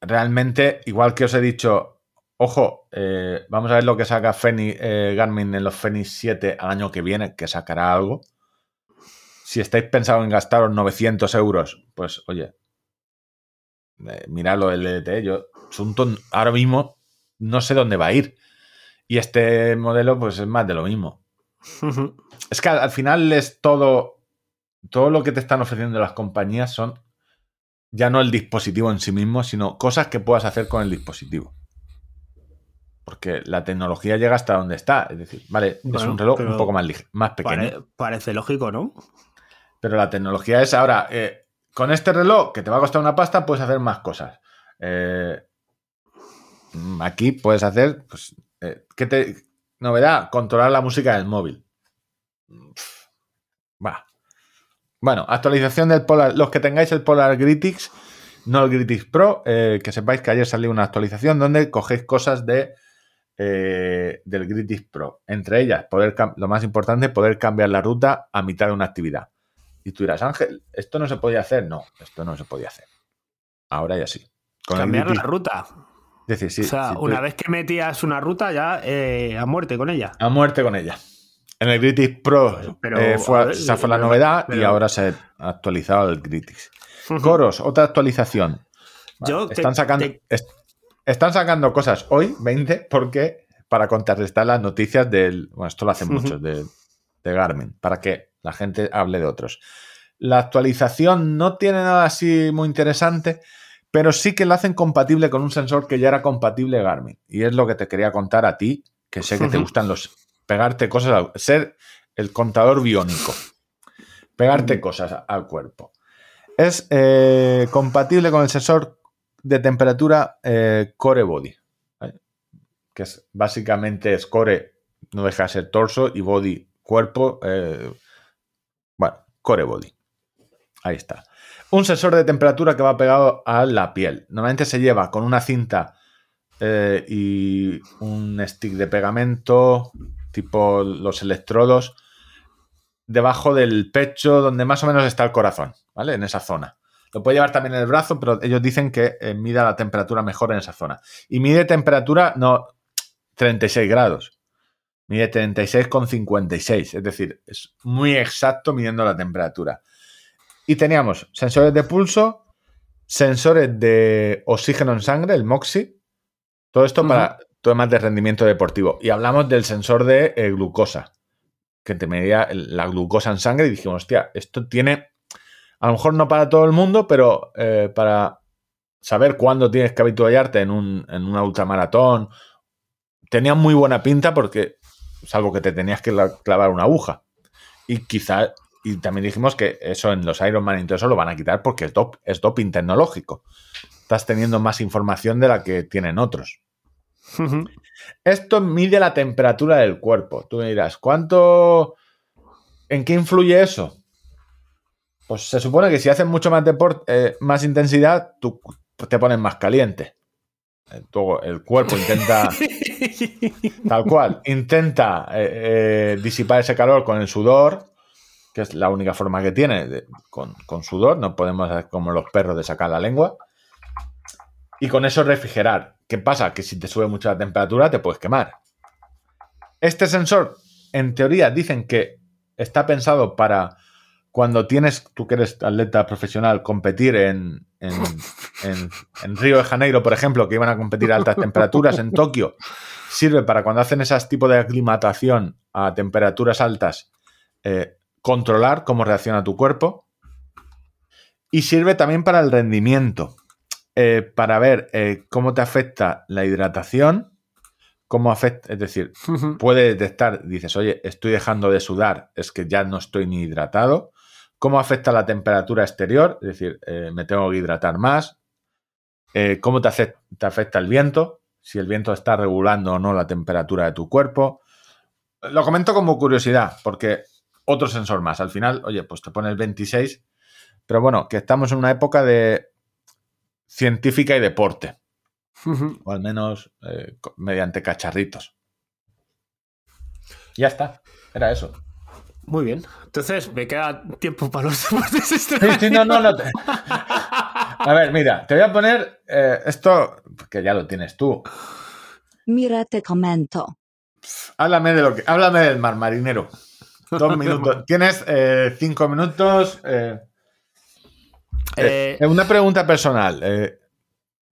Realmente, igual que os he dicho, ojo, eh, vamos a ver lo que saca Fenix, eh, Garmin en los Fenix 7 al año que viene, que sacará algo. Si estáis pensando en gastaros 900 euros, pues oye, eh, miradlo el LTE. Yo, Asunto ahora mismo no sé dónde va a ir. Y este modelo, pues es más de lo mismo. Es que al, al final es todo. Todo lo que te están ofreciendo las compañías son ya no el dispositivo en sí mismo, sino cosas que puedas hacer con el dispositivo. Porque la tecnología llega hasta donde está. Es decir, vale, es un reloj un poco más, más pequeño. Pare- parece lógico, ¿no? Pero la tecnología es ahora, eh, con este reloj que te va a costar una pasta, puedes hacer más cosas. Eh, aquí puedes hacer, pues, eh, ¿qué te, novedad? Controlar la música del móvil. Mm, Va. Bueno, actualización del Polar. Los que tengáis el Polar Gritix, no el Gritix Pro, eh, que sepáis que ayer salió una actualización donde cogéis cosas de eh, del Gritix Pro. Entre ellas, poder lo más importante, poder cambiar la ruta a mitad de una actividad. Y tú dirás, Ángel, ¿esto no se podía hacer? No, esto no se podía hacer. Ahora ya sí. Con Cambiar la ruta. Es decir, sí, o sea, tú- una vez que metías una ruta, ya eh, a muerte con ella. a muerte con ella. En el Gritix Pro Pero, eh, fue- a ver, esa fue la pero- novedad y ahora se ha actualizado el Gritix. Coros, otra actualización. Yo te- están, sacando, te- est- están sacando cosas hoy, 20, porque para contrarrestar las noticias del. Bueno, esto lo hacen muchos de, de Garmin, para que la gente hable de otros. La actualización no tiene nada así muy interesante, pero sí que la hacen compatible con un sensor que ya era compatible Garmin. Y es lo que te quería contar a ti, que sé que te gustan los. pegarte cosas, al- ser el contador biónico. Pegarte cosas a- al cuerpo. Es eh, compatible con el sensor de temperatura eh, core body, ¿vale? que es básicamente es core, no deja de ser torso y body cuerpo, eh, bueno, core body. Ahí está. Un sensor de temperatura que va pegado a la piel. Normalmente se lleva con una cinta eh, y un stick de pegamento, tipo los electrodos, debajo del pecho, donde más o menos está el corazón, ¿vale? En esa zona. Lo puede llevar también en el brazo, pero ellos dicen que eh, mida la temperatura mejor en esa zona. Y mide temperatura, no 36 grados. Mide 36,56. Es decir, es muy exacto midiendo la temperatura. Y teníamos sensores de pulso, sensores de oxígeno en sangre, el MOXI. Todo esto para temas de rendimiento deportivo. Y hablamos del sensor de eh, glucosa, que te medía la glucosa en sangre y dijimos, hostia, esto tiene, a lo mejor no para todo el mundo, pero eh, para saber cuándo tienes que habituallarte en, un, en una ultramaratón, tenía muy buena pinta porque, salvo que te tenías que la- clavar una aguja. Y quizá, y también dijimos que eso en los Ironman y todo eso lo van a quitar porque es, dop- es doping tecnológico. Estás teniendo más información de la que tienen otros. Esto mide la temperatura del cuerpo. Tú me dirás, ¿cuánto... ¿En qué influye eso? Pues se supone que si haces mucho más deporte, más intensidad, tú te pones más caliente. Eh, el cuerpo intenta, <laughs> tal cual, intenta eh, eh, disipar ese calor con el sudor, que es la única forma que tiene, de- con, con sudor, no podemos hacer como los perros de sacar la lengua. Y con eso refrigerar. ¿Qué pasa? Que si te sube mucho la temperatura te puedes quemar. Este sensor, en teoría, dicen que está pensado para cuando tienes, tú que eres atleta profesional, competir en, en, <laughs> en- en Río de Janeiro, por ejemplo, que iban a competir a altas temperaturas, en Tokio, sirve para cuando hacen esas tipos de aclimatación a temperaturas altas, eh, controlar cómo reacciona tu cuerpo. Y sirve también para el rendimiento, eh, para ver eh, cómo te afecta la hidratación, cómo afecta, es decir, puede detectar, dices, oye, estoy dejando de sudar, es que ya no estoy ni hidratado. ¿Cómo afecta la temperatura exterior? Es decir, eh, me tengo que hidratar más. ¿Cómo te, te afecta el viento? Si el viento está regulando o no la temperatura de tu cuerpo. Lo comento como curiosidad, porque otro sensor más. Al final, oye, pues te pones 26, pero bueno, que estamos en una época de científica y deporte, o al menos eh, mediante cacharritos. Ya está, era eso. Muy bien. Entonces, me queda tiempo para los <laughs> deportes Sí, extremos. sí, no, no, no. te- <laughs> A ver, mira, te voy a poner eh, esto, que ya lo tienes tú. Mira, te comento. Háblame de lo que. Háblame del mar marinero. Dos minutos. Tienes eh, cinco minutos. eh, eh, Eh, una pregunta personal.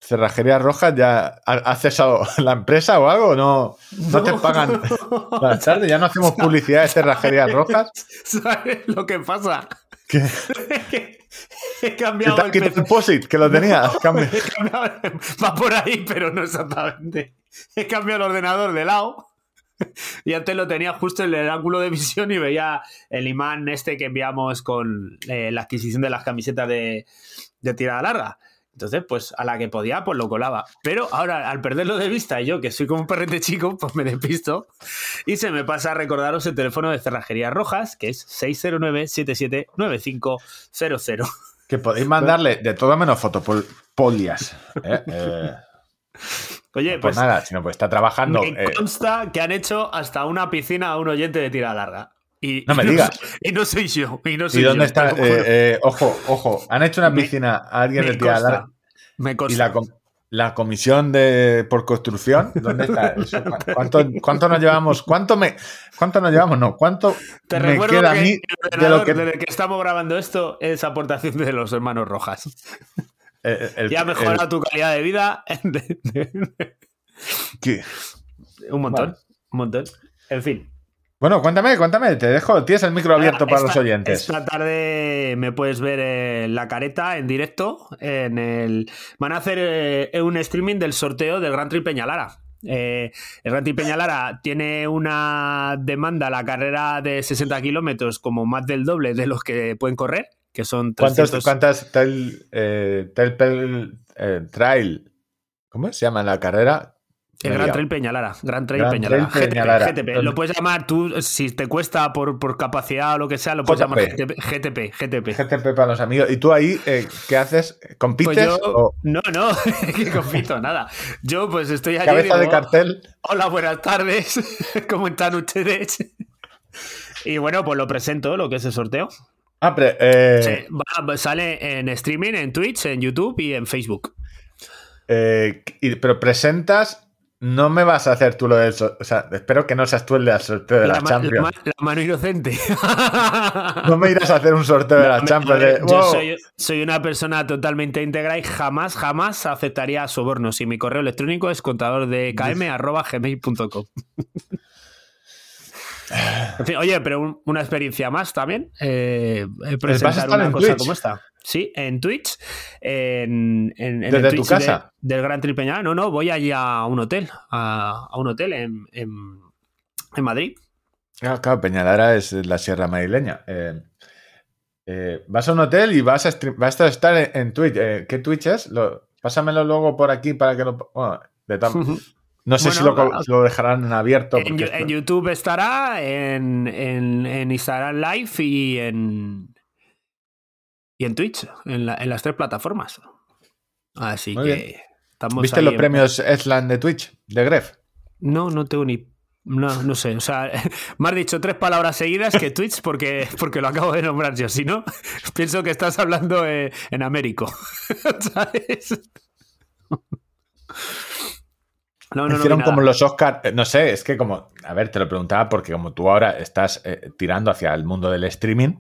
¿Cerrajería Rojas ya ha, cesado <laughs> la empresa o algo? ¿No, no te pagan <laughs> las tardes? ¿Ya no hacemos publicidad de Cerrajerías <laughs> Rojas? ¿Sabes lo que pasa? He cambiado te el quitado el POSIT, que lo tenías. Cambia. He cambiado- Va por ahí, pero no exactamente. He cambiado el ordenador de lado. <laughs> Y antes lo tenía justo en el ángulo de visión y veía el imán este que enviamos con eh, la adquisición de las camisetas de, de tirada larga. Entonces, pues a la que podía, pues lo colaba. Pero ahora, al perderlo de vista, y yo que soy como un perrete chico, pues me despisto. Y se me pasa a recordaros el teléfono de Cerrajerías Rojas, que es 609-779500. Que podéis mandarle de todo menos fotopolias. ¿eh? <laughs> Eh, Oye, pues pues nada, sino pues está trabajando. me eh, consta que han hecho hasta una piscina a un oyente de tirada larga. Y, No me <laughs> y digas. y no soy yo. Y no soy ¿Y dónde yo, está? eh, eh, ojo, ojo. Han hecho una Me- piscina a alguien me de tira larga. Me ¿Y consta. la, com- la comisión de por construcción? ¿Dónde está? <laughs> Eso, ¿cu- ¿Cuánto, cuánto nos llevamos? ¿Cuánto me cuánto nos llevamos? No, ¿cuánto Te me recuerdo queda a que mí el de lo que desde que estamos grabando esto es aportación de los hermanos Rojas. Eh, el- Y ha mejorado el- tu calidad de vida <laughs> ¿qué? un montón. Vale. Un montón. En fin. Bueno, cuéntame, cuéntame. Te dejo. Tienes el micro abierto para Esta- los oyentes. Esta tarde me puedes ver en la careta en directo. En el... Van a hacer eh, un streaming del sorteo del Gran Tri Peñalara. Eh, el Gran Tri Peñalara tiene una demanda a la carrera de 60 kilómetros como más del doble de los que pueden correr. Que son ¿Cuántos, 300... ¿Cuántas tel, eh, Telpel, eh, Trail? ¿Cómo se llama la carrera? El Gran. Trail Peñalara. Gran Trail Gran Peñalara. Trail Peñalara. GTP, GTP. Lo puedes llamar tú, si te cuesta por, por capacidad o lo que sea, lo puedes JP. llamar GTP. GTP. GTP. Para los amigos. ¿Y tú ahí eh, qué haces? ¿Compites? Pues yo, o no, no, <laughs> que confito, nada. Yo pues estoy allí. cabeza de cartel? Hola, buenas tardes. <laughs> ¿Cómo están ustedes? <laughs> Y bueno, pues lo presento, lo que es el sorteo. Ah, pero, eh, Sí, va- sale en streaming, en Twitch, en YouTube y en Facebook. eh, y- pero presentas. No me vas a hacer tú lo del. so- O sea, espero que no seas tú el del sorteo de la, Champions. la mano inocente. <laughs> No me irás a hacer un sorteo de la Champions. a ver, de, Yo soy una persona totalmente íntegra y jamás, jamás aceptaría sobornos. Y mi correo electrónico es contador de km.gmail.com. En fin, oye, pero un- una experiencia más también. Eh, eh, presentar una cosa Twitch? como esta. Sí, en Twitch. En, en- en ¿Desde el tu Twitch casa? de- del Gran Tripeñada. No, no, voy allí a un hotel. A, a un hotel en, Madrid. Claro, claro, Peñalara es la Sierra Madrileña. Eh, eh, vas a un hotel y vas a, vas a estar en, Twitch. ¿Qué Twitch es? Lo- pásamelo luego por aquí para que lo. bueno, de no sé si lo, dejarán en abierto. En, esto- YouTube estará, en, en- en Instagram Live y en, y en Twitch, en, la- en las tres plataformas. Así Muy que bien. estamos ¿Viste los premios Eslan de Twitch? De Gref. No, no tengo ni... No, no sé, o sea, <laughs> me has dicho tres palabras seguidas que Twitch porque, porque lo acabo de nombrar yo. Si no, <laughs> pienso que estás hablando eh, en Américo. <laughs> ¿Sabes? No, Hicieron como los Oscars. No sé, es que como. A ver, te lo preguntaba porque como tú ahora estás eh, tirando hacia el mundo del streaming.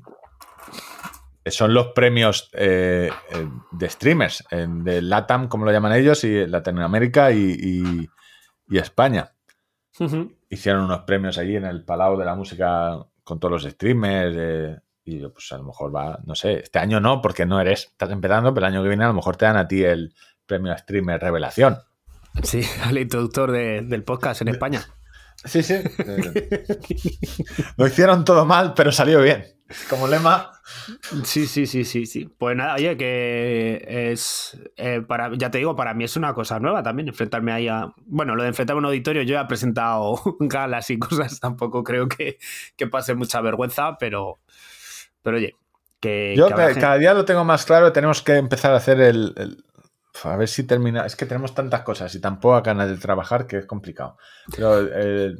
eh, Son los premios eh, eh, de streamers, eh, de LATAM, como lo llaman ellos, y Latinoamérica y, y- y España. Hicieron unos premios allí en el Palau de la Música con todos los streamers. eh, y yo, pues a lo mejor va, no sé, este año no, porque no eres, estás empezando, pero el año que viene a lo mejor te dan a ti el premio a streamer revelación. Sí, <laughs> al introductor de- del podcast en España. Sí, sí. Lo hicieron todo mal, pero salió bien. Como lema. Sí, sí, sí, sí, sí. Pues nada, oye, que es eh, para, ya te digo, para mí es una cosa nueva también enfrentarme ahí a. Bueno, lo de enfrentarme a un auditorio, yo ya he presentado <laughs> galas y cosas, tampoco creo que, que pase mucha vergüenza, pero. Pero oye, que. Yo que gente- cada día lo tengo más claro. Tenemos que empezar a hacer el. el- a ver si termina. Es que tenemos tantas cosas y tan pocas ganas de trabajar que es complicado. Pero eh,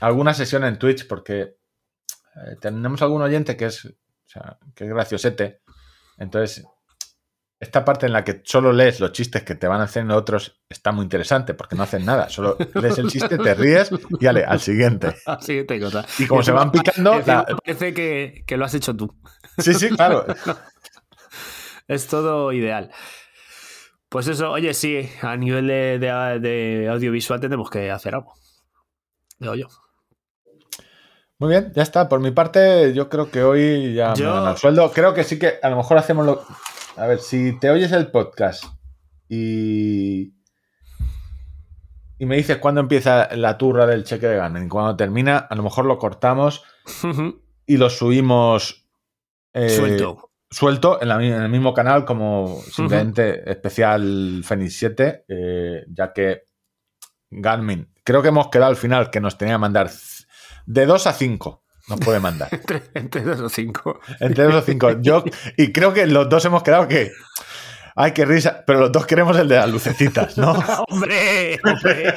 alguna sesión en Twitch, porque eh, tenemos algún oyente que es, o sea, que es graciosete. Entonces, esta parte en la que solo lees los chistes que te van haciendo otros está muy interesante porque no hacen nada. Solo <laughs> lees el chiste, te ríes y ale, al siguiente. <laughs> Ah, Siguiente cosa. Y como se van picando, la- parece que, que lo has hecho tú. Sí, sí, claro. <laughs> Es todo ideal. Pues eso, oye, sí, a nivel de, de- de audiovisual tenemos que hacer algo. Digo yo. Muy bien, ya está. Por mi parte, yo creo que hoy ya Yo- me dan el sueldo. Creo que sí que a lo mejor hacemos lo. A ver, si te oyes el podcast y. Y me dices cuándo empieza la turra del cheque de gana y cuándo termina, a lo mejor lo cortamos <laughs> y lo subimos eh, Suelto. Suelto en, la en el mismo canal como simplemente especial Fenix 7, eh, ya que Garmin, creo que hemos quedado al final que nos tenía que mandar de 2 a 5, nos puede mandar. <laughs> Entre, entre dos o cinco. Entre 2 o 5. Yo, y creo que los dos hemos quedado que... Ay, qué risa, pero los dos queremos el de las lucecitas, ¿no? <laughs> ¡Hombre! ¡Hombre!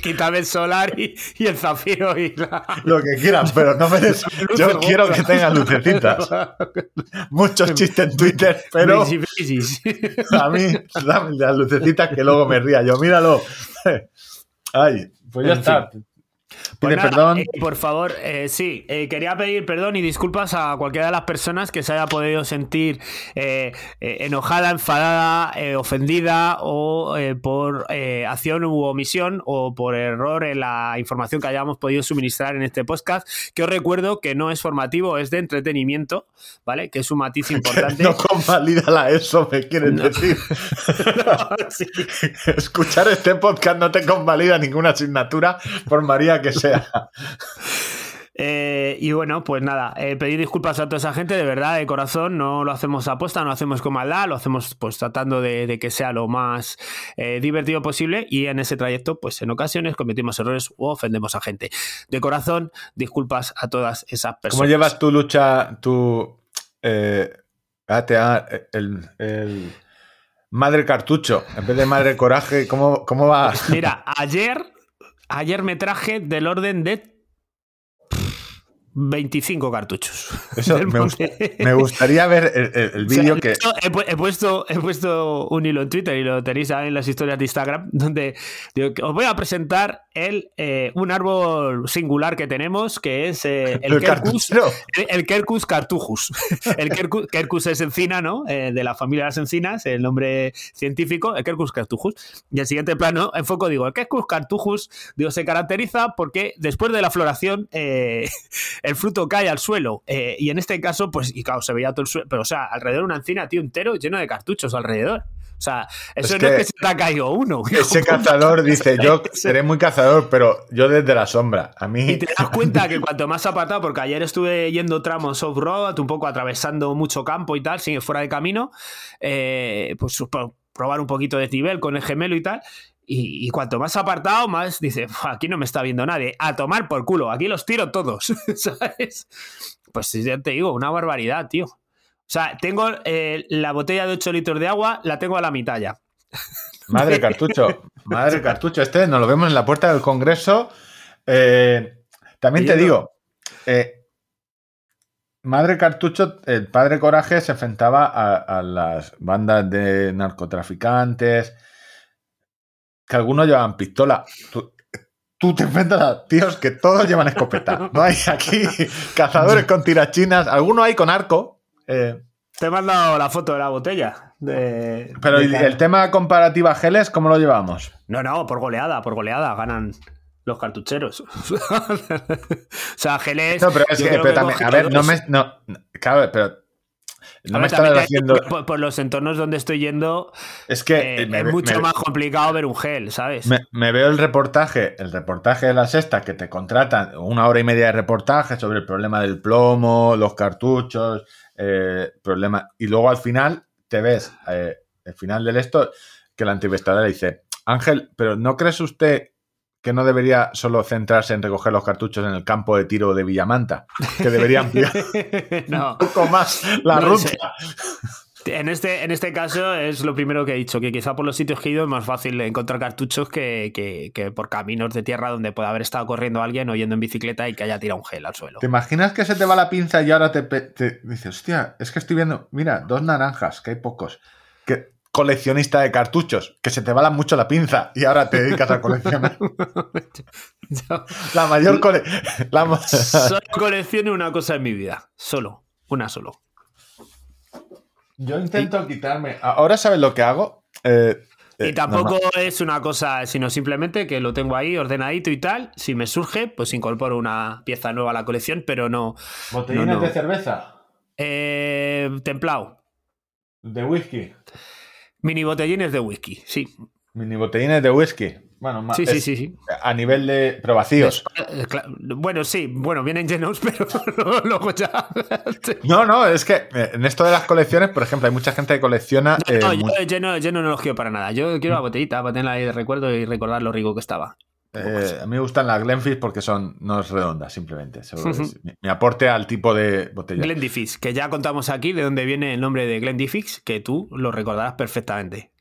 Quítame el solar y, y el zafiro y la. Lo que quieran, pero no me des... Yo quiero que tengan lucecitas. Muchos chistes en Twitter, pero... A mí, dame las lucecitas que luego me ría. Yo, míralo. <laughs> Ay, pues ya En está. Pues nada, perdón. eh, por favor, eh, sí, eh, quería pedir perdón y disculpas a cualquiera de las personas que se haya podido sentir enojada, enfadada, ofendida o por acción u omisión o por error en la información que hayamos podido suministrar en este podcast, que os recuerdo que no es formativo, es de entretenimiento, ¿vale? Que es un matiz <laughs> importante. No convalida la ESO, me quieren No. decir. <laughs> <laughs> Sí. Escuchar este podcast no te convalida ninguna asignatura, por María que sea. Eh, y bueno, pues nada, eh, pedir disculpas a toda esa gente, de verdad, de corazón, no lo hacemos a apuesta, no lo hacemos con maldad, lo hacemos pues tratando de, de que sea lo más eh, divertido posible y en ese trayecto, pues en ocasiones cometimos errores o ofendemos a gente. De corazón, disculpas a todas esas personas. ¿Cómo llevas tu lucha, tu eh, ATA, el, el madre cartucho, en vez de madre coraje? ¿Cómo, cómo va? Mira, ayer, ayer me traje del orden de 25 cartuchos. <laughs> Eso me, gustaría ver el, el- el O sea, vídeo de que. he, pu- he puesto, he puesto un hilo en Twitter y lo tenéis ahí en las historias de Instagram, <laughs> donde digo os voy a presentar el, eh, un árbol singular que tenemos, que es eh, <laughs> el, cartuchero. el, Quercus cartujus. El Quercus, Quercus es encina, ¿no? Eh, de la familia de las encinas, el nombre científico, el Quercus cartujus. Y el siguiente plano, enfoco, digo, el Quercus cartujus digo, se caracteriza porque después de la floración eh, el fruto cae al suelo. eh, y en este caso, pues, y claro, se veía todo el suelo, pero o sea, alrededor una encina, tío, entero lleno de cartuchos alrededor. O sea, eso Es no es que se te ha caído uno. <laughs> Ese cazador dice: Yo <laughs> seré muy cazador, pero yo desde la sombra. A mí. Y te das <laughs> cuenta que cuanto más apartado, porque ayer estuve yendo tramos off-road, un poco atravesando mucho campo y tal, sin fuera de camino, eh, pues probar un poquito de nivel con el gemelo y tal. Y, y cuanto más apartado, más dice, "Buah, aquí no me está viendo nadie. A tomar por culo, aquí los tiro todos, <laughs> ¿sabes? Pues ya te digo, una barbaridad, tío. O sea, tengo eh, la botella de 8 litros de agua, la tengo a la mitad ya. <laughs> Madre cartucho, madre <laughs> cartucho. Este nos lo vemos en la puerta del Congreso. Eh, también te digo, eh, Madre Cartucho, el padre Coraje se enfrentaba a, a las bandas de narcotraficantes, que algunos llevaban pistola. Tú, tú te enfrentas a tíos que todos llevan escopeta. <laughs> No hay aquí cazadores con tirachinas, algunos hay con arco. eh, Te he mandado la foto de la botella. de- pero de el, el tema comparativa geles, ¿cómo lo llevamos? No, no, por goleada, por goleada, ganan los cartucheros. <laughs> o sea, Geles. No, pero es que, pero también, a ver, no me. No, claro, pero. No me también haciendo. Por, por los entornos donde estoy yendo, Es que eh, me, es mucho me- más complicado ver un gel, ¿sabes? me- me veo el reportaje, el reportaje de la sexta que te contratan, una hora y media de reportaje sobre el problema del plomo, los cartuchos, eh, problema. Y luego al final te ves, eh, el final del esto, que la entrevistadora le dice, Ángel, pero ¿no crees usted que no debería solo centrarse en recoger los cartuchos en el campo de tiro de Villamanta? Que debería ampliar <laughs> no. un poco más la No ruta. En este, en este caso es lo primero que he dicho, que quizá por los sitios que he ido es más fácil encontrar cartuchos que, que- que por caminos de tierra donde pueda haber estado corriendo alguien o yendo en bicicleta y que haya tirado un gel al suelo. ¿Te imaginas que se te va la pinza y ahora te, te dices, hostia, es que estoy viendo, mira, dos naranjas, que hay pocos. Que coleccionista de cartuchos, que se te va mucho la pinza y ahora te dedicas a coleccionar. Yo <laughs> La mayor cole... la solo colecciono una cosa en mi vida, solo, una solo. Yo intento quitarme. Ahora sabes lo que hago. Eh, eh, Y tampoco normal. es una cosa, sino simplemente que lo tengo ahí ordenadito y tal. Si me surge, pues incorporo una pieza nueva a la colección, pero no. Botellines no, no. de cerveza, Eh, templado. de whisky, Mini botellines de whisky, sí. mini botellines de whisky. Bueno, Sí, sí, es sí, sí. A nivel de. Pero vacíos. Eh, Bueno, sí, bueno, vienen llenos, <laughs> pero luego ya. <laughs> No, no, es que eh, en esto de las colecciones, por ejemplo, hay mucha gente que colecciona. eh, No, mu- yo, yo no, yo no los quiero para nada. Yo quiero la botellita para tenerla ahí de recuerdo y recordar lo rico que estaba. Eh, a mí me gustan las Glenfish porque son no es redonda, simplemente. Seguro que Ujú. es mi, mi aporte al tipo de botella. Glendifix, que ya contamos aquí de dónde viene el nombre de Glendifix, que tú lo recordarás perfectamente.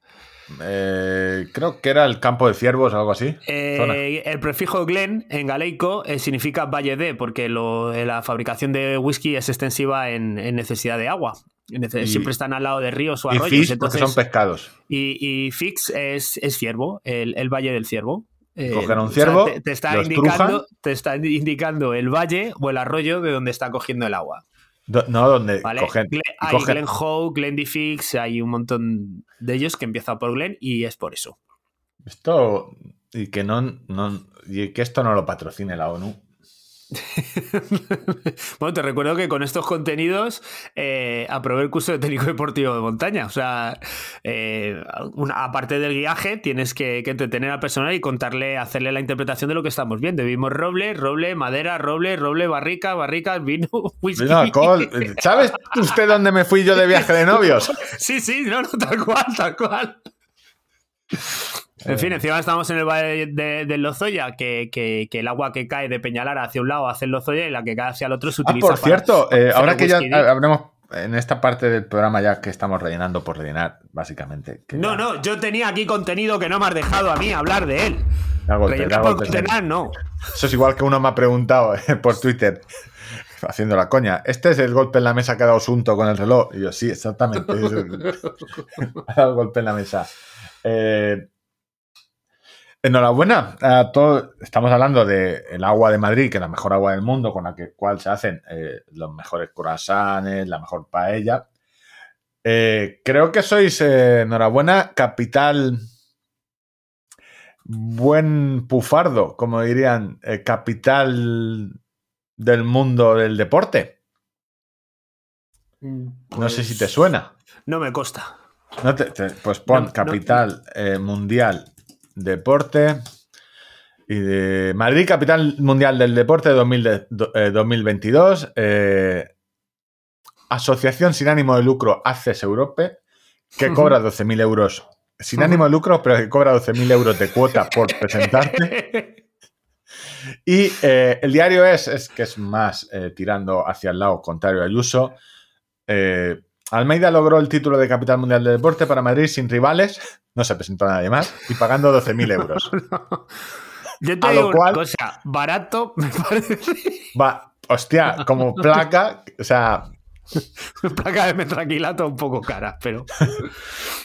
Eh, creo que era el campo de ciervos o algo así. Eh, el prefijo Glen en galeico eh, significa valle de, porque lo- la fabricación de whisky es extensiva en, en necesidad de agua. En Y- Siempre están al lado de ríos o Y arroyos. fish porque entonces- son pescados. y, y Fix es, es ciervo, el, el valle del ciervo. Eh, Cogen a un o sea, ciervo, te, te está indicando, estrujan. te está indicando el valle o el arroyo de donde está cogiendo el agua. Do- no, donde ¿vale? cogen. Hay cogen- Glen Howe, Glendifix, hay un montón de ellos que empiezan por Glen y es por eso. Esto. Y que no, no. Y que esto no lo patrocine la ONU. <laughs> bueno, te recuerdo que con estos contenidos eh, aprobé el curso de técnico deportivo de montaña. O sea, eh, una- aparte del guiaje, tienes que, que entretener al personal y contarle, hacerle la interpretación de lo que estamos viendo. Vimos roble, roble, madera, roble, roble, barrica, barricas, <laughs> vino, whisky. Vino alcohol. ¿Sabes usted dónde me fui yo de viaje de novios? <laughs> Sí, sí, no, no, tal cual, tal cual. En fin, encima estamos en el valle de, de Lozoya, que, que- que el agua que cae de Peñalara hacia un lado hace el Lozoya y la que cae hacia el otro se Ah, utiliza por cierto, para eh, ahora que ya hablemos en esta parte del programa ya que estamos rellenando por rellenar, básicamente. No, ya- no, yo tenía aquí contenido que no me has dejado a mí hablar de él. golpe, Rellenar por rellenar, no. Eso es igual que uno me ha preguntado eh, por Twitter, <laughs> haciendo la coña. ¿Este es el golpe en la mesa que ha dado Asunto con el reloj? Y yo, sí, exactamente. <laughs> ha dado el golpe en la mesa. Eh, enhorabuena a todos. Estamos hablando del agua de Madrid, que es la mejor agua del mundo, con la que, cual se hacen eh, los mejores croissants, la mejor paella. Eh, creo que sois, eh, enhorabuena, capital buen pufardo, como dirían, capital del mundo del deporte. No sé si te suena. No me consta. No te- te- pues pon No, capital mundial deporte y de Madrid capital mundial del deporte 2000 de- do- eh, 2022 eh, Asociación sin ánimo de lucro ACES Europe que cobra 12.000 euros. Sin ánimo de lucro pero que cobra 12.000 euros de cuota por presentarte. <laughs> Y eh, el diario es, es que es más tirando hacia el lado contrario a Ayuso. Eh, Almeida logró el título de capital mundial de deporte para Madrid sin rivales, no se presentó a nadie más, y pagando 12.000 euros. <laughs> Yo te A lo digo cual- una cosa, barato <laughs> me parece Va, hostia, como <laughs> placa, o sea, placa de metraquilato un poco cara, pero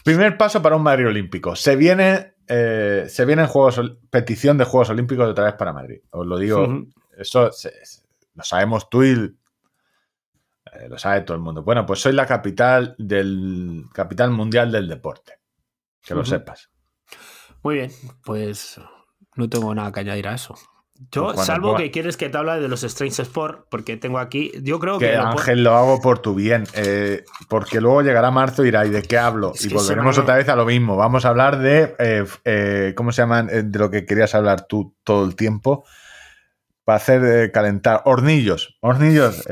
primer paso para un Madrid olímpico. Se viene, eh, se vienen Juegos, petición de Juegos Olímpicos otra vez para Madrid. Os lo digo, eso se- lo sabemos tú y eh, lo sabe todo el mundo. Bueno, pues soy la capital del capital mundial del deporte. Que lo sepas. muy bien, pues no tengo nada que añadir a eso. Yo, Pues salvo pueda- que quieres que te hable de los Strange Sport, porque tengo aquí, yo creo que... Que lo puedo- Ángel lo hago por tu bien, eh, porque luego llegará marzo y dirá, ¿y de qué hablo? Es y volveremos otra vez a lo mismo. Vamos a hablar de, eh, eh, ¿cómo se llaman? De lo que querías hablar tú todo el tiempo. Para hacer calentar. Hornillos. Hornillos.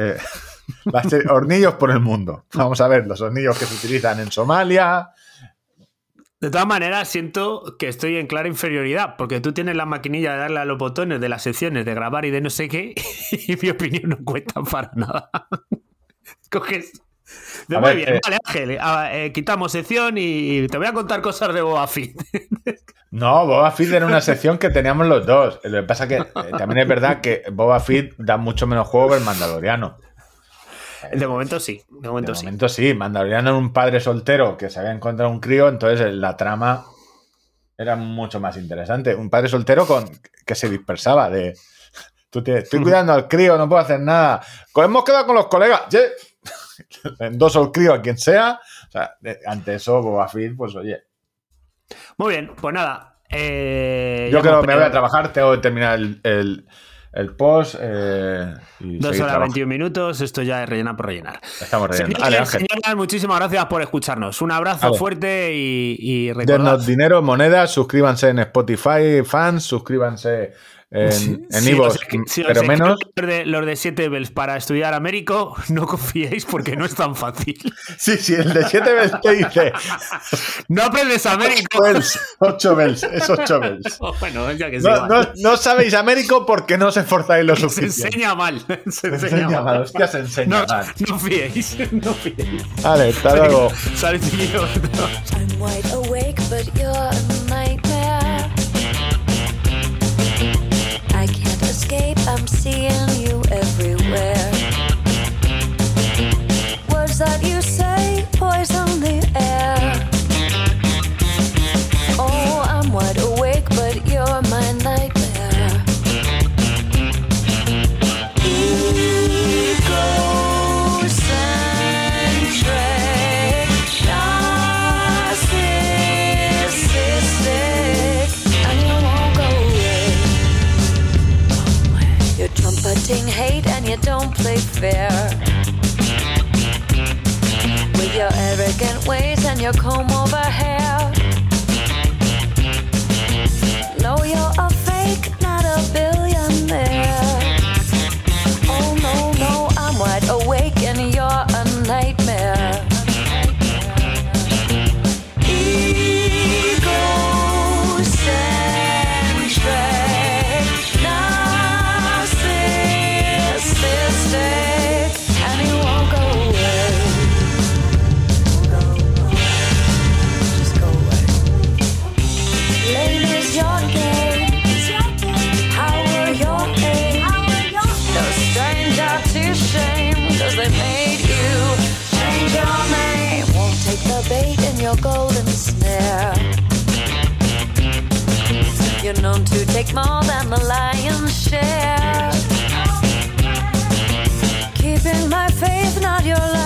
Va a ser hornillos por el mundo. Vamos a ver los hornillos que se utilizan en Somalia. De todas maneras, siento que estoy en clara inferioridad, porque tú tienes la maquinilla de darle a los botones de las secciones, de grabar y de no sé qué, <laughs> y mi opinión no cuenta para nada. <laughs> Coges. De, muy ver, bien, eh, vale, Ángel, ah, eh, quitamos sección y te voy a contar cosas de Boba Fett. <laughs> No, Boba Fett era una sección que teníamos los dos. Lo que pasa que eh, también es verdad que Boba Fett da mucho menos juego que el Mandaloriano. De momento sí, de momento De sí. momento sí, Mandaloriano era un padre soltero que se había encontrado un crío, entonces eh, la trama era mucho más interesante. Un padre soltero con que se dispersaba de tú te- estoy <laughs> cuidando al crío, no puedo hacer nada. Co- Hemos quedado con los colegas. Ye. <laughs> Endoso el crío a quien sea. O sea, de- ante eso, Boba Fett, pues oye. Muy bien, pues nada. eh, Yo creo que me voy a trabajar, tengo que terminar el, el- el post. eh, y Dos horas trabajando. 21 minutos, esto ya es rellenar por rellenar. Estamos rellenando. Señores, señoras, muchísimas gracias por escucharnos. Un abrazo fuerte y, y recordad- Denos dinero, monedas, suscríbanse en Spotify, fans, suscríbanse en, en Si iVoox, os- si os pero menos. Los de, los de 7 bells para estudiar Américo, <laughs> no confiéis porque no es tan fácil. <laughs> Sí, sí, el de 7 bells te dice No aprendes Américo. bells, 8 bells, es 8 bells. <laughs> bueno, ya que sí. No, no, no sabéis Américo porque no os esforzáis lo se suficiente. enseña mal. Se Se enseña, enseña mal. mal, hostia, se enseña No, mal. no fiéis. No fiéis. Vale, hasta luego. Saludillos. Play fair. With your arrogant ways and your comb over hair. No, you're a You're known to take more than the lion's share. Keeping my faith, not your despair.